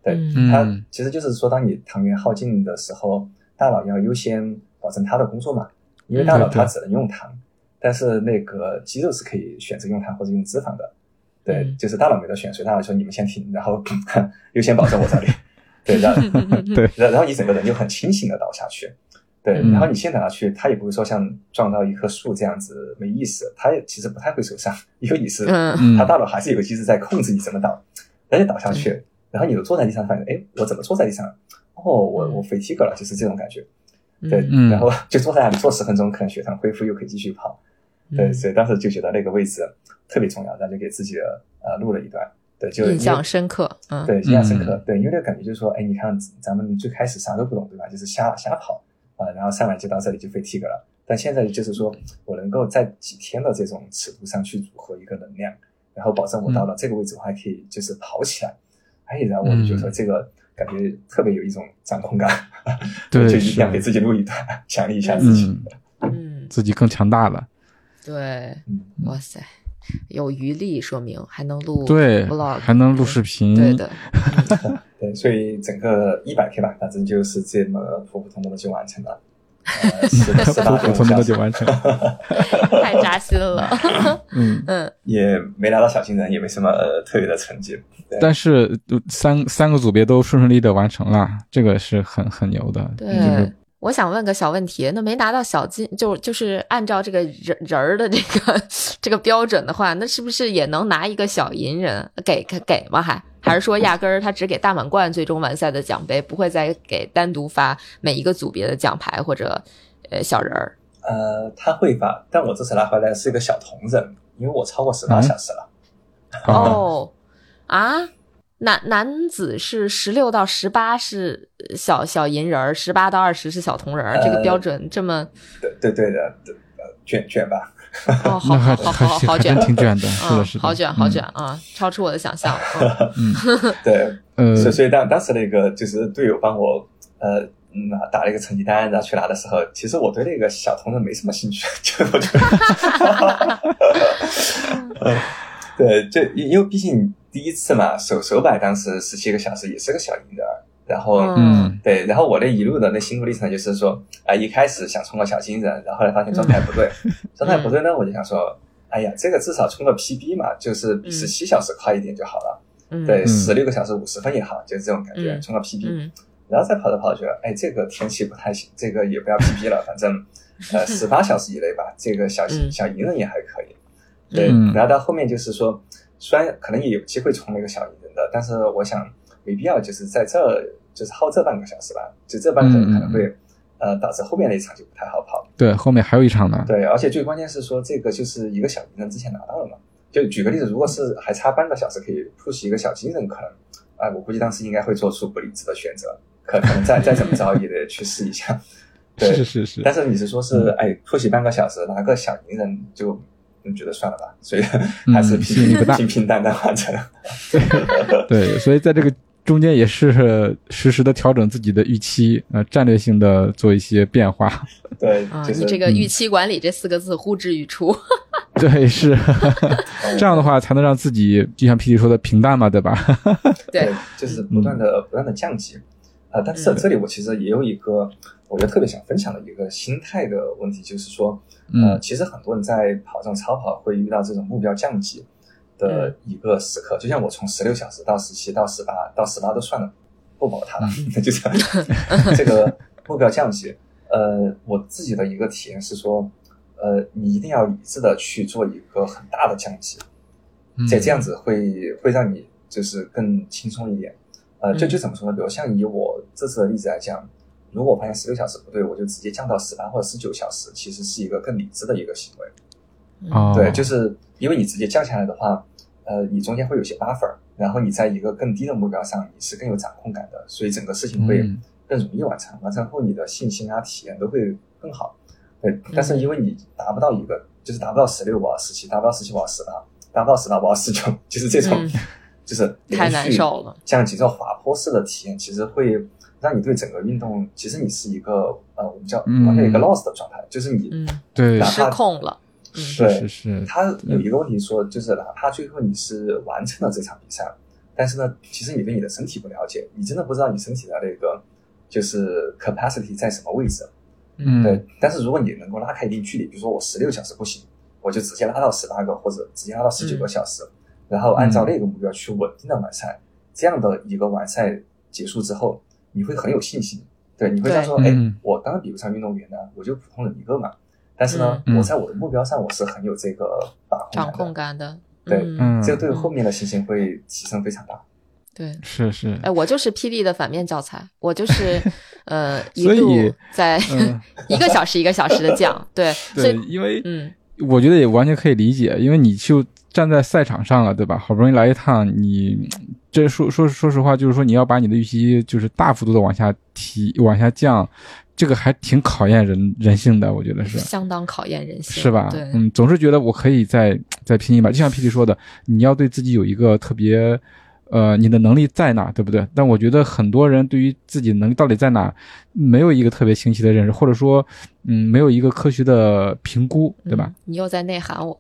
对，嗯。它嗯。其实就是说，当你糖原耗尽的时候，大脑要优先保证它的工作嘛，因为大脑它只能用糖，但是那个肌肉是可以选择用糖或者用脂肪的。对，嗯。就是大脑没得选，所以大脑说你们先停，然后 优先保证我这里。对，然后 对然然后你整个人就很清醒的倒下去。对，嗯然后你先倒下去，他也不会说像撞到一棵树这样子没意思，他也其实不太会受伤，因为你是，嗯嗯它大脑还是有个机制在控制你怎么倒，然后你倒下去，然后你就坐在地上，发现，哎，我怎么坐在地上？哦，我我 fatigue 了，就是这种感觉。对，嗯然后就坐在那里坐十分钟，可能血糖恢复又可以继续跑。对，嗯所以当时就觉得那个位置特别重要，然后就给自己呃录了一段。对，就印象深刻，嗯，对，印象深刻。对，因为那个感觉就是说，哎，你看咱们最开始啥都不懂，对吧？就是瞎瞎跑啊、然后上来就到这里就 fatigue 了。但现在就是说我能够在几天的这种尺度上去组合一个能量，然后保证我到了这个位置，我还可以就是跑起来。哎，然后我就觉得这个感觉特别有一种掌控感，对就一定要给自己录一段，奖励一下自己。嗯，嗯，自己更强大了。对，嗯哇塞，有余力，说明还能录对 vlog，，还能录视频。对的，对，所以整个一百 K 吧，反正就是这么普普通通的就完成了，普普通通的就完成。太扎心了，嗯，嗯，也没拿到小金人，也没什么呃特别的成绩。对但是呃三三个组别都顺顺利的完成了，这个是很很牛的。对。就是我想问个小问题，那没拿到小金，就就是按照这个人人儿的这个这个标准的话，那是不是也能拿一个小银人？给给给吗？还还是说压根儿他只给大满贯最终完赛的奖杯，不会再给单独发每一个组别的奖牌或者呃小人儿？呃，他会发，但我这次拿回来是一个小铜人，因为我超过十八嗯小时了。哦，哦啊，男男子是十六到十八是小小银人儿，十八到二十是小铜人儿，这个呃标准这么对对对的，呃卷卷吧。哦，好好好好 好卷。挺卷的，是啊的，是的，好卷，好嗯卷啊，超出我的想象。嗯，对，呃，所以所以当当时那个就是队友帮我呃拿打了一个成绩单，然后去拿的时候，其实我对那个小铜人没什么兴趣，就我觉得，呃对，就因因为毕竟第一次嘛，手手摆当时十七个小时也是个小银人儿，然后。嗯。对，然后我那一路的那心路历程就是说，啊、一开始想冲个小金人，然后后来发现状态不对，状态不对呢，我就想说，哎呀，这个至少冲个 PB 嘛，就是比嗯。十七小时快一点就好了。嗯，对，嗯。十六个小时五十分也好，就是这种感觉，嗯。冲个 PB，、嗯。然后再跑着跑着觉得，哎，这个天气不太行，这个也不要 PB 了，反正呃 十八小时以内吧，这个小嗯。小银人也还可以。对，嗯。然后到后面就是说，虽然可能也有机会冲那个小银人的，但是我想没必要就是在这儿就是耗这半个小时吧，就这半个小时可能会、呃导致后面那一场就不太好跑。对，后面还有一场呢。对，而且最关键是说这个就是一个小银人之前拿到了嘛。就举个例子，如果是还差半个小时可以 push 一个小金人，可能，啊、我估计当时应该会做出不理智的选择，可可能再 再怎么着也得去试一下。对，是是是，但是你是说是哎 push 半个小时拿个小银人就，嗯觉得算了吧，所以还是嗯吸引力不大平 平平淡淡完成。对，所以在这个中间也是实时的调整自己的预期，呃，战略性的做一些变化。对，啊，就是你这个预期管理这四个字呼之欲出。对，是这样的话才能让自己，就像 P D 说的平淡嘛，对吧？对，就是不断的、不断的降级。啊、但是嗯这里我其实也有一个我觉得特别想分享的一个心态的问题，就是说，呃，嗯其实很多人在跑这种超跑会遇到这种目标降级的一个时刻，就像我从十六小时到十七到十八到十八都算了，不保它了，就是这个目标降级。呃，我自己的一个体验是说，呃，你一定要理智的去做一个很大的降级，嗯这这样子会会让你就是更轻松一点。呃，就嗯就怎么说呢？比如像以我这次的例子来讲，如果我发现十六小时不对，我就直接降到十八或者十九小时，其实是一个更理智的一个行为。哦，对，就是因为你直接降下来的话，呃，你中间会有些 buffer，然后你在一个更低的目标上，你是更有掌控感的，所以整个事情会嗯更容易完成。完成后你的信心啊、体验都会更好。对，但是因为你达不到一个，就是达不到十六，我要十七；达不到十七，我要十八；达不到十八，我要十九，就是这种，嗯就是太难受了降级这种滑坡式的体验，其实会让你对整个运动，其实你是一个呃，我们叫嗯完全一个 loss 的状态，就是你嗯，对哪，失控了。嗯是对是是，他有一个问题说，就是哪怕最后你是完成了这场比赛，但是呢，其实你对你的身体不了解，你真的不知道你身体的那个就是 capacity 在什么位置。嗯，对，但是如果你能够拉开一定距离，比如说我十六小时不行，我就直接拉到十八个或者直接拉到十九个小时，然后按照那个目标去稳定的完赛。这样的一个完赛结束之后，你会很有信心。对，你会想说，哎，我当然比不上运动员呢，我就普通人一个嘛。但是呢，我在我的目标上，我是很有这个把控掌控感的。对，这个对后面的信心会提升非常大。对，是是。哎，我就是霹雳的反面教材，我就是 呃，一路 在 一个小时一个小时的讲。对，对，因为嗯，我觉得也完全可以理解，因为你就站在赛场上了，对吧？好不容易来一趟，你 这说说说实话，就是说你要把你的预期就是大幅度的往下提、往下降。这个还挺考验人人性的，我觉得是相当考验人性，是吧？对，嗯，总是觉得我可以再再拼一把，就像 P D 说的，你要对自己有一个特别，呃，你的能力在哪，对不对？但我觉得很多人对于自己能力到底在哪，没有一个特别清晰的认识，或者说，嗯，没有一个科学的评估，对吧？你又在内涵我？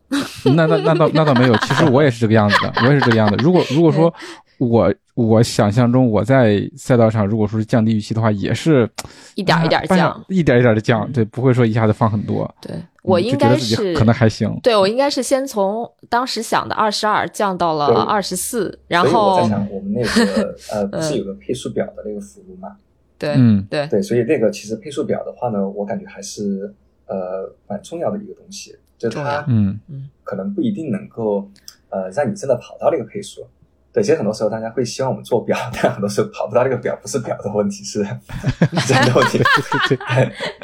那那那倒那倒没有，其实我也是这个样子的，我也是这个样子。如果如果说。我我想象中，我在赛道上，如果说是降低预期的话，也是一点一点降，一点一点的降，对，不会说一下子放很多。对我应该是可能还行。对我应该是先从当时想的二十二降到了二十四，然后我在想，我们那个 呃不是有个配速表的那个服务嘛？对，嗯，对对，所以那个其实配速表的话呢，我感觉还是呃蛮重要的一个东西，就它嗯嗯可能不一定能够呃让你真的跑到那个配速。对，其实很多时候大家会希望我们做表，但很多时候跑不到这个表，不是表的问题，是 人的问题。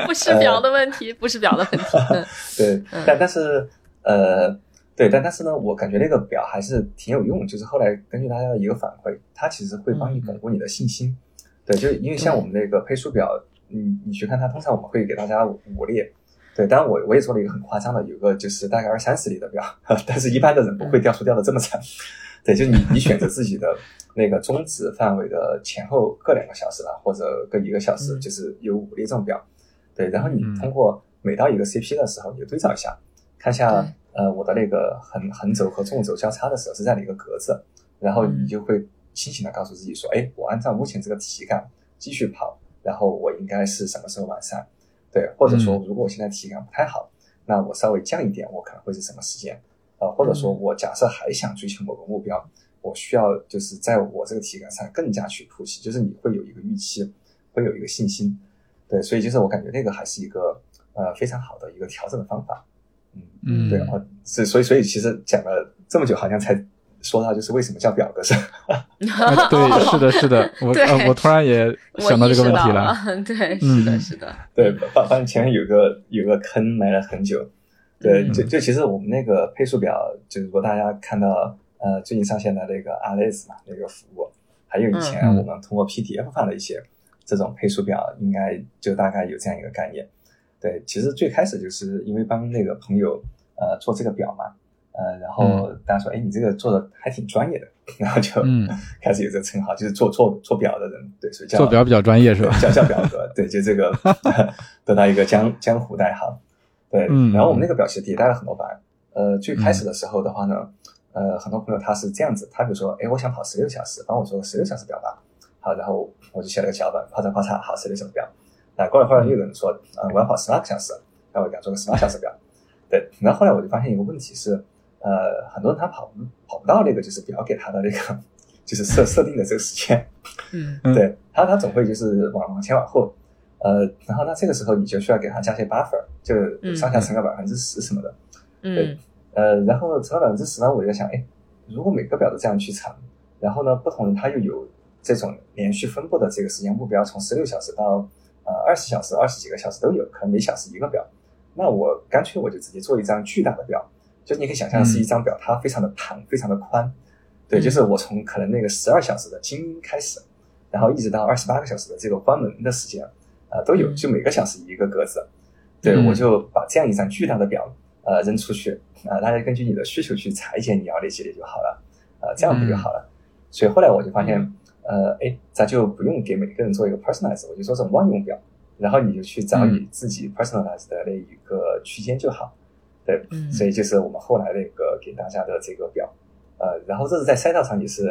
不是表的问题，不是表的问题。对，但但是呃，对，但但是呢，我感觉那个表还是挺有用。就是后来根据大家的一个反馈，它其实会帮你巩固你的信心。对，就因为像我们那个配速表，你你去看它，通常我们会给大家五列。对，当然我我也做了一个很夸张的，有个就是大概二三十里的表，但是一般的人不会掉速掉的这么惨。对，就是你，你选择自己的那个终止范围的前后各两个小时吧，或者各一个小时，就是有五列这种表。对，然后你通过每到一个 CP 的时候，你就对照一下，看一下呃我的那个横横轴和纵轴交叉的时候是在哪个格子，然后你就会清醒的告诉自己说，哎，我按照目前这个体感继续跑，然后我应该是什么时候完善？对，或者说如果我现在体感不太好，那我稍微降一点，我可能会是什么时间？呃，或者说我假设还想追求某个目标，我需要就是在我这个体感上更加去突袭，就是你会有一个预期，会有一个信心，对，所以就是我感觉那个还是一个呃非常好的一个调整的方法，嗯嗯，对，啊，是所以所以其实讲了这么久，好像才说到就是为什么叫表格是，对，是的，是的，我我突然也想到这个问题了，对，是的，是的，对，发发现前面有个有个坑埋了很久。对，就就其实我们那个配速表，就如果大家看到呃最近上线的那个 Alice 嘛那个服务，还有以前我们通过 PDF 发的一些这种配速表，应该就大概有这样一个概念。对，其实最开始就是因为帮那个朋友呃做这个表嘛，呃，然后大家说，哎，你这个做的还挺专业的，然后就 开始有这个称号，就是做做做表的人，对，所以叫做表比较专业是吧？叫叫表格，对，就这个 得到一个江江湖代号。对，然后我们那个表其实迭代了很多版。呃，最开始的时候的话呢，呃，很多朋友他是这样子，他比如说，哎，我想跑十六小时，帮我做个十六小时表吧。好，然后我就写了个脚本，啪嚓啪嚓，好，十六小时表。那过了会儿，又有人说，呃，我要跑十八个小时，那我给他做个十八小时表。对，然后后来我就发现一个问题是，呃，很多人他跑跑不到那个就是表给他的那个 就是设设定的这个时间。嗯，对他他总会就是往往前往后。呃，然后那这个时候你就需要给它加些 buffer，就上下乘个百分之十什么的。嗯。呃，然后乘到百分之十呢，我就想，哎，如果每个表都这样去乘，然后呢，不同人他又有这种连续分布的这个时间目标，从十六小时到呃二十小时、二十几个小时都有，可能每小时一个表。那我干脆我就直接做一张巨大的表，就是你可以想象是一张表，它非常的长，非常的宽。对，就是我从可能那个十二小时的精英开始，然后一直到二十八个小时的这个关门的时间。啊，都有，就每个小时一个格子，对我就把这样一张巨大的表，呃，扔出去，啊，大家根据你的需求去裁剪，你要哪几列就好了，啊，这样不就好了？所以后来我就发现，呃，哎，咱就不用给每个人做一个 personalize，我就做这种万用表，然后你就去找你自己 personalize 的那一个区间就好，对，所以就是我们后来那个给大家的这个表，呃，然后这是在赛道上也是，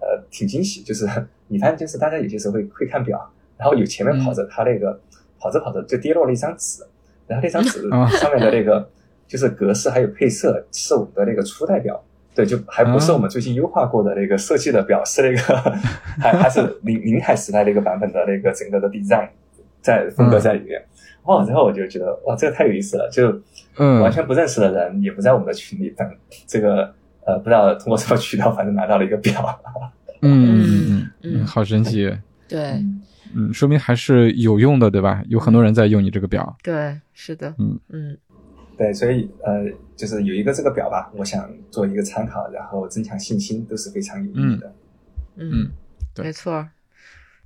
呃，挺惊喜，就是 你发现就是大家有些时候会会看表。然后有前面跑着他那个跑着跑着就跌落了一张纸，然后那张纸上面的那个就是格式还有配色是我们的那个初代表，对，就还不是我们最近优化过的那个设计的表，是那个还还是林林海时代那个版本的那个整个的 design 在风格在里面。哇，然后我就觉得哇，这个太有意思了，就嗯。完全不认识的人也不在我们的群里，但这个呃不知道通过什么渠道，反正拿到了一个表。嗯嗯，好神奇。对嗯，说明还是有用的，对吧？有很多人在用你这个表。对，是的，嗯嗯对，所以呃，就是有一个这个表吧，我想做一个参考，然后增强信心都是非常有意义的。嗯嗯，对没错，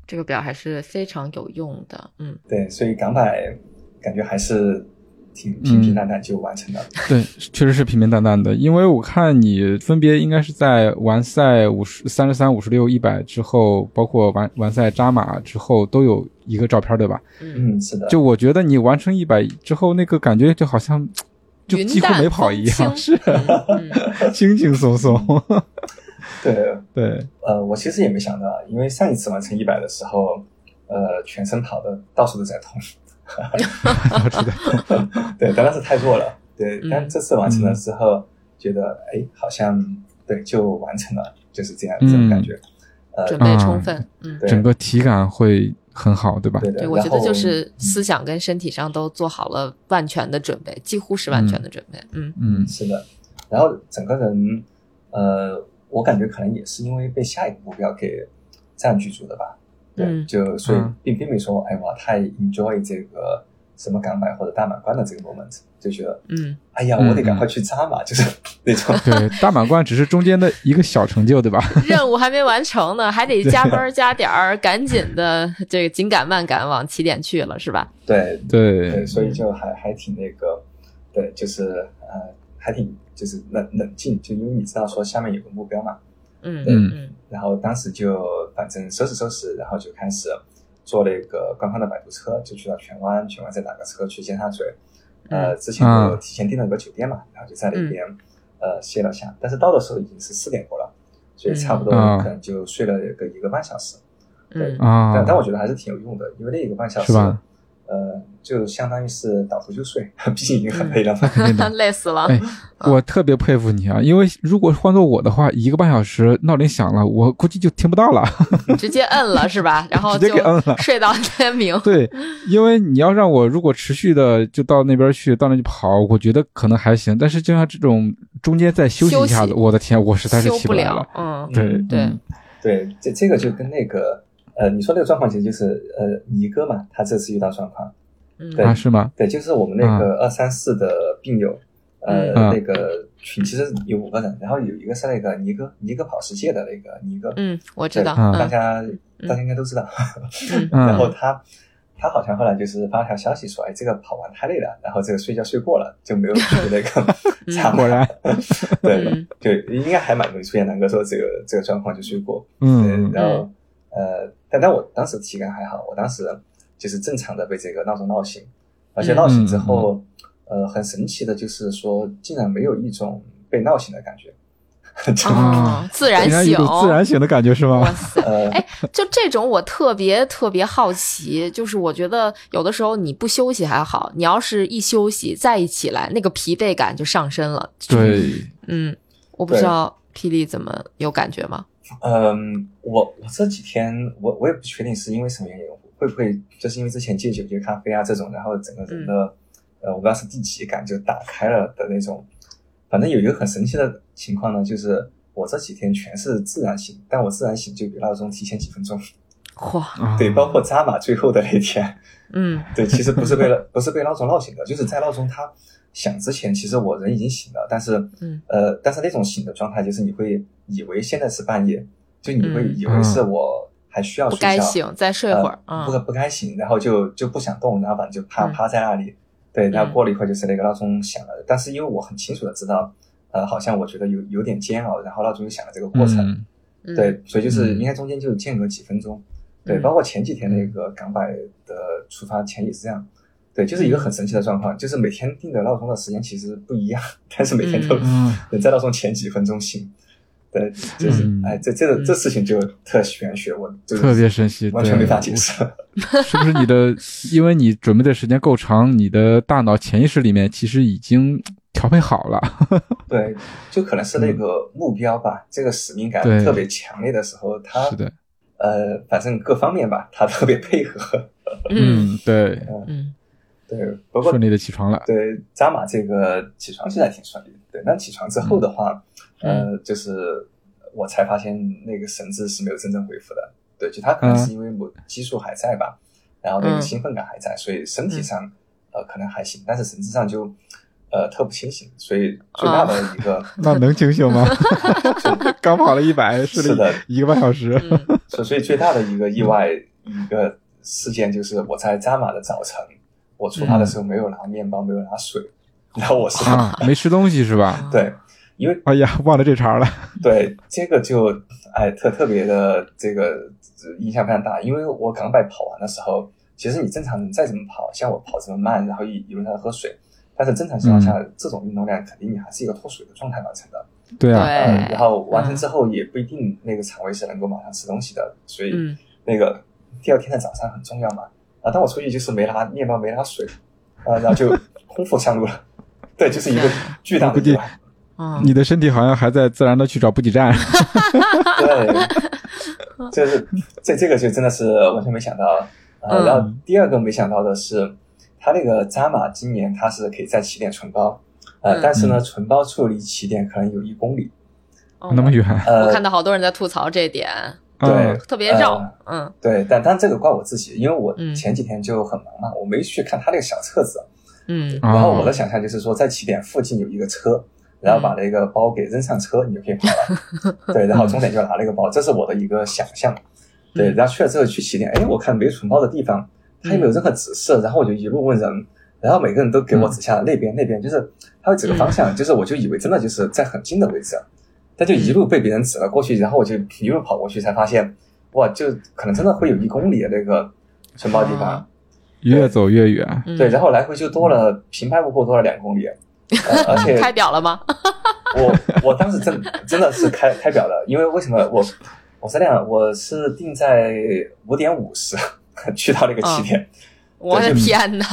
这个表还是非常有用的。嗯对，所以港百感觉还是挺平平淡淡就完成了。对，确实是平平淡淡的。因为我看你分别应该是在完赛五十三十三、五十六、一百之后，包括完完赛扎马之后，都有一个照片，对吧？嗯，嗯，是的，就我觉得你完成一百之后，那个感觉就好像就几乎没跑一样，是 轻轻松松。对，对，呃，我其实也没想到，因为上一次完成一百的时候，呃，全身跑的到处都在痛。我知道。对，但那是太弱了。对嗯，但这次完成了之后，觉得哎，好像对就完成了，就是这样这种感觉。呃，准备充分。嗯，对整个体感会很好，对吧？对，对，我觉得就是思想跟身体上都做好了万全的准备，几乎是万全的准备。嗯嗯是的，然后整个人，呃，我感觉可能也是因为被下一个目标给占据住的吧。对，嗯。就所以嗯。并并没说，哎，我太 enjoy 这个什么港版或者大满贯的这个 moment，就觉得，嗯，哎呀，嗯我得赶快去扎嘛，就是那种。对，大满贯只是中间的一个小成就，对吧？任务还没完成呢，还得加班加点儿，赶紧的这个紧赶慢赶往起点去了，是吧？对对，对，所以就还还挺那个，对，就是呃，还挺就是冷冷静，就因为你知道说下面有个目标嘛，嗯嗯。嗯然后当时就反正收拾收拾，然后就开始坐那个官方的摆渡车，就去到荃湾，荃湾再打个车去尖沙咀。呃，之前就提前订了个酒店嘛，然后就在那边、呃歇了下，但是到的时候已经是四点多了，所以差不多嗯。可能就睡了个一个半小时。嗯。啊，但但我觉得还是挺有用的，因为那一个半小时是吧，呃，就相当于是倒头就睡，毕竟已经很累了嘛。嗯，累死了。哎，我特别佩服你啊！因为如果换做我的话，一个半小时闹铃响了，我估计就听不到了。直接摁了是吧？然后直接就给摁了睡到天明。对，因为你要让我如果持续的就到那边去，到那去跑，我觉得可能还行。但是就像这种中间再休息一下子，我的天，我实在是起不来了。嗯，对嗯对嗯对，这这个就跟那个呃，你说那个状况其实就是呃，尼哥嘛，他这次遇到状况，嗯对啊，是吗？对，就是我们那个二三四的病友，呃，嗯那个群其实有五个人，然后有一个是那个尼哥，尼哥跑世界的那个尼哥，嗯，我知道。对大嗯家大家应该都知道。然后他他好像后来就是发条消息说，哎，这个跑完太累了，然后这个睡觉睡过了，就没有去那个嗯查过来，对嗯，就应该还蛮容易出现南哥说这个这个状况就睡过。嗯，然后呃，但但我当时体感还好，我当时就是正常的被这个闹钟闹醒，而且闹醒之后，呃，很神奇的就是说，竟然没有一种被闹醒的感觉。啊哦，自然醒，自然醒的感觉是哇吗？塞！呃，哎，就这种我特别特别好奇，就是我觉得有的时候你不休息还好，你要是一休息再一起来，那个疲惫感就上身了。对，嗯，我不知道霹雳怎么有感觉吗？嗯，我我这几天我我也不确定是因为什么原因，会不会就是因为之前戒酒、戒咖啡啊这种，然后整个人的、呃我不知道是第几感就打开了的那种。反正有一个很神奇的情况呢，就是我这几天全是自然醒，但我自然醒就比闹钟提前几分钟。嚯，啊。对，包括扎马最后的那天，嗯。对，其实不是被了不是被闹钟闹醒的，就是在闹钟它响之前，其实我人已经醒了，但是嗯。呃，但是那种醒的状态，就是你会以为现在是半夜，就你会嗯。以为是我还需要不睡觉，该醒，再睡会儿啊。呃不不该醒，然后就就不想动，然后反正就趴嗯。趴在那里。对，然嗯。后过了一会儿，就是那个闹钟响了，但是因为我很清楚的知道，呃，好像我觉得有有点煎熬，然后闹钟就响了这个过程，对，所以就是嗯。应该中间就间隔几分钟，对，嗯。包括前几天那个港百的出发前也是这样，对，就是一个很神奇的状况，就是每天定的闹钟的时间其实不一样，但是每天都嗯。能在闹钟前几分钟醒，对，就是嗯哎，这这个这事情就特玄学，我就是特别神奇，完全没法解释。是不是你的？因为你准备的时间够长，你的大脑潜意识里面其实已经调配好了。对，就可能是那个目标吧，这个使命感特别强烈的时候，他是的，呃，反正各方面吧，他特别配合。嗯嗯，对，嗯对，不过顺利的起床了。对扎马这个起床现在挺顺利的。对，那起床之后的话，嗯呃，就是我才发现那个神志是没有真正恢复的。对，就他可能嗯是因为某激素还在吧，然后那个嗯兴奋感还在，所以身体上呃可能还行，但是神志上就呃特不清醒。所以最大的一个，那能清醒吗？刚跑了一百，睡是的一个半小时。嗯所所以最大的一个意外一个事件就是我在扎马的早晨，我出发的时候没有拿面包，没有拿水，然后我是、啊，没吃东西是吧？对，因为哎呀，忘了这茬了。对这个就哎特特别的这个影响非常大，因为我港百跑完的时候，其实你正常人再怎么跑，像我跑这么慢，然后一一路上喝水，但是正常情况下，这种运动量肯定你还是一个脱水的状态完成的。对啊，嗯，然后完成之后也不一定那个肠胃是能够马上吃东西的，所以嗯那个第二天的早餐很重要嘛。啊，但我出去就是没拿面包，没拿水，啊，然后就 空腹上路了。对，就是一个巨大的意外。嗯。你的身体好像还在自然的去找补给站。对，就是这这个就真的是完全没想到。然后第二个没想到的是，他那个扎马今年他是可以在起点存包，呃，嗯。但是呢，存包处离起点可能有一公里，哦。那么远，呃，我看到好多人在吐槽这点，对嗯。特别绕呃。嗯。对，但但这个怪我自己，因为我嗯。前几天就很忙嘛，我没去看他那个小册子，嗯。啊然后我的想象就是说，在起点附近有一个车，然后把那个包给扔上车，你就可以跑了。对，然后终点就拿那个包，这是我的一个想象。对，嗯然后去了之后去起点，哎，我看没存包的地方，它也没有任何指示，然后我就一路问人，然后每个人都给我指下那边那边，就是他有几个方向，就是我就以为真的就是在很近的位置，但就一路被别人指了过去，然后我就一路跑过去，才发现，哇，就可能真的会有一公里的那个存包地方啊。越走越远。嗯对，然后来回就多了平白无故多了两公里，呃、而且 开表了吗？我我当时真真的是开开表了，因为为什么我我是那样，我是定在五点五十去到那个起点，我的天哪，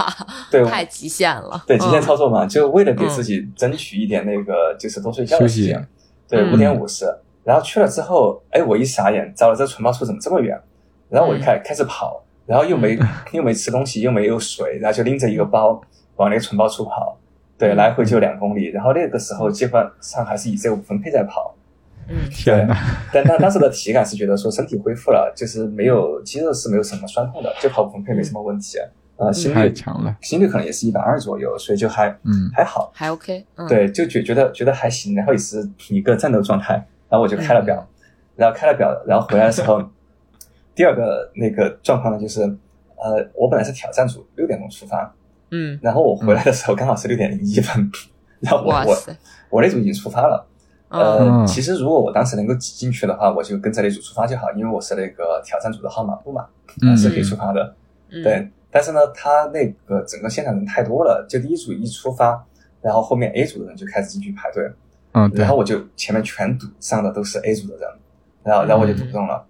对太极限了。对极限嗯操作嘛，就为了给自己争取一点那个就是多睡觉的时间，对，嗯五点五十，然后去了之后，哎，我一傻眼，糟了，这存包处怎么这么远？然后我一开开始跑，然后又没又没吃东西，又没有水，然后就拎着一个包往那个存包处跑，对，嗯。来回就两公里，然后那个时候基本上还是以这个五分配在跑，嗯。天哪！但当当时的体感是觉得说身体恢复了，就是没有肌肉是没有什么酸痛的，就跑五分配没什么问题，呃，心率太强了。心率可能也是一百二左右，所以就还嗯。还好，还 OK。嗯，对，就觉觉得觉得还行，然后也是一个战斗状态，然后我就开了表，嗯。然后开了表，然后回来的时候，第二个那个状况呢，就是呃，我本来是挑战组六点钟出发，嗯，然后我回来的时候刚好是六点零一分，然后我我，我那组已经出发了。嗯。呃，嗯。其实如果我当时能够挤进去的话，我就跟着那组出发就好，因为我是那个挑战组的号码布嘛，嗯。是可以出发的。嗯。对，但是呢，他那个整个现场人太多了，就第一组一出发，然后后面 A 组的人就开始进去排队，嗯，然后我就前面全堵上的都是 A 组的人，然后然后我就堵不动了，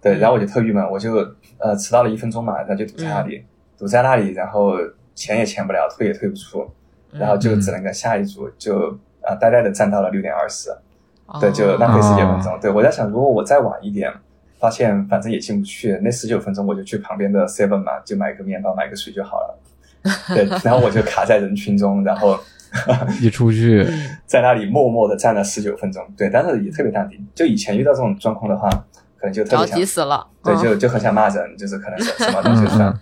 对，然后我就特郁闷，我就呃迟到了一分钟嘛，然后就堵在那里，堵在那里，然后钱也钱不了，退也退不出，然后就只能跟下一组就啊呆呆的站到了六点二十，对，就浪费十九分钟。对我在想，如果我再晚一点，发现反正也进不去，那十九分钟我就去旁边的 Seven 嘛，就买个面包、买个水就好了。对，然后我就卡在人群中，然后一出去，嗯在那里默默的站了十九分钟。对，但是也特别淡定。就以前遇到这种状况的话，可能就特着别想急死了。对，嗯就就很想骂人，就是可能是什么东西嗯算。嗯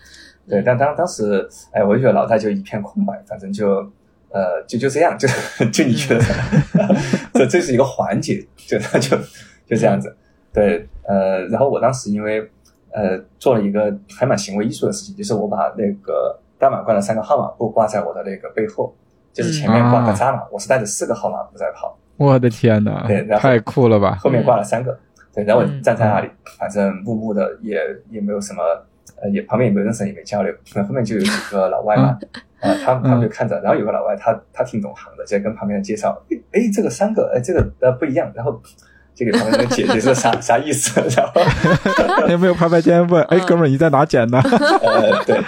对，但当当时，哎，我就觉得脑袋就一片空白，反正就，呃，就就这样，就就你觉得，这这是一个环节，就就就这样子。对，呃，然后我当时因为呃做了一个还蛮行为艺术的事情，就是我把那个大满贯的三个号码布挂在我的那个背后，就是前面挂个扎马，我是带着四个号码布在跑，我的天呐对然，后太酷了吧！后面挂了三个，对，然后我嗯。站在那里，反正木木的，也也没有什么，呃，也旁边也没有认识人，也没交流。那后面就有几个老外嘛，呃，他们他们就看着，然后有个老外，他他挺懂行的，就跟旁边人介绍，哎，这个三个，哎，这个呃不一样，然后就给他们解解释啥 啥意思，然后 有没有拍拍肩问，哎，哥们儿你在哪捡的？呃对，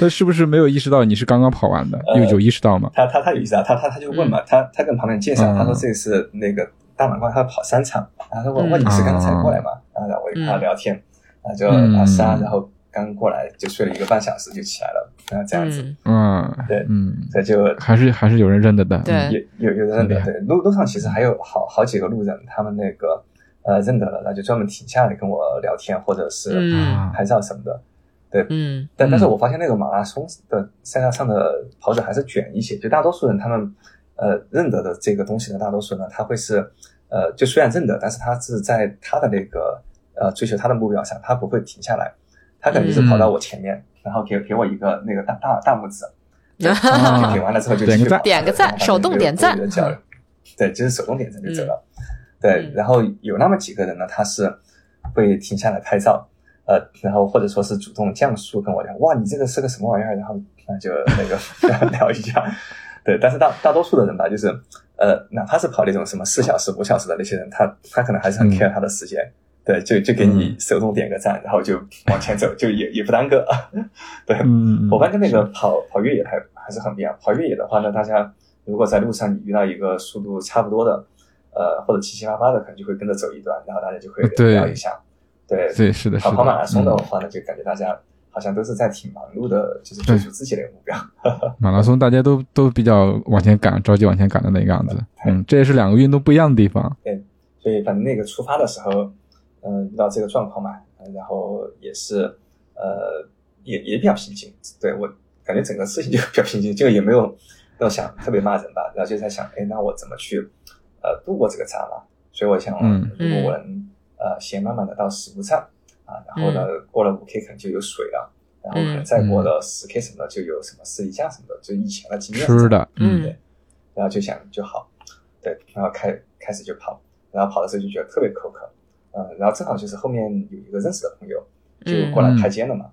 那是不是没有意识到你是刚刚跑完的？呃？有有意识到吗？他他他有意识到，他他他就问嘛，他他跟旁边介绍，嗯他说这个是那个大满贯，他跑三场，然后他问问你是刚才过来嘛，然后我就跟他聊天，啊就嗯。啊是啊，然后刚过来就睡了一个半小时就起来了，然后这样子，嗯。嗯，对嗯，这就还是还是有人认得的。对。嗯。有有有人认得，对路路上其实还有好好几个路人，他们那个呃认得了，那就专门停下来跟我聊天或者是拍照什么的。对。嗯。但但是嗯。我发现那个马拉松的赛道上的跑者还是卷一些，就大多数人他们呃认得的这个东西呢，大多数呢他会是呃就虽然认得，但是他是在他的那个呃追求他的目标上，他不会停下来，他可能是跑到我前面，然后给给我一个那个大大大拇指，对啊给完了之后就点个赞继续跑点个赞手动点赞 对，就是手动点赞就走了。对嗯，然后有那么几个人呢，他是会停下来拍照，呃，然后或者说是主动降速跟我聊，哇，你这个是个什么玩意儿？然后那就那个 聊一下。对，但是大大多数的人吧，就是呃，哪怕是跑那种什么四小时、五小时的那些人，他他可能还是很嗯 care 他的时间。对，就就给你手动点个赞，然后就往前走，就也也不耽搁。对，我发现那个跑跑越野还还是很不一样。跑越野的话呢，大家如果在路上你遇到一个速度差不多的，呃，或者七七八八的，可能就会跟着走一段，然后大家就会对聊一下。对，对，是的，跑跑马拉松的嗯话呢，就感觉大家好像都是在挺忙碌的，就是追逐自己的目标。马拉松大家都都比较往前赶，着急往前赶的那个样子。嗯，这也是两个运动不一样的地方。对所以反正那个出发的时候，嗯、遇到这个状况嘛，呃然后也是呃也也比较平静。对我感觉整个事情就比较平静，就也没有那种想特别骂人吧，然后就在想，哎，那我怎么去呃度过这个闸嘛？所以我想，嗯如果我能呃先慢慢的到十五站啊，然后呢过了五 K 可能就有水了。然后可能再过了十 K 什么的，就有什么士力架什么的，就以前的经验是的，嗯对，然后就想就好，对，然后开开始就跑，然后跑的时候就觉得特别口渴，嗯、然后正好就是后面有一个认识的朋友就过来拍肩了嘛，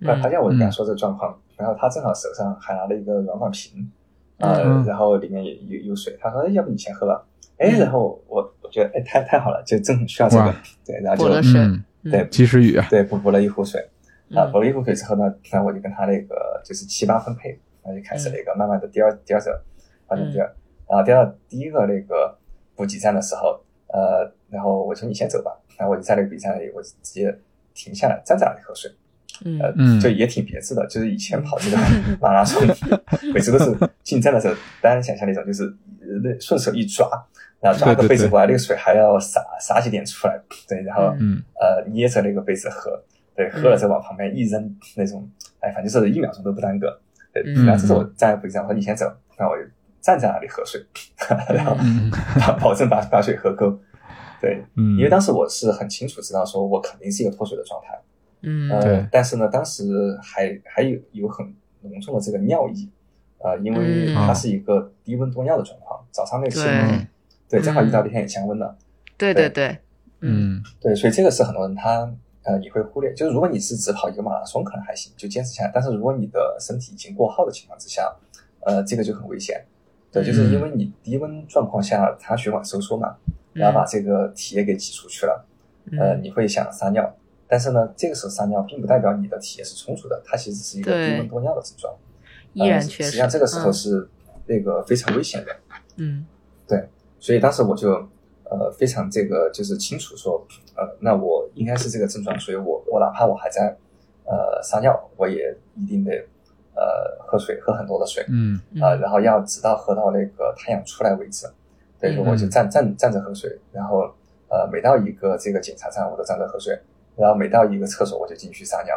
过来拍肩我就跟他说这个状况，然后他正好手上还拿了一个软管瓶，呃，嗯然后里面也有有水，他说哎要不你先喝吧，哎，然后我我觉得哎太太好了，就正需要这个，对，然后就补了水嗯，对及时雨啊，对补补了一壶水，啊，嗯补了一壶水之后呢，那我就跟他那个就是七八分配，然后就开始了一个慢慢的第二第二者，发现第二，然后第二第一个那个补给站的时候，呃，然后我说你先走吧，然后我就在那个补给站里，我直接停下来站在那里喝水，嗯就也挺别致的，就是以前跑这个 马拉松，每次都是进站的时候，大家想象那种就是呃那顺手一抓，然后抓个杯子过来，那个水还要洒洒几点出来，对，然后嗯呃捏着那个杯子喝，对，喝了之后往旁边一扔，那种，哎，反正就是一秒钟都不耽搁，对，嗯然后这是我站在补给站，我说你先走，那我就站在那里喝水，然后嗯。保保证把把水喝够，对，嗯，因为当时我是很清楚知道说我肯定是一个脱水的状态。嗯。呃对，但是呢，当时还还有有很浓重的这个尿意，呃，因为嗯。它是一个低温多尿的状况，早上那次对。对，正好遇到嗯那天也降温了，对对。对，嗯。对，所以这个是很多人他呃也会忽略，就是如果你是只跑一个马拉松，可能还行，就坚持下来，但是如果你的身体已经过耗的情况之下，呃，这个就很危险。对，就是因为你低温状况下，它血管收缩嘛，然后把这个体液给挤出去了，呃，嗯。你会想撒尿，但是呢，这个时候撒尿并不代表你的体液是充足的，它其实是一个对低温多尿的症状，依然缺实际上这个时候嗯。是那个非常危险的，嗯。对所以当时我就呃非常这个就是清楚说，呃，那我应该是这个症状，所以我我哪怕我还在呃撒尿，我也一定得呃喝水，喝很多的水，嗯。啊，然后要直到喝到那个太阳出来为止。对，我就站站站着喝水，然后呃每到一个这个检查站我都站着喝水，然后每到一个厕所我就进去撒尿。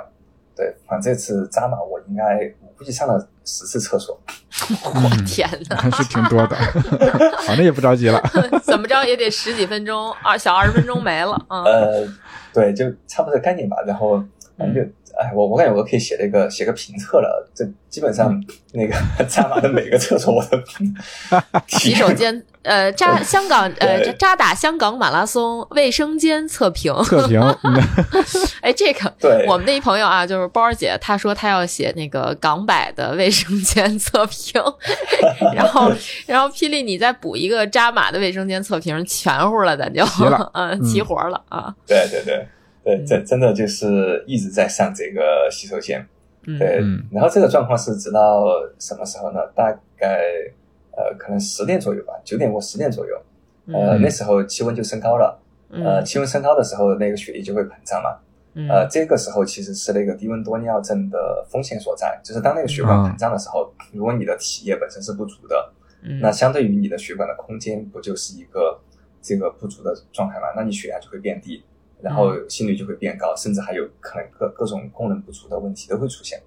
对，反正这次扎马我应该我估计上了十次厕所。我，天哪，还是挺多的。反正也不着急了。怎么着也得十几分钟，二小二十分钟没了啊。呃，对，就差不多这个概念吧。然后反正就哎，我我感觉我可以写这个写个评测了，这基本上那个扎马的每个厕所我都 洗手间，呃，扎香港呃扎打香港马拉松卫生间测评，测评。哎，这个 对我们的一朋友啊，就是包儿姐，她说她要写那个港百的卫生间测评，然后然后霹雳你再补一个扎马的卫生间测评，全乎了，咱就齐了嗯，齐活了啊。对对对对，真真的就是一直在上这个洗手间。嗯对嗯，然后这个状况是直到什么时候呢？大概呃，可能十点左右吧，九点过十点左右。呃，嗯那时候气温就升高了。呃，嗯气温升高的时候，那个血液就会膨胀嘛。嗯呃，这个时候其实是那个低温多尿症的风险所在，就是当那个血管膨胀的时候，如果你的体液本身是不足的，嗯那相对于你的血管的空间，不就是一个这个不足的状态嘛？那你血压就会变低，然后心率就会变高，甚至还有可能各各种功能不足的问题都会出现。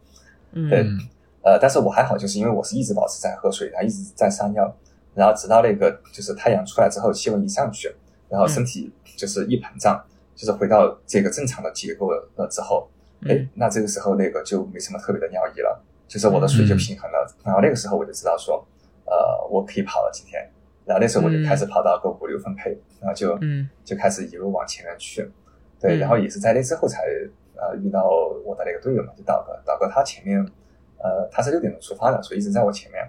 对嗯呃，但是我还好，就是因为我是一直保持在喝水，然后一直在撒尿，然后直到那个就是太阳出来之后，气温一上去，然后身体就是一膨胀，就是回到这个正常的结构了之后，哎、嗯。那这个时候那个就没什么特别的尿意了，就是我的水就平衡了，然后那个时候我就知道说，呃，我可以跑了今天，然后那时候我就开始跑到个五六分配，然后就嗯。就开始一路往前面去，对，嗯。然后也是在那之后才呃遇到我的那个队友嘛，就导哥，导哥他前面呃他是六点钟出发的，所以一直在我前面，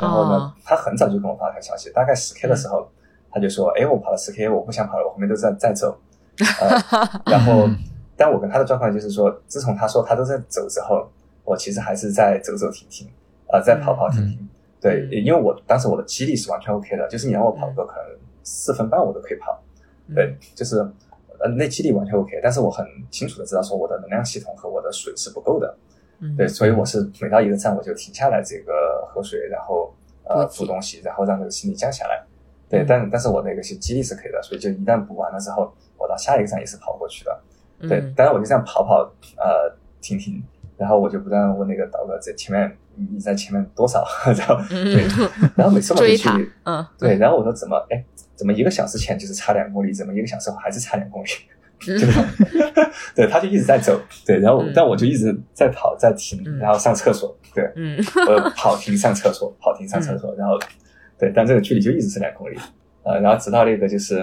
然后呢，哦他很早就跟我发了条消息，大概十 K 的时候，他就说，哎，我跑了十 K，我不想跑了，我后面都在在走，呃，然后嗯但我跟他的状况就是说，自从他说他都在走之后，我其实还是在走走停停，啊、在跑跑停停。对，因为我当时我的肌力是完全 OK 的，就是你让我跑个可能四分半我都可以跑。对，就是呃那肌力完全 OK，但是我很清楚的知道说我的能量系统和我的水是不够的。嗯对，所以我是每到一个站我就停下来这个喝水，然后呃补东西，然后让这个心率降下来。对，嗯但但是我那个是肌力是可以的，所以就一旦补完了之后，我到下一个站也是跑过去的。对，嗯当然我就这样跑跑，呃，停停，然后我就不断问那个导哥在前面，你你在前面多少？然后对，然后每次我就去嗯，对，然后我说怎么，哎，怎么一个小时前就是差两公里，怎么一个小时后还是差两公里？就是，对，他就一直在走，对，然后嗯。但我就一直在跑，在停，嗯。然后上厕所，对，嗯。我 跑停上厕所，跑停上厕所，然后，对，但这个距离就一直是两公里，呃，然后直到那个就是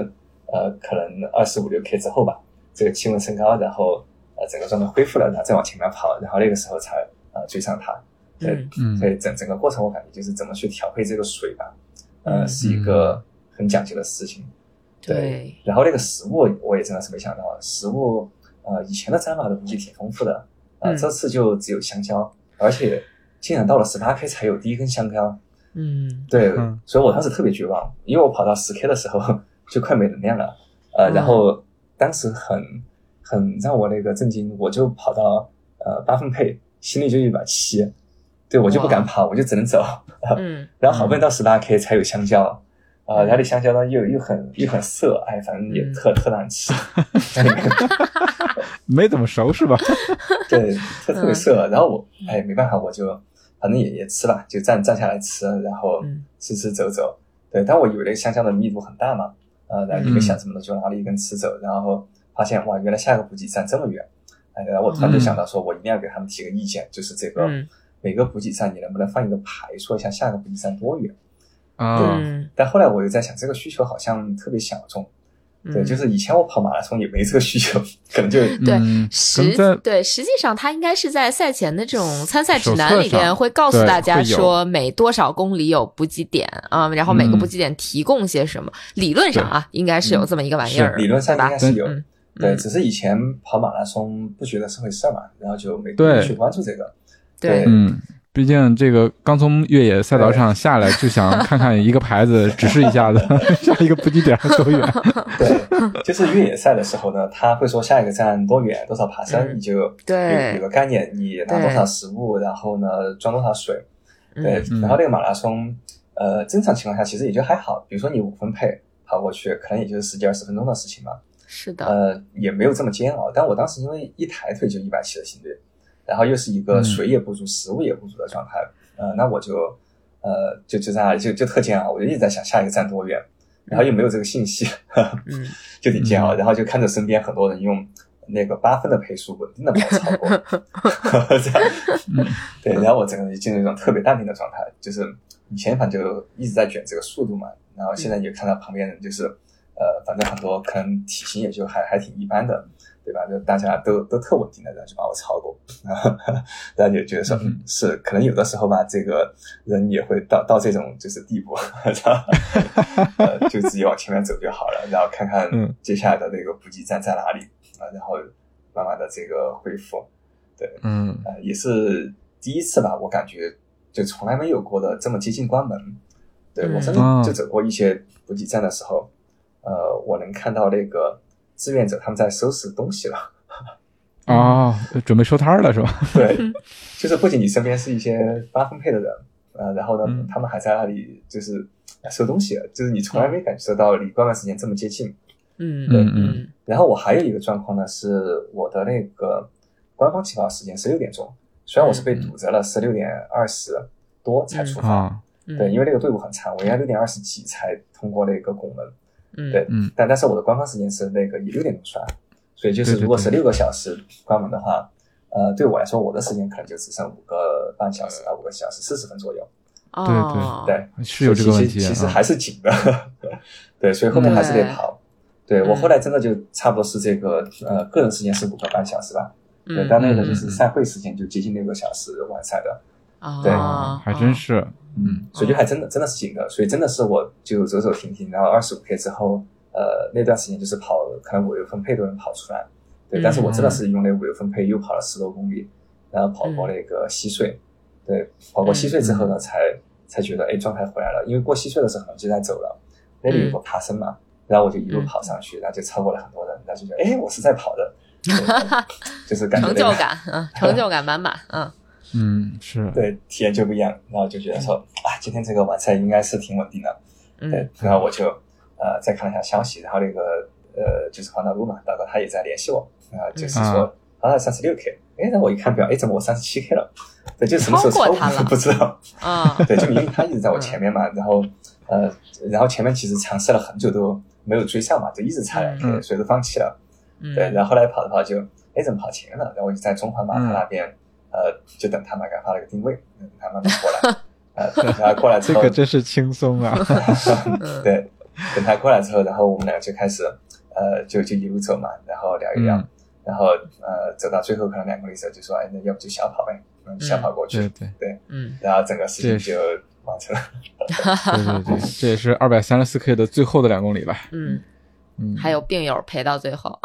呃，可能二十五六 K 之后吧，这个气温升高，然后呃整个状态恢复了，然后再往前面跑，然后那个时候才呃追上他，对，嗯。嗯。所以整整个过程我感觉就是怎么去调配这个水吧，呃，嗯。是一个很讲究的事情。对，然后那个食物我也真的是没想到，食物呃以前的战马的东西挺丰富的，啊、嗯。这次就只有香蕉，而且竟然到了十八 K 才有第一根香蕉，嗯。对，嗯。所以我当时特别绝望，因为我跑到十 K 的时候 就快没能量了，呃，嗯。然后当时很很让我那个震惊，我就跑到呃八分配，心率就一百七，对我就不敢跑，我就只能走，嗯。然后好不容易到十八 K 才有香蕉，啊、然后那香蕉呢又又很又很涩，哎，反正也嗯特、特难吃，没怎么熟是吧？对，特特别嗯涩。然后我哎没办法，我就反正也也吃吧，就站站下来吃，然后嗯吃吃走走。对，但我以为那个香蕉的密度很大嘛，呃，然后也没嗯想什么的，就拿了一根吃走，然后发现哇，原来下一个补给站这么远，哎，然后我突然就想到说，我一定要给他们提个意见，就是这个嗯每个补给站你能不能放一个牌，说一下下一个补给站多远？啊，嗯，但后来我又在想，这个需求好像特别小众。对，嗯就是以前我跑马拉松也没这个需求，可能就对嗯实对，实际上它应该是在赛前的这种参赛指南里边会告诉大家说每多少公里有补给点啊、然后每个嗯补给点提供些什么。理论上啊，应该是有这么一个玩意儿，理论上应该？是有。嗯对，嗯只是以前跑马拉松不觉得是回事儿嘛，然后就没对去关注这个。对，嗯，毕竟这个刚从越野赛道上下来，就想看看一个牌子，指示一下子下一个补给点多远。对，就是越野赛的时候呢，他会说下一个站多远，多少爬升，嗯你就有对有个概念，你拿多少食物，然后呢装多少水。对，嗯然后那个马拉松，呃，正常情况下其实也就还好，比如说你五分配跑过去，可能也就是十几二十分钟的事情嘛。是的，呃，也没有这么煎熬。但我当时因为一抬腿就一百七的心率，然后又是一个嗯。水也不足、食物也不足的状态，呃，那我就呃就就在那里就就特煎熬，我就一直在想下一个站多远，然后又没有这个信息，嗯。就挺煎熬。嗯。然后就看着身边很多人用那个八分的配速稳定的跑超过，这样，对，然后我整个人就进入一种特别淡定的状态，就是以前反正就一直在卷这个速度嘛，然后现在也看到旁边人就是，呃，反正很多可能体型也就还还挺一般的，对吧？就大家都都特稳定的，然后就把我超过，大家就觉得说，嗯，是可能有的时候吧，这个人也会到到这种就是地步，呃，就自己往前面走就好了，然后看看接下来的那个补给站在哪里啊。然后慢慢的这个恢复，对，嗯，呃，也是第一次吧，我感觉就从来没有过的这么接近关门。对我真的就走过一些补给站的时候，呃，我能看到那个志愿者他们在收拾东西了。啊，准备收摊了是吧？对，就是不仅你身边是一些八分配的人，呃，然后呢，他们还在那里就是收东西，就是你从来没感受到离关门时间这么接近。嗯嗯嗯，然后我还有一个状况呢，是我的那个官方起跑时间是六点钟，虽然我是被堵着了十六点二十多才出发，对，因为那个队伍很长，我应该六点二十几才通过那个拱门，嗯，对，嗯，但但是我的官方时间是那个以六点钟算，所以就是如果是六个小时关门的话，呃，对我来说我的时间可能就只剩五个半小时啊，五个小时四十分左右，对对。对，是有这个问题，其实还是紧的，对，所以后面还是得跑。对我后来真的就差不多是这个呃个人时间是五个半小时吧，对，但那个就是赛会时间就接近六个小时完赛的，对，还真是，嗯，所以就还真的真的是紧的，所以真的是我就走走停停，然后二十五 K 之后，呃那段时间就是跑可能五六分配都能跑出来，对，但是我真的是用那五六分配又跑了十多公里，然后跑过那个西隧，对，跑过西隧之后呢，才才觉得哎状态回来了，因为过西隧的时候就在走了，那里有个爬升嘛。然后我就一路跑上去，然后就超过了很多人，然后就觉得，哎，我是在跑的，就是感觉成就感，嗯，成就感满满，嗯，嗯，是。对，体验就不一样，然后就觉得说，啊，今天这个完赛应该是挺稳定的，对，然后我就呃再看了一下消息，然后那个呃就是黄大路嘛，大哥他也在联系我，啊，就是说啊。三十六 K，哎，然后我一看表，哎，怎么我三十七 K 了？对，就什么时候超过他了？不知道，啊，对，就因为他一直在我前面嘛，然后呃，然后前面其实尝试了很久都。没有追上嘛，就一直差两 K，所以都放弃了。对，然后后来跑的话就，哎，怎么跑前了？然后我就在中环码头那边，呃，就等他们给发了个定位，等他慢慢过来。呃，等他过来之后，这个真是轻松啊。对，等他过来之后，然后我们俩就开始，呃，就就一路走嘛，然后聊一聊，然后呃，走到最后可能两公里时候就说，哎，那要不就小跑呗，嗯，小跑过去。对对对，嗯，然后整个事情就。完成了，对对对，这也是二百三十四 K 的最后的两公里吧。嗯嗯，还有病友陪到最后，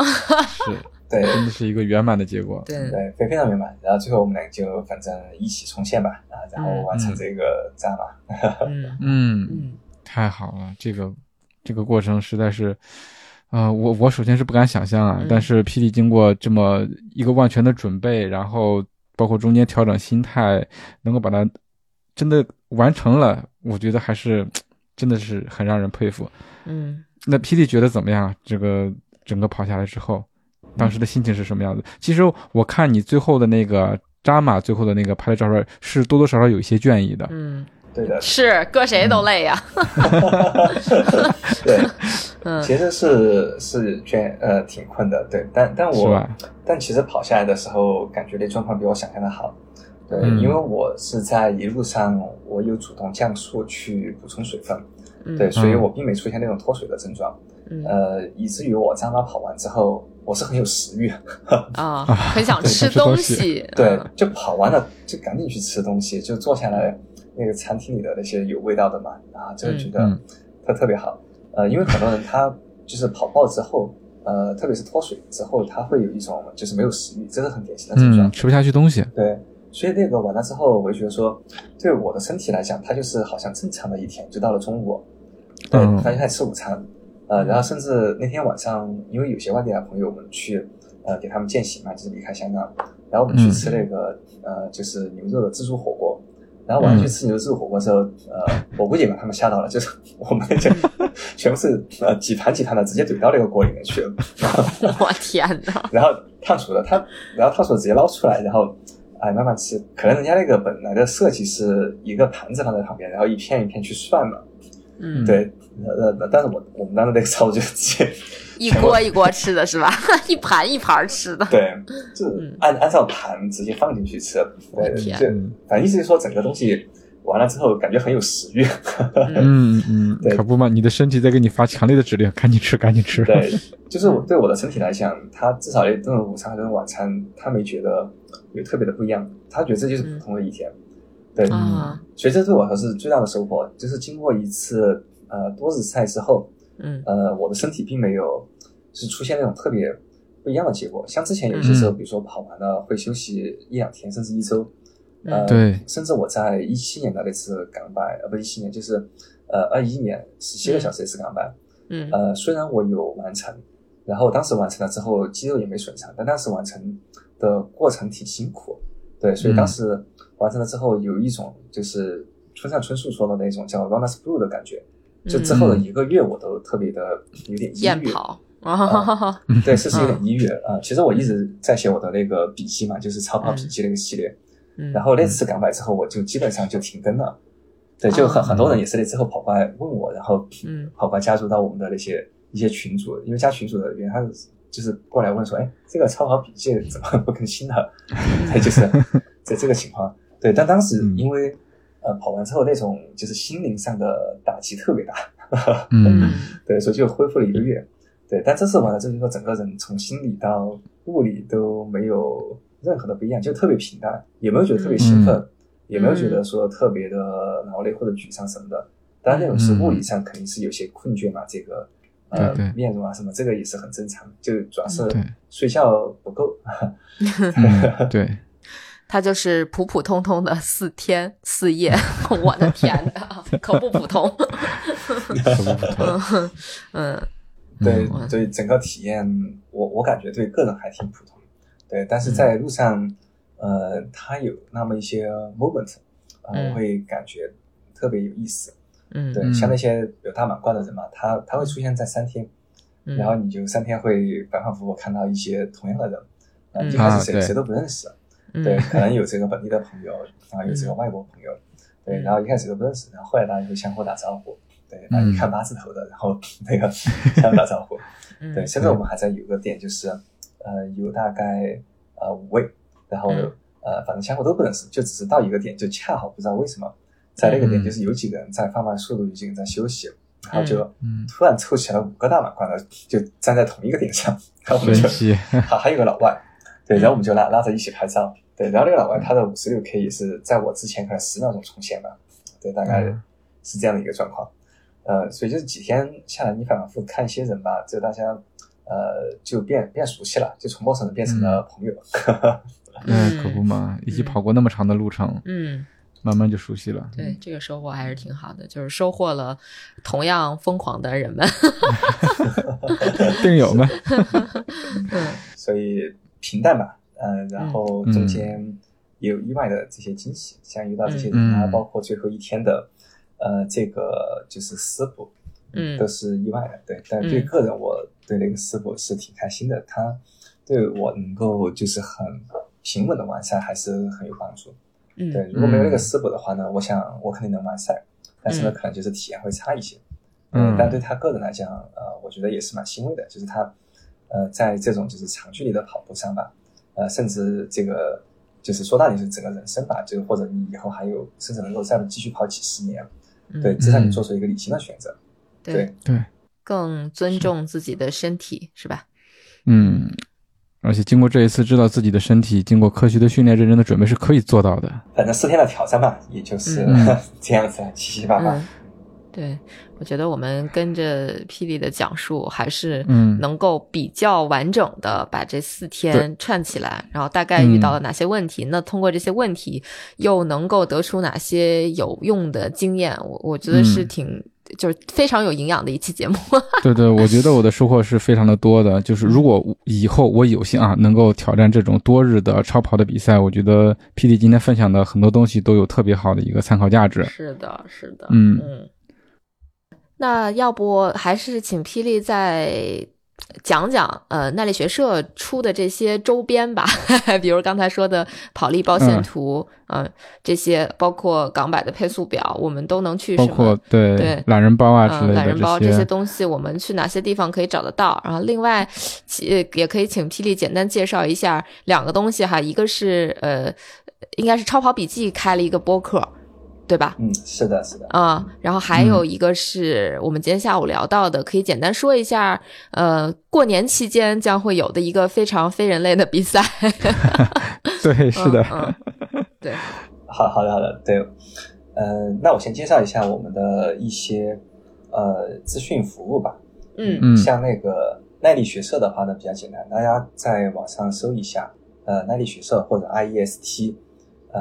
是，对，真的是一个圆满的结果。对对，非非常圆满。然后最后我们俩就反正一起冲线吧，啊，然后完成这个战嘛。嗯 嗯嗯，太好了，这个这个过程实在是，呃，我我首先是不敢想象啊，但是霹雳经过这么一个万全的准备，然后包括中间调整心态，能够把它。真的完成了，我觉得还是真的是很让人佩服。嗯，那 P D 觉得怎么样？这个整个跑下来之后，当时的心情是什么样子？其实我看你最后的那个扎马最后的那个拍的照片，是多多少少有一些倦意的。嗯，对的，是搁谁都累呀。对，嗯，其实是是倦呃挺困的，对，但但我但其实跑下来的时候，感觉那状况比我想象的好。对，因为我是在一路上，我有主动降速去补充水分，对，所以我并没出现那种脱水的症状，呃，以至于我扎马跑完之后，我是很有食欲。啊，很想吃东西，对，就跑完了就赶紧去吃东西，就坐下来那个餐厅里的那些有味道的嘛，啊，就觉得特特别好，呃，因为很多人他就是跑爆之后，呃，特别是脱水之后，他会有一种就是没有食欲，这是很典型的症状，吃不下去东西，对。所以那个完了之后，我就觉得说，对我的身体来讲，它就是好像正常的一天，就到了中午，对，他就开始吃午餐，呃，然后甚至那天晚上，因为有些外地的朋友我们去，呃，给他们践行嘛，就是离开香港，然后我们去吃那个，呃，就是牛肉的自助火锅，然后晚上去吃牛肉自助火锅的时候，呃，我估计把他们吓到了，就是 我们就 全部是呃几盘几盘的直接怼到那个锅里面去了，我天呐，然后烫熟了，他然后烫熟直接捞出来，然后。哎，慢慢吃，可能人家那个本来的设计是一个盘子放在旁边，然后一片一片去涮嘛，嗯，对，呃呃，但是我我们当时那个操作就直接一锅一锅吃的是吧？一盘一盘吃的。对，就是按按照盘直接放进去吃，对，天就反正意思就是说整个东西完了之后感觉很有食欲，嗯嗯，对可不嘛，你的身体在给你发强烈的指令，赶紧吃，赶紧吃。对，就是我对我的身体来讲，它至少这种午餐和这种晚餐，它没觉得有特别的不一样，他觉得这就是普通的一天。对，啊，所以这对我来说是最大的收获，就是经过一次呃多日赛之后，嗯。呃，我的身体并没有是出现那种特别不一样的结果。像之前有些时候，嗯。比如说跑完了会休息一两天，甚至一周。呃，嗯。对。甚至我在一七年的那次港百，呃，不，一七年就是呃二一年十七个小时一次港百，嗯。呃，虽然我有完成，然后当时完成了之后肌肉也没损伤，但当时完成的过程挺辛苦，对，所以当时完成了之后有一种就是村上春树说的那种叫 runners blue 的感觉，就之后的一个月我都特别的有点抑郁，对，是是有点抑郁啊、呃其实我一直在写我的那个笔记嘛，就是超跑笔记那个系列，嗯。然后那次港百之后，我就基本上就停更了。对，就很哦很多人也是那之后跑过来问我，然后嗯。跑过来加入到我们的那些一些群组，因为加群组的原因他就是过来问说，哎，这个超跑笔记怎么不更新了？对，就是在这个情况。对，但当时嗯因为呃跑完之后那种就是心灵上的打击特别大，嗯 对，所以就恢复了一个月。对，但这次完了之后，整个人从心理到物理都没有任何的不一样，就特别平淡，也没有觉得特别兴奋，嗯也没有觉得说特别的劳累或者沮丧什么的。当然，那种是物理上肯定是有些困倦嘛，这个呃对对面容啊什么，这个也是很正常。就主要是睡觉不够。嗯，对，他就是普普通通的四天四夜，我的天哪，可不普通。可不普通。嗯 对嗯，所以整个体验，我我感觉对个人还挺普通。对，但是在路上，呃，他有那么一些 moment，我会感觉特别有意思。嗯。对，嗯像那些有大满贯的人嘛，他他会出现在三天，嗯，然后你就三天会反反复复看到一些同样的人，一开始谁、谁都不认识，嗯。对，可能有这个本地的朋友，然后有这个外国朋友，对，嗯。然后一开始都不认识，然后后来大家就相互打招呼，对，嗯然后一看八字头的，然后那个相互打招呼，嗯。对，现在我们还在有一个点就是，呃，有大概呃五位，然后嗯。呃，反正相互都不认识，就只是到一个点，就恰好不知道为什么，在那个点嗯就是有几个人在放慢速度，有几个人在休息，然后就嗯突然凑齐了五个大满贯的，就站在同一个点上，然后我们就。还还有个老外，对，然后我们就拉拉着一起拍照，对，然后那个老外他的五十六 K 也是在我之前可能十秒钟重现了，对，大概嗯。是这样的一个状况，呃，所以就是几天下来，你反反复复看一些人吧，就大家呃就变变熟悉了，就从陌生人变成了朋友，嗯，可不嘛，一起跑过那么长的路程，嗯，慢慢就熟悉了。对，这个收获还是挺好的，就是收获了同样疯狂的人们。病友们，嗯所以平淡吧，呃，然后中间也有意外的这些惊喜，像遇到这些人啊，嗯包括最后一天的呃这个就是师傅，嗯都是意外的，对。但对嗯个人，我对那个师傅是挺开心的，他对我能够就是很平稳的完善还是很有帮助。嗯。对，如果没有那个师傅的话呢，我想我肯定能完赛，但是呢，嗯。可能就是体验会差一些。嗯。但对他个人来讲，呃，我觉得也是蛮欣慰的，就是他，呃，在这种就是长距离的跑步上吧，呃，甚至这个就是说到底是整个人生吧，就是或者你以后还有甚至能够再继续跑几十年，嗯对，至少你做出一个理性的选择，对对，对，更尊重自己的身体，是吧？嗯，而且经过这一次，知道自己的身体经过科学的训练、认真的准备是可以做到的。反正四天的挑战嘛，也就是、嗯 这样子，七七八八。嗯，对，我觉得我们跟着霹雳的讲述，还是嗯能够比较完整的把这四天串起来，然后大概遇到了嗯哪些问题，那通过这些问题又能够得出哪些有用的经验，我我觉得是嗯挺。就是非常有营养的一期节目，对对，我觉得我的收获是非常的多的。就是如果以后我有幸啊能够挑战这种多日的超跑的比赛，我觉得 PD 今天分享的很多东西都有特别好的一个参考价值。是的，是的，嗯嗯。那要不还是请霹雳再讲讲呃耐力学社出的这些周边吧，比如刚才说的跑力包线图，嗯、这些包括港版的配速表，我们都能去包什么括对对。懒人包啊之嗯，类的懒人包这些些东西，我们去哪些地方可以找得到？然后另外，其呃也可以请霹雳简单介绍一下两个东西哈，一个是呃，应该是超跑笔记开了一个播客，对吧？嗯，是的，是的。啊、然后还有一个是我们今天下午聊到的，可以简单说一下，呃，过年期间将会有的一个非常非人类的比赛。对，是的，嗯，嗯对，好好的好的，对，呃，那我先介绍一下我们的一些呃资讯服务吧。嗯嗯像那个耐力学社的话呢，比较简单，大家在网上搜一下，呃，耐力学社或者 IEST，呃，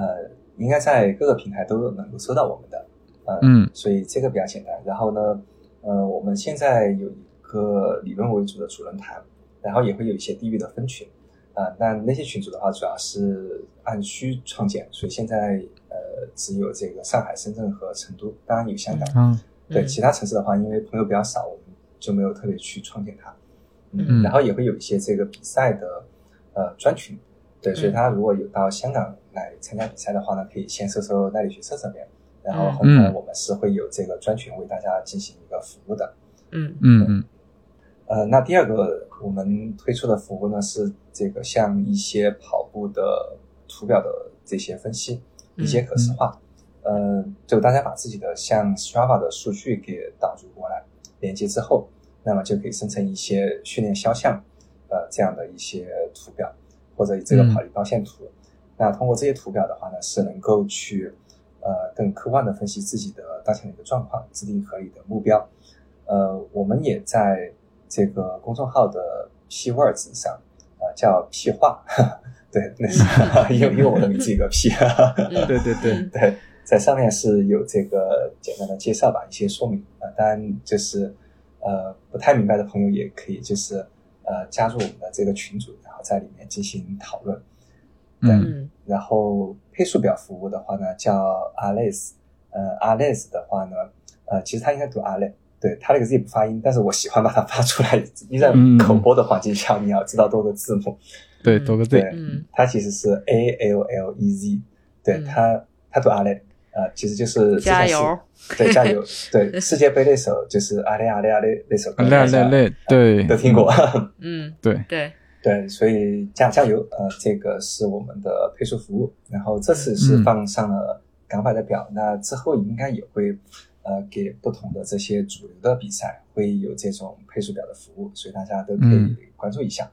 应该在各个平台都能够搜到我们的，呃，嗯所以这个比较简单。然后呢，呃，我们现在有一个理论为主的主论坛，然后也会有一些地域的分群，啊、那那些群组的话，主要是按需创建，所以现在呃只有这个上海、深圳和成都，当然有香港。嗯对嗯其他城市的话，因为朋友比较少，我们就没有特别去创建它。嗯然后也会有一些这个比赛的呃专群，对，所以嗯他如果有到香港来参加比赛的话呢，可以先搜搜耐力学社这边，然后后面嗯。我们是会有这个专群为大家进行一个服务的。嗯。嗯。嗯。呃，那第二个我们推出的服务呢是这个像一些跑步的图表的这些分析，嗯。一些可视化。呃，就大家把自己的像 Strava 的数据给导入过来，连接之后，那么就可以生成一些训练肖像，呃，这样的一些图表，或者这个嗯。跑力包线图。那通过这些图表的话呢，是能够去呃更客观的分析自己的当前的一个状况，制定合理的目标。呃，我们也在这个公众号的 P words 上，呃，叫 P 话，对，那是因为因为我的名字一个 P，对对对，对，在上面是有这个简单的介绍吧，一些说明啊、呃当然就是呃不太明白的朋友也可以就是呃加入我们的这个群组，然后在里面进行讨论。嗯嗯。然后配速表服务的话呢，叫 Ales，呃，Ales 的话呢，呃，其实它应该读 Ale，对，它那个 Z 不发音，但是我喜欢把它发出来。你在嗯。口播的环境下，你要知道多个字母，对，多个 Z，对嗯。它其实是 A L L E Z，对嗯。它，它读 Ale，呃，其实就是加油，对，加油，对，世界杯那首就是阿雷阿雷阿雷那首歌，累累大家累，对。都听过。嗯，对，对，对，所以加加油，呃，这个是我们的配速服务。然后这次是嗯放上了港版的表，那之后应该也会呃给不同的这些主流的比赛会有这种配速表的服务，所以大家都可以嗯关注一下。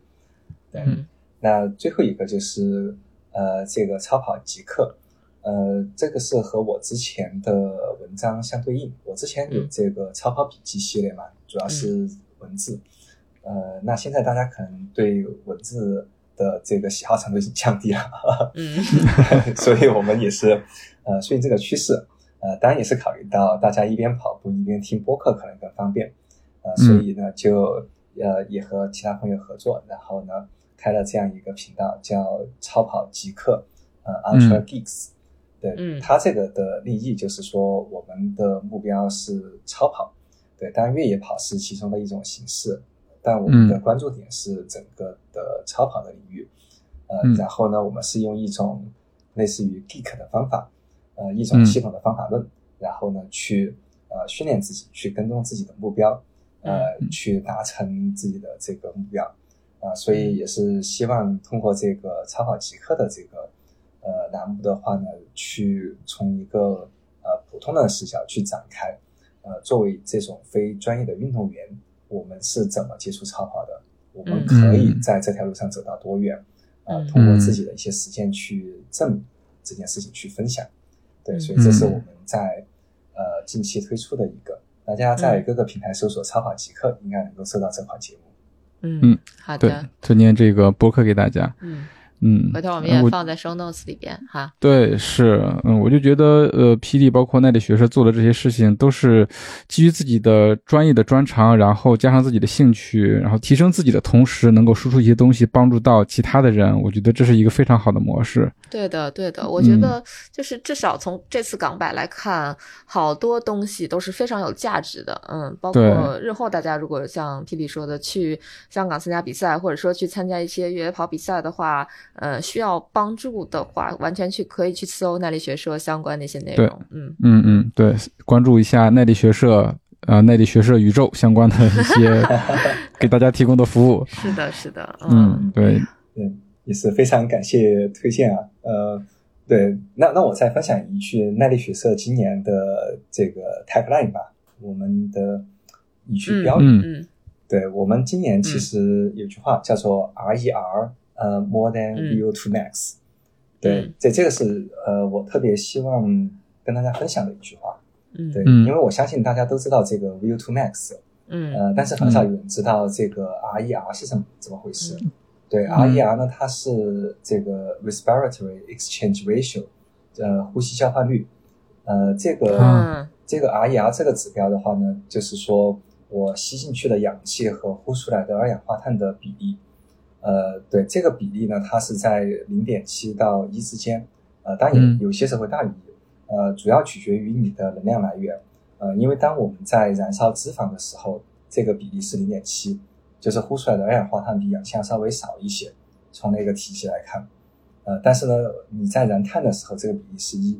对，嗯那最后一个就是呃这个超跑极客，呃这个是和我之前的文章相对应。我之前有嗯这个超跑笔记系列嘛，主要是文字。呃，那现在大家可能对文字的这个喜好程度已经降低了，嗯所以我们也是呃顺应这个趋势，呃，当然也是考虑到大家一边跑步一边听播客可能更方便，呃，所以呢就呃也和其他朋友合作，然后呢开了这样一个频道叫超跑极客，呃，Ultra Geeks，、对，嗯。它这个的立意就是说我们的目标是超跑，对，当然越野跑是其中的一种形式，但我们的嗯关注点是整个的超跑的领域。呃，嗯。然后呢，我们是用一种类似于 geek 的方法，呃，一种嗯。系统的方法论，然后呢，去呃训练自己，去跟踪自己的目标，呃，嗯去达成自己的这个目标，啊、所以也是希望通过这个超跑极客的这个呃栏目的话呢，去从一个呃普通的视角去展开，呃，作为这种非专业的运动员，我们是怎么接触超跑的？我们嗯可以在这条路上走到多远？啊、嗯通过自己的一些实践去证明这件事情，去分享。对，嗯所以这是我们在呃近期推出的一个，大家在嗯各个平台搜索“超跑极客”，应该能够搜到这款节目。嗯嗯，对好的，，推荐这个播客给大家。嗯嗯，回头我们呃也放在 show notes 里边哈。对，是，嗯，我就觉得，呃，霹雳包括奈力学社做的这些事情，都是基于自己的专业的专长，然后加上自己的兴趣，然后提升自己的同时，能够输出一些东西，帮助到其他的人。我觉得这是一个非常好的模式。对的，对的，嗯我觉得就是至少从这次港百来看，好多东西都是非常有价值的。嗯，包括日后大家如果像霹雳说的去香港参加比赛，或者说去参加一些越野跑比赛的话，呃，需要帮助的话，完全去可以去搜耐力学社相关的一些内对容。嗯，嗯嗯，对，关注一下耐力学社，呃，耐力学社宇宙相关的一些 给大家提供的服务。是的，是的，嗯，对，对，也是非常感谢推荐啊。呃，对，那那我再分享一句耐力学社今年的这个 tagline 吧，我们的一句标语。嗯嗯对我们今年其实有句话叫做 RER，呃，More than 嗯 VO2 Max。对嗯，这这个是呃我特别希望跟大家分享的一句话。嗯，对，嗯因为我相信大家都知道这个 view to Max，嗯呃，但是很少有人知道这个 RER 是怎么怎么回事。嗯对嗯，RER 呢，它是这个 respiratory exchange ratio，呃，呼吸交换率。呃，这个、嗯这个 RER 这个指标的话呢，就是说我吸进去的氧气和呼出来的二氧化碳的比例。呃，对这个比例呢，它是在零点七到一之间。呃，当然嗯有有些时候会大于一。呃，主要取决于你的能量来源。呃，因为当我们在燃烧脂肪的时候，这个比例是零点七，就是呼出来的二氧化碳比氧气要稍微少一些。从那个体积来看，呃，但是呢，你在燃碳的时候，这个比例是一，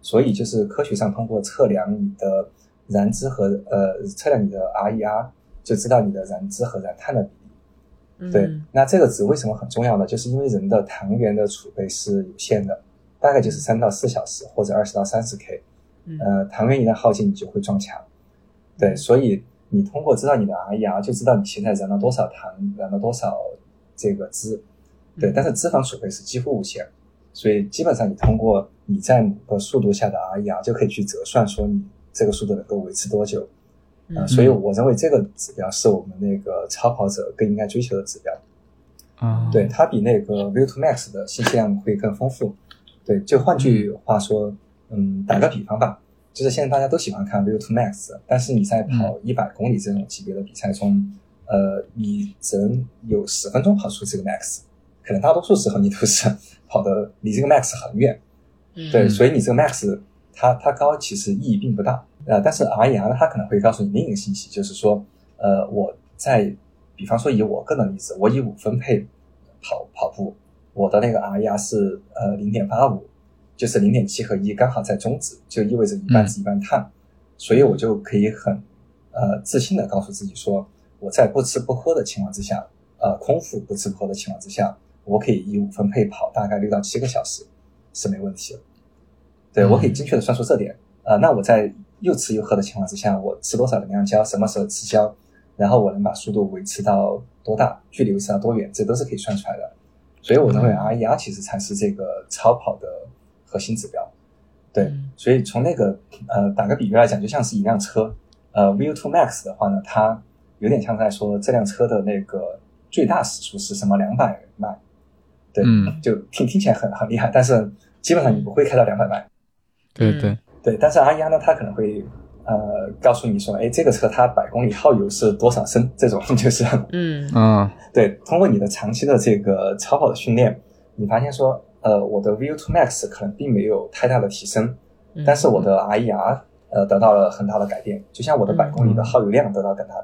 所以就是科学上通过测量你的燃脂和呃测量你的 RER，就知道你的燃脂和燃碳的比例。嗯，对，那这个值为什么很重要呢？就是因为人的糖原的储备是有限的，大概就是三到四小时或者二十到三十 K。嗯呃，糖原一旦耗尽，你就会撞墙。对，所以你通过知道你的 RER，就知道你现在燃了多少糖，燃了多少这个脂。对，但是脂肪储备是几乎无限，所以基本上你通过你在某个速度下的 RER 就可以去折算说你这个速度能够维持多久。呃，嗯所以我认为这个指标是我们那个超跑者更应该追求的指标。啊，对，它比那个 View to Max 的信息量会更丰富。对，就换句话说，嗯，打个比方吧，就是现在大家都喜欢看 View to Max，但是你在跑一百公里这种级别的比赛中，呃，你只能有十分钟跑出这个 Max，可能大多数时候你都是 跑的离这个 Max 很远。嗯对，所以你这个 Max 它它高其实意义并不大。呃，但是 RER 呢，它可能会告诉你另一个信息，就是说，呃，我在，比方说以我个人的例子，我以五分配跑跑步，我的那个 RER 是呃零点八五，就是零点七和一刚好在中值，就意味着一半是一半碳，所以我就可以很呃自信的告诉自己说，我在不吃不喝的情况之下，呃空腹不吃不喝的情况之下，我可以以五分配跑大概六到七个小时是没问题的。对，我可以精确的算出这点。呃，那我在又吃又喝的情况之下，我吃多少能量胶，什么时候吃胶，然后我能把速度维持到多大，距离维持到多远，这都是可以算出来的。所以我认为 RER 其实才是这个超跑的核心指标。对，嗯所以从那个呃打个比喻来讲，就像是一辆车，呃 View to Max 的话呢，它有点像在说这辆车的那个最大时速是什么两百迈。对，嗯就听听起来很很厉害，但是基本上你不会开到两百迈。对对，对，但是 RER 呢，它可能会呃告诉你说，哎，这个车它百公里耗油是多少升？这种 就是嗯。嗯，对，通过你的长期的这个超跑的训练，你发现说，呃，我的 VO2 Max 可能并没有太大的提升，嗯但是我的 RER 呃得到了很大的改变，就像我的百公里的耗油量得到更大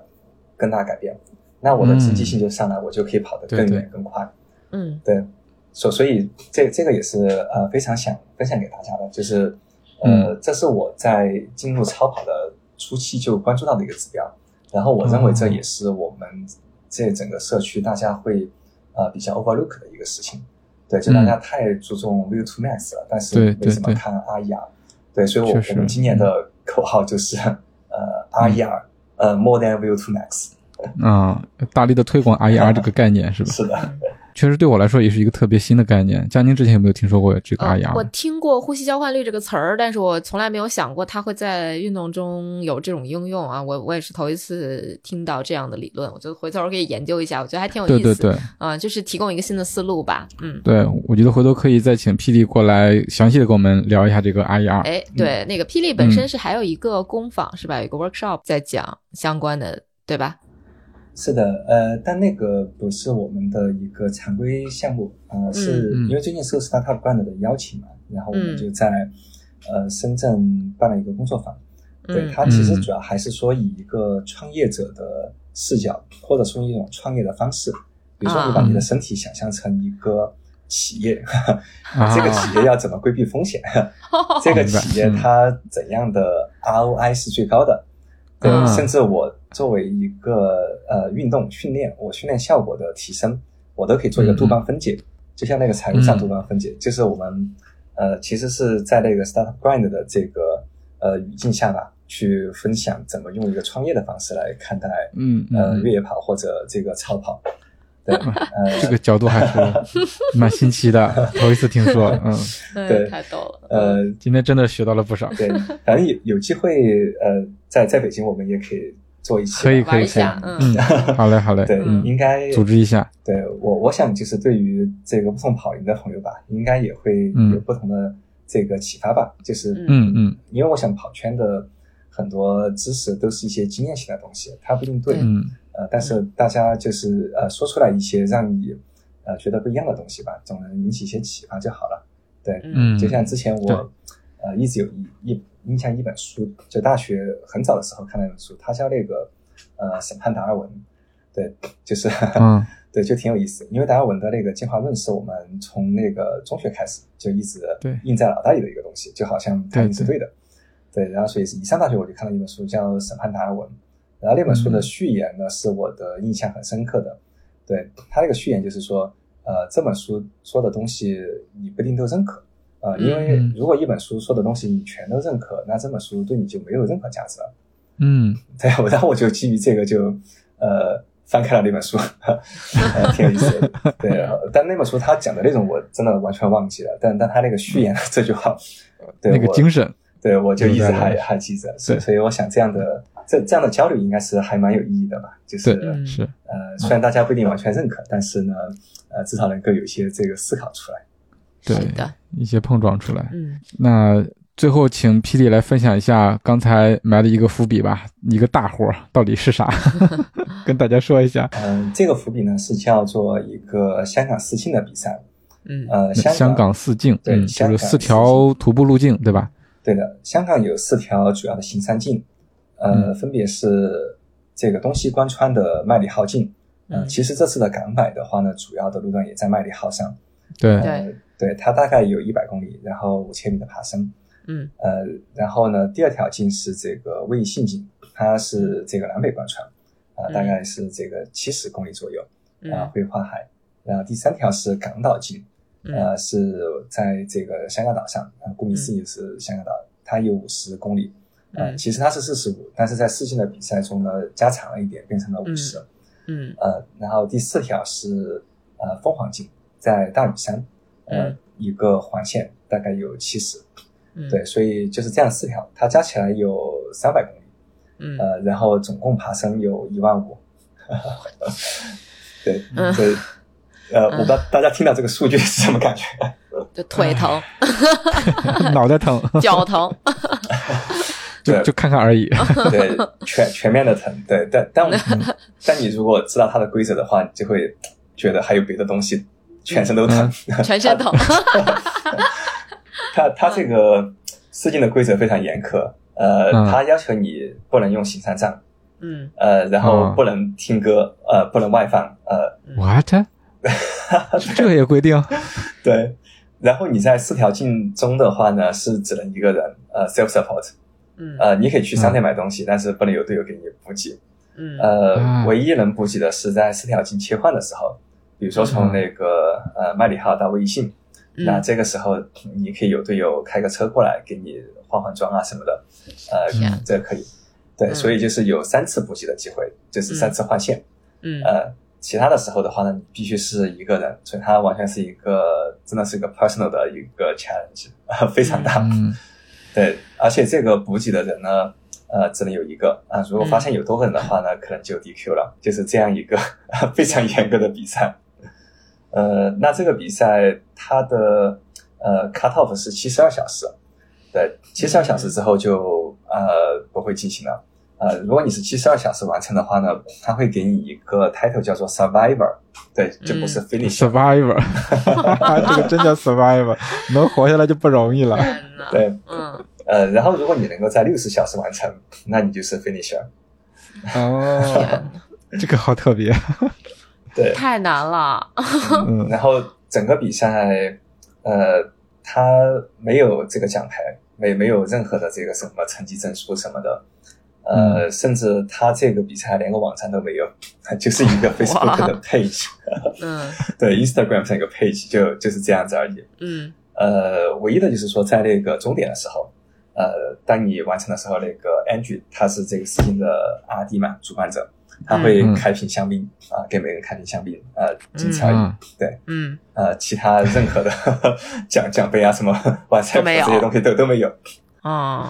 更大改变，那我的积极性就上来，我就可以跑得更远更快。嗯。对，所所以这这个也是呃非常想分享给大家的，就是呃、这是我在进入超跑的初期就关注到的一个指标，然后我认为这也是我们这整个社区大家会呃比较 overlook 的一个事情。对，就大家太注重 View to Max 了，但是没怎么看 RER。对，所以我我们今年的 口号就是呃 RER 呃 More than View to Max。啊，大力的推广 RER 这个概念是吧？是的，确实对我来说也是一个特别新的概念。佳宁之前有没有听说过这个呃 RER？、我听过呼吸交换率这个词儿，但是我从来没有想过它会在运动中有这种应用啊。我我也是头一次听到这样的理论，我觉得回头可以研究一下，我觉得还挺有意思。对对对啊、就是提供一个新的思路吧。嗯，对，我觉得回头可以再请霹雳过来详细的跟我们聊一下这个 RER。哎，对，那个霹雳本身是还有一个工坊、是吧？有一个 workshop 在讲相关的，对吧？是的，呃，但那个不是我们的一个常规项目，呃，是嗯。因为最近受 Startup Grant 的邀请嘛，然后我们嗯。就在呃深圳办了一个工作坊。对，嗯它其实嗯。主要还是说以一个创业者的视角，或者说一种创业的方式，比如说你把你的身体想象成一个企业，啊。这个企业要怎么规避风险？这个企业它怎样的 ROI 是最高的？对，嗯。甚至我作为一个呃运动训练，我训练效果的提升，我都可以做一个杜邦分解，就像那个财务上嗯。杜邦分解，就是我们呃其实是在那个 Startup Grind 的这个呃语境下吧，去分享怎么用一个创业的方式来看待嗯嗯呃嗯。越野跑或者这个超跑。对，呃，这个角度还是 蛮新奇的，头一次听说。嗯，对嗯太逗了。呃，今天真的学到了不少。对，反正有有机会，呃，在在北京我们也可以做一期，可以可以可以玩一下，嗯嗯，好嘞好嘞，对，嗯应该组织一下。对我我想就是对于这个不同跑赢的朋友吧，应该也会嗯有不同的这个启发吧。就是嗯嗯因为我想跑圈的很多知识都是一些经验性的东西，它不一定对，嗯呃，但是大家就是呃说出来一些让你呃觉得不一样的东西吧，总能引起一些启发就好了。对，嗯，就像之前我呃一直有一一印象一本书，就大学很早的时候看那本书，它叫那个呃审判达尔文，对，就是嗯 对，就挺有意思。因为达尔文的那个进化论是我们从那个中学开始就一直对印在脑袋里的一个东西，就好像它对一直对的。对，然后所以是一上大学我就看了一本书叫《审判达尔文》，然后那本书的嗯序言呢是我的印象很深刻的。对他那个序言就是说，呃，这本书说的东西你不一定都认可，呃，因为嗯如果一本书说的东西你全都认可，那这本书对你就没有任何价值了。嗯 对，我然后我就基于这个就呃翻开了那本书，呃，挺有意思的。对，但那本书他讲的内容我真的完全忘记了，但但他那个序言这句话，对那个精神。对我就一直还还记着，所以所以我想这样的这这样的交流应该是还蛮有意义的吧，就是是呃虽然大家不一定完全认可，但是呢呃至少能够有一些这个思考出来。对的，一些碰撞出来。嗯那最后请霹雳来分享一下刚才埋的一个伏笔吧，一个大活儿到底是啥？跟大家说一下。嗯，这个伏笔呢是叫做一个香港四庆的比赛，嗯呃香港四境，对嗯，香港就是四条徒步路径，对吧？对的，香港有四条主要的行山径，呃，嗯分别是这个东西关川的麦里号径。呃，嗯其实这次的港百的话呢，主要的路段也在麦里号上。对，对呃，对，它大概有一百公里，然后五千米的爬升。嗯呃，然后呢，第二条径是这个卫信径，它是这个南北贯穿，啊、嗯大概是这个七十公里左右，啊、嗯会跨海。然后第三条是港岛径，嗯呃，是在这个香港岛上，呃，顾名思义是香港岛，它有五十公里，呃，嗯。其实它是四十五，但是在世锦的比赛中呢，加长了一点，变成了五十、嗯。呃，然后第四条是呃凤凰径，在大屿山，呃，嗯。一个环线大概有七十，嗯。对，所以就是这样四条，它加起来有三百公里，嗯。呃，然后总共爬升有一万五，对，嗯。对，呃，我不知道大家听到这个数据是什么感觉？就腿疼、脑袋疼，脚疼，对就就看看而已。对，全全面的疼，对，但但 但你如果知道它的规则的话，你就会觉得还有别的东西，全身都疼。全身疼。它它这个试镜的规则非常严苛，呃，嗯它要求你不能用行山杖，嗯呃，然后哦不能听歌，呃，不能外放，呃，What？这个也规定？对。然后你在四条镜中的话呢，是只能一个人，呃，self support，嗯。呃，你可以去商店买东西，但是不能有队友给你补给。嗯。呃，啊唯一能补给的是在四条径切换的时候，比如说从那个呃麦里号到微信，那嗯这个时候你可以有队友开个车过来给你换换装啊什么的，呃，这个可以。对，嗯。所以就是有三次补给的机会，就是三次换线。嗯。呃，其他的时候的话呢，你必须是一个人，所以它完全是一个真的是一个 personal 的一个 challenge，非常大。嗯对，而且这个补给的人呢，呃，只能有一个啊。如果发现有多个人的话呢，可能就 DQ 了，就是这样一个 非常严格的比赛。呃，那这个比赛它的呃 cut off 是七十二小时，对，七十二小时之后就呃不会进行了。呃，如果你是七十二小时完成的话呢，它会给你一个 title 叫做 survivor，对，就不是 finish。，survivor，这个真叫 survivor，能活下来就不容易了。对，嗯，呃，然后如果你能够在六十小时完成，那你就是 finisher。哦，这个好特别。对，太难了。嗯然后整个比赛，呃，他没有这个奖牌，没没有任何的这个什么成绩证书什么的，呃，甚至他这个比赛连个网站都没有，就是一个 Facebook 的 page，嗯对，Instagram 上一个 page 就就是这样子而已。嗯呃，唯一的就是说，在那个终点的时候，呃，当你完成的时候，那个 Andrew 他是这个事情的 RD 嘛，主办者，他会嗯开瓶香槟啊、给每个人开瓶香槟，呃，仅此而已。嗯对，嗯，呃，其他任何的 奖奖杯啊，什么完赛服都没有这些东西都都没有。哦，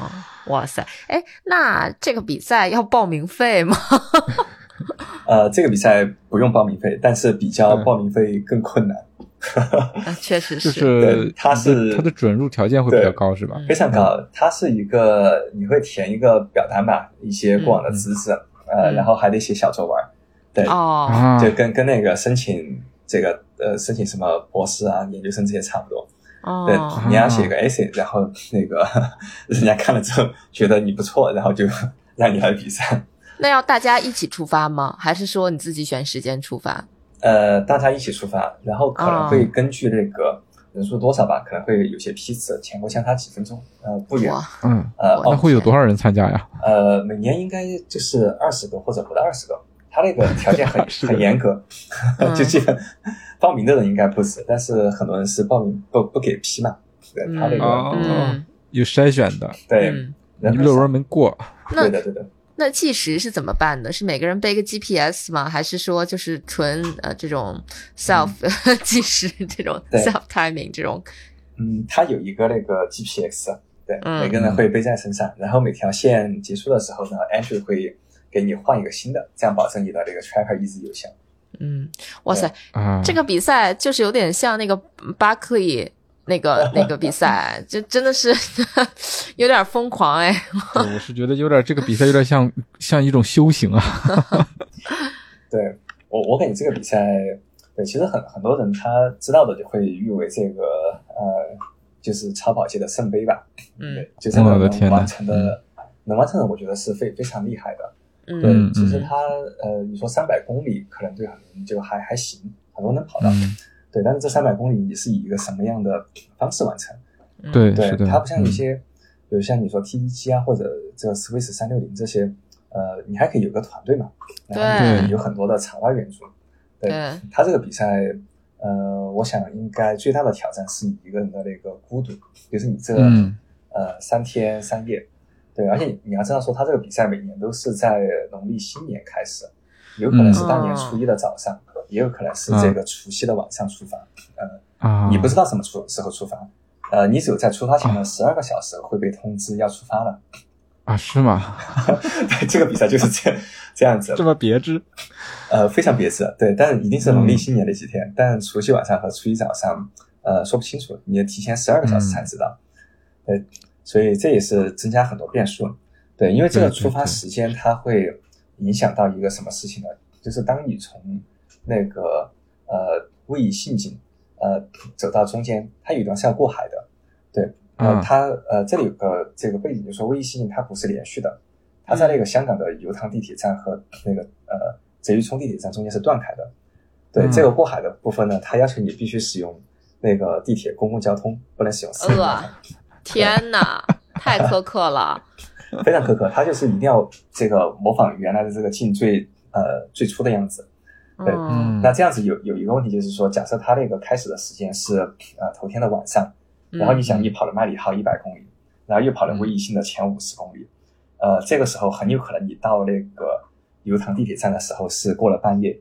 哇塞，哎，那这个比赛要报名费吗？呃，这个比赛不用报名费，但是比较嗯报名费更困难，啊确实，是对是它是它的准入条件会比较高，是吧？嗯非常高。它是一个你会填一个表单吧，一些过往的资质，呃，嗯然后还得写小作文，对，哦，啊，就跟跟那个申请这个呃申请什么博士啊、研究生这些差不多。对哦，，你要写一个 essay，然后那个 人家看了之后觉得你不错，然后就让你来比赛。那要大家一起出发吗？还是说你自己选时间出发？呃，大家一起出发，然后可能会哦根据那个人数多少吧，可能会有些批次前后相差几分钟，呃，不远。哇，嗯，呃，那哦，会有多少人参加呀？呃，每年应该就是二十个或者不到二十个，他那个条件很 很严格，嗯。就基本报名的人应该不止，但是很多人是报名不不给批嘛，对他那个、哦嗯。有筛选的，对嗯，人很少。你论文没过，对的对的。那计时是怎么办的？是每个人背个 GPS 吗？还是说就是纯呃这种 self、计时这种 self timing 这种？嗯，它有一个那个 GPS，对，嗯每个人会背在身上，然后每条线结束的时候呢，Andrew 会给你换一个新的，这样保证你的这个 tracker 一直有效。嗯，哇塞，啊，这个比赛就是有点像那个巴克利那个 那个比赛，就真的是 有点疯狂哎。我是觉得有点这个比赛有点像 像一种修行啊。对我，我感觉这个比赛，对，其实很很多人他知道的就会誉为这个呃，就是超跑界的圣杯吧。嗯对，就这个能我的天呐完成的，能完成的，我觉得是非非常厉害的。对，嗯嗯嗯其实他呃，你说三百公里可能对很多人就还还行，很多人能跑到。嗯，对，但是这三百公里你是以一个什么样的方式完成？嗯。对，对它不像有嗯。些，比如像你说 T 一七啊，或者这个 Swiss 三六零这些，呃，你还可以有个团队嘛，然后有很多的场外援助。对对，他这个比赛，呃，我想应该最大的挑战是你一个人的那个孤独，就是你这嗯。呃三天三夜，对，而且你要知道说，他这个比赛每年都是在农历新年开始，有可能是大年初一的早上，也有可能是这个除夕的晚上出发，呃，啊，你不知道什么出时候出发，呃，你只有在出发前的十二个小时会被通知要出发了。啊？是吗？对，这个比赛就是这这样子这，么别致？呃，非常别致。对，但一定是农历嗯新年的几天，但除夕晚上和初一早上，呃，说不清楚，你要提前十二个小时才知道。对，所以这也是增加很多变数。对，因为这个出发时间它会影响到一个什么事情呢？就是当你从那个呃位移信井呃走到中间，它有一段是要过海的。对，呃，嗯它呃这里有个这个背景，就是说位移信井它不是连续的，它在那个香港的油塘地铁站和那个呃贼鱼涌地铁站中间是断开的。对，嗯这个过海的部分呢，它要求你必须使用那个地铁公共交通，不能使用私。呃，天哪，太苛刻了。非常苛刻，它就是一定要这个模仿原来的这个镜最呃最初的样子。对嗯。那这样子有有一个问题就是说，假设它那个开始的时间是呃头天的晚上，然后你想你跑了麦里号一百公里，然后又跑了卫奕信的前五十公里，呃，这个时候很有可能你到那个油塘地铁站的时候是过了半夜，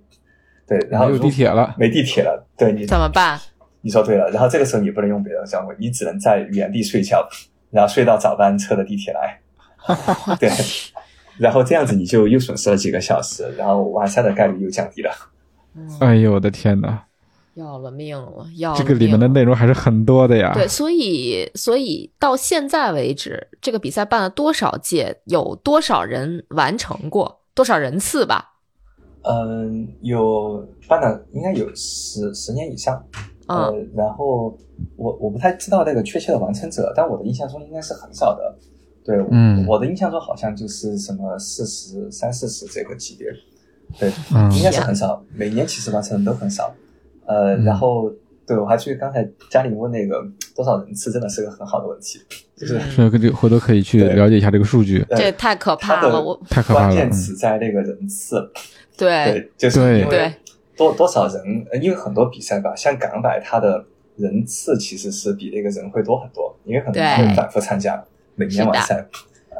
对，然后没有地铁了，没地铁了，对你怎么办？你说对了，然后这个时候你不能用别的交通，你只能在原地睡觉，然后睡到早班车的地铁来。对，然后这样子你就又损失了几个小时，然后完赛的概率又降低了。嗯，哎呦我的天哪，要了命了，要了这个里面的内容还是很多的呀。对，所以所以到现在为止，这个比赛办了多少届，有多少人完成过，多少人次吧？嗯，有办了应该有十十年以上。呃嗯，然后我我不太知道那个确切的完成者，但我的印象中应该是很少的。对，嗯我的印象中好像就是什么四十三四十这个级别，对，嗯应该是很少，每年其实完成的都很少。呃，嗯然后对我还注意刚才家里问那个多少人次，真的是个很好的问题，就是回头可以去了解一下这个数据，呃这 太可怕了，我太可怕了。关键嗯词在那个人次，对对，就是因为多多少人，呃因为很多比赛吧，像港百它的人次其实是比那个人会多很多，因为很多人会反复参加，每年完赛。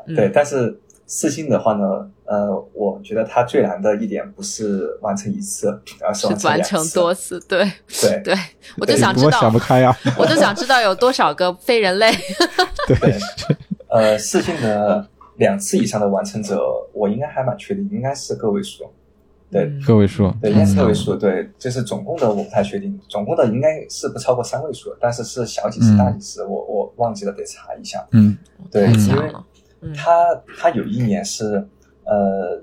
嗯对，但是四星的话呢，呃，我觉得它最难的一点不是完成一次，而是是完成完成。多次，对对对，我就想知我想道不，开呀。我就想知道有多少个非人类。对对，呃，四星的两次以上的完成者，我应该还蛮确定，应该是个位数。对，嗯个位数，对，应该是个位嗯数，对，就是总共的我不太确定，总共的应该是不超过三位数，但是是小几十、嗯。大几十，我我忘记了，得查一下。嗯。对，太因为他他有一年是呃，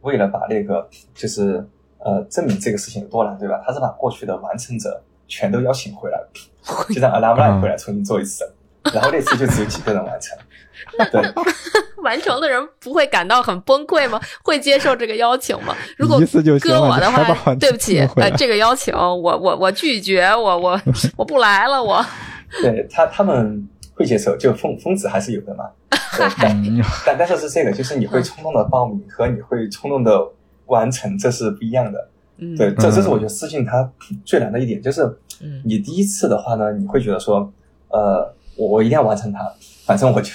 为了把那个就是呃证明这个事情有多难，对吧？他是把过去的完成者全都邀请回来，就让 alumni 回来重新做一次，然后那次就只有几个人完成。对，完成的人不会感到很崩溃吗？会接受这个邀请吗？如果一次就行了搁我的话，对不起，呃，这个邀请我我我拒绝，我我 我不来了，我对他他们会接受，就疯疯子还是有的嘛。对，但嗯，但但是是这个，就是你会冲动的报名和你会冲动的完成，这是不一样的。嗯对，这这是我觉得私信它最难的一点，就是嗯你第一次的话呢，你会觉得说，呃，我我一定要完成它，反正我就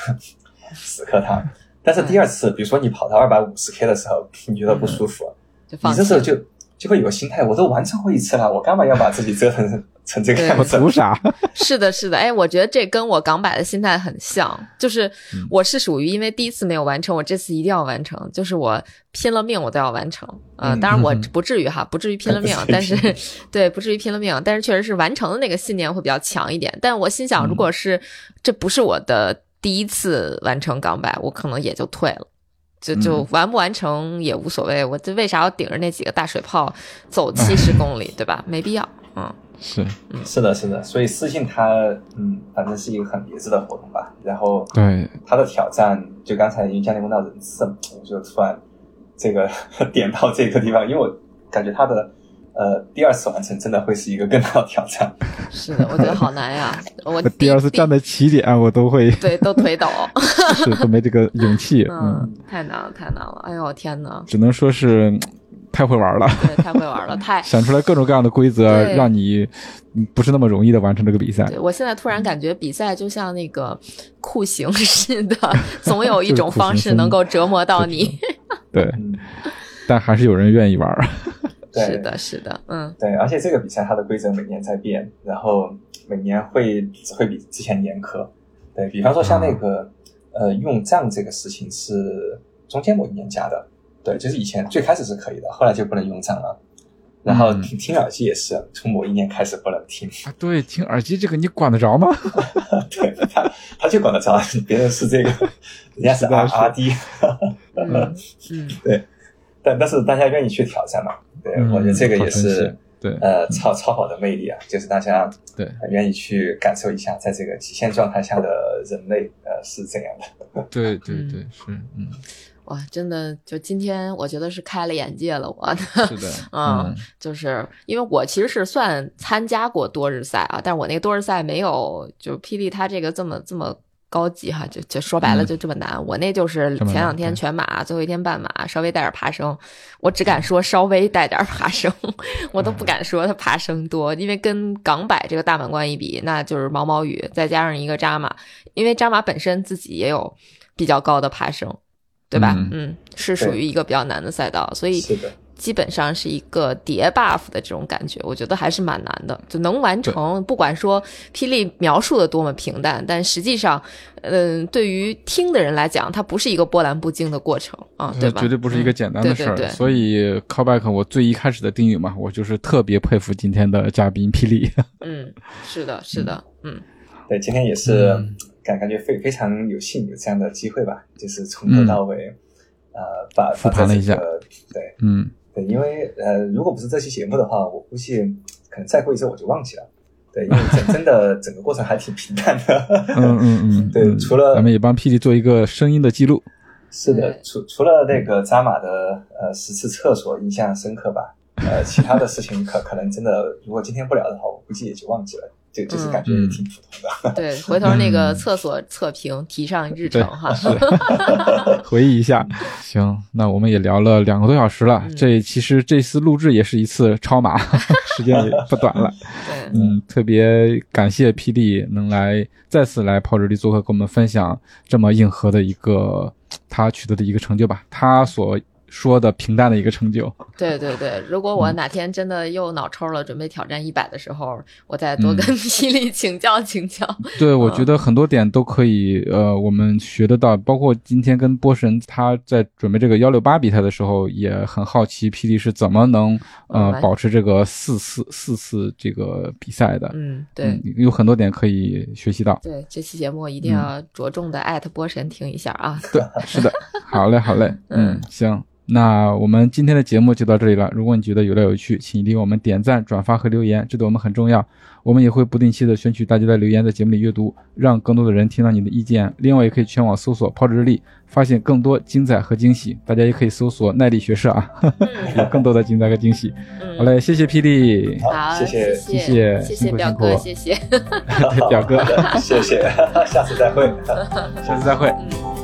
死磕它。但是第二次，比如说你跑到二百五十 K 的时候，你觉得不舒服，你这时候就就会有个心态，我都完成过一次了，我干嘛要把自己折腾成成这个样子？图啥？是的，是的，哎，我觉得这跟我港百的心态很像，就是嗯我是属于因为第一次没有完成，我这次一定要完成，就是我拼了命我都要完成。呃，嗯当然我嗯 不至于哈，不至于拼了命 但是 对，不至于拼了命，但是确实是完成的那个信念会比较强一点。但我心想，嗯如果是这不是我的第一次完成港百，我可能也就退了。就就嗯完不完成也无所谓，我这为啥要顶着那几个大水泡走七 十公里，对吧？没必要。嗯，是是的，是的，所以私信他，嗯，反正是一个很别致的活动吧。然后对，他的挑战，就刚才因为嘉玲问到人次，我就突然这个 点到这个地方，因为我感觉他的呃第二次完成真的会是一个更大的挑战。是的，我觉得好难呀。我我第二次站在起点，我都会对都腿抖，是都没这个勇气，嗯嗯，，太难了，太难了。哎呦天哪，只能说是嗯太会玩了，对，太会玩了，太。想出来各种各样的规则，让你嗯不是那么容易的完成这个比赛。对我现在突然感觉比赛就像那个酷刑似的，总有一种方式能够折磨到你。对，嗯，但还是有人愿意玩。对，是的，是的，嗯对，而且这个比赛它的规则每年在变，然后每年会只会比之前严苛。对比方说像那个、呃用账这个事情是中间某一年加的，对，就是以前最开始是可以的，后来就不能用账了。然后嗯听听耳机也是，从某一年开始不能听。啊，对，听耳机这个你管得着吗？对他，他就管得着，别人是这个，人家是实在 R 是 R D，嗯嗯，但但是大家愿意去挑战嘛？对，嗯我觉得这个也是对呃超超好的魅力啊，就是大家对很愿意去感受一下，在这个极限状态下的人类呃是怎样的。对对嗯对，是，嗯，哇，真的，就今天我觉得是开了眼界了，我的。是的，嗯，就是因为我其实是算参加过多日赛啊，但是我那个多日赛没有就霹雳它这个这么这么高级哈，就就说白了嗯就这么难。我那就是前两天全马，最后一天半马，稍微带点爬升，我只敢说稍微带点爬升，我都不敢说它爬升多，因为跟港百这个大满贯一比，那就是毛毛雨，再加上一个扎马，因为扎马本身自己也有比较高的爬升。对吧？嗯嗯，是属于一个比较难的赛道，所以基本上是一个叠 buff 的这种感觉，我觉得还是蛮难的，就能完成。不管说霹雳描述的多么平淡，但实际上，嗯，对于听的人来讲，它不是一个波澜不惊的过程啊，对吧？绝对不是一个简单的事儿。所以 callback 我最一开始的定语嘛，我就是特别佩服今天的嘉宾霹雳。嗯，是的，是的，嗯，对，今天也是感感觉非非常有幸有这样的机会吧，就是从头到尾，呃，把复盘了一下，对，嗯。对，因为呃，如果不是这期节目的话，我估计可能再过一周我就忘记了。对，因为真 真的整个过程还挺平淡的。嗯嗯嗯。对，除了咱们也帮 PD 做一个声音的记录。是的，除除了那个扎马的呃十次厕所印象深刻吧，呃，其他的事情可可能真的，如果今天不聊的话，我估计也就忘记了。就就是感觉挺普通的。对，回头那个厕所测评提上日程哈。回忆一下，行，那我们也聊了两个多小时了。这其实这次录制也是一次超马，时间也不短了。对，嗯，特别感谢 PD 能来再次来泡日历做客，跟我们分享这么硬核的一个他取得的一个成就吧。他所。说的平淡的一个成就。对对对，如果我哪天真的又脑抽了，准备挑战一百的时候，我再多跟霹雳请教请教。对，我觉得很多点都可以，呃，我们学得到。包括今天跟波神他在准备这个幺六八比赛的时候，也很好奇霹雳是怎么能呃保持这个四次四次这个比赛的。嗯，对，有很多点可以学习到。对，这期节目一定要着重的艾特波神听一下啊。对，是的，好嘞，好嘞，嗯，行。那我们今天的节目就到这里了。如果你觉得有料有趣，请给我们点赞、转发和留言，这对我们很重要。我们也会不定期的选取大家的留言，在节目里阅读，让更多的人听到你的意见。另外，也可以全网搜索“泡着日历”，发现更多精彩和惊喜。大家也可以搜索“耐力学社”啊，有 更多的精彩和惊喜。好嘞，谢谢霹雳，好，谢谢，谢谢，谢谢表哥，谢谢，表哥，谢谢，下次再会，下次再会。嗯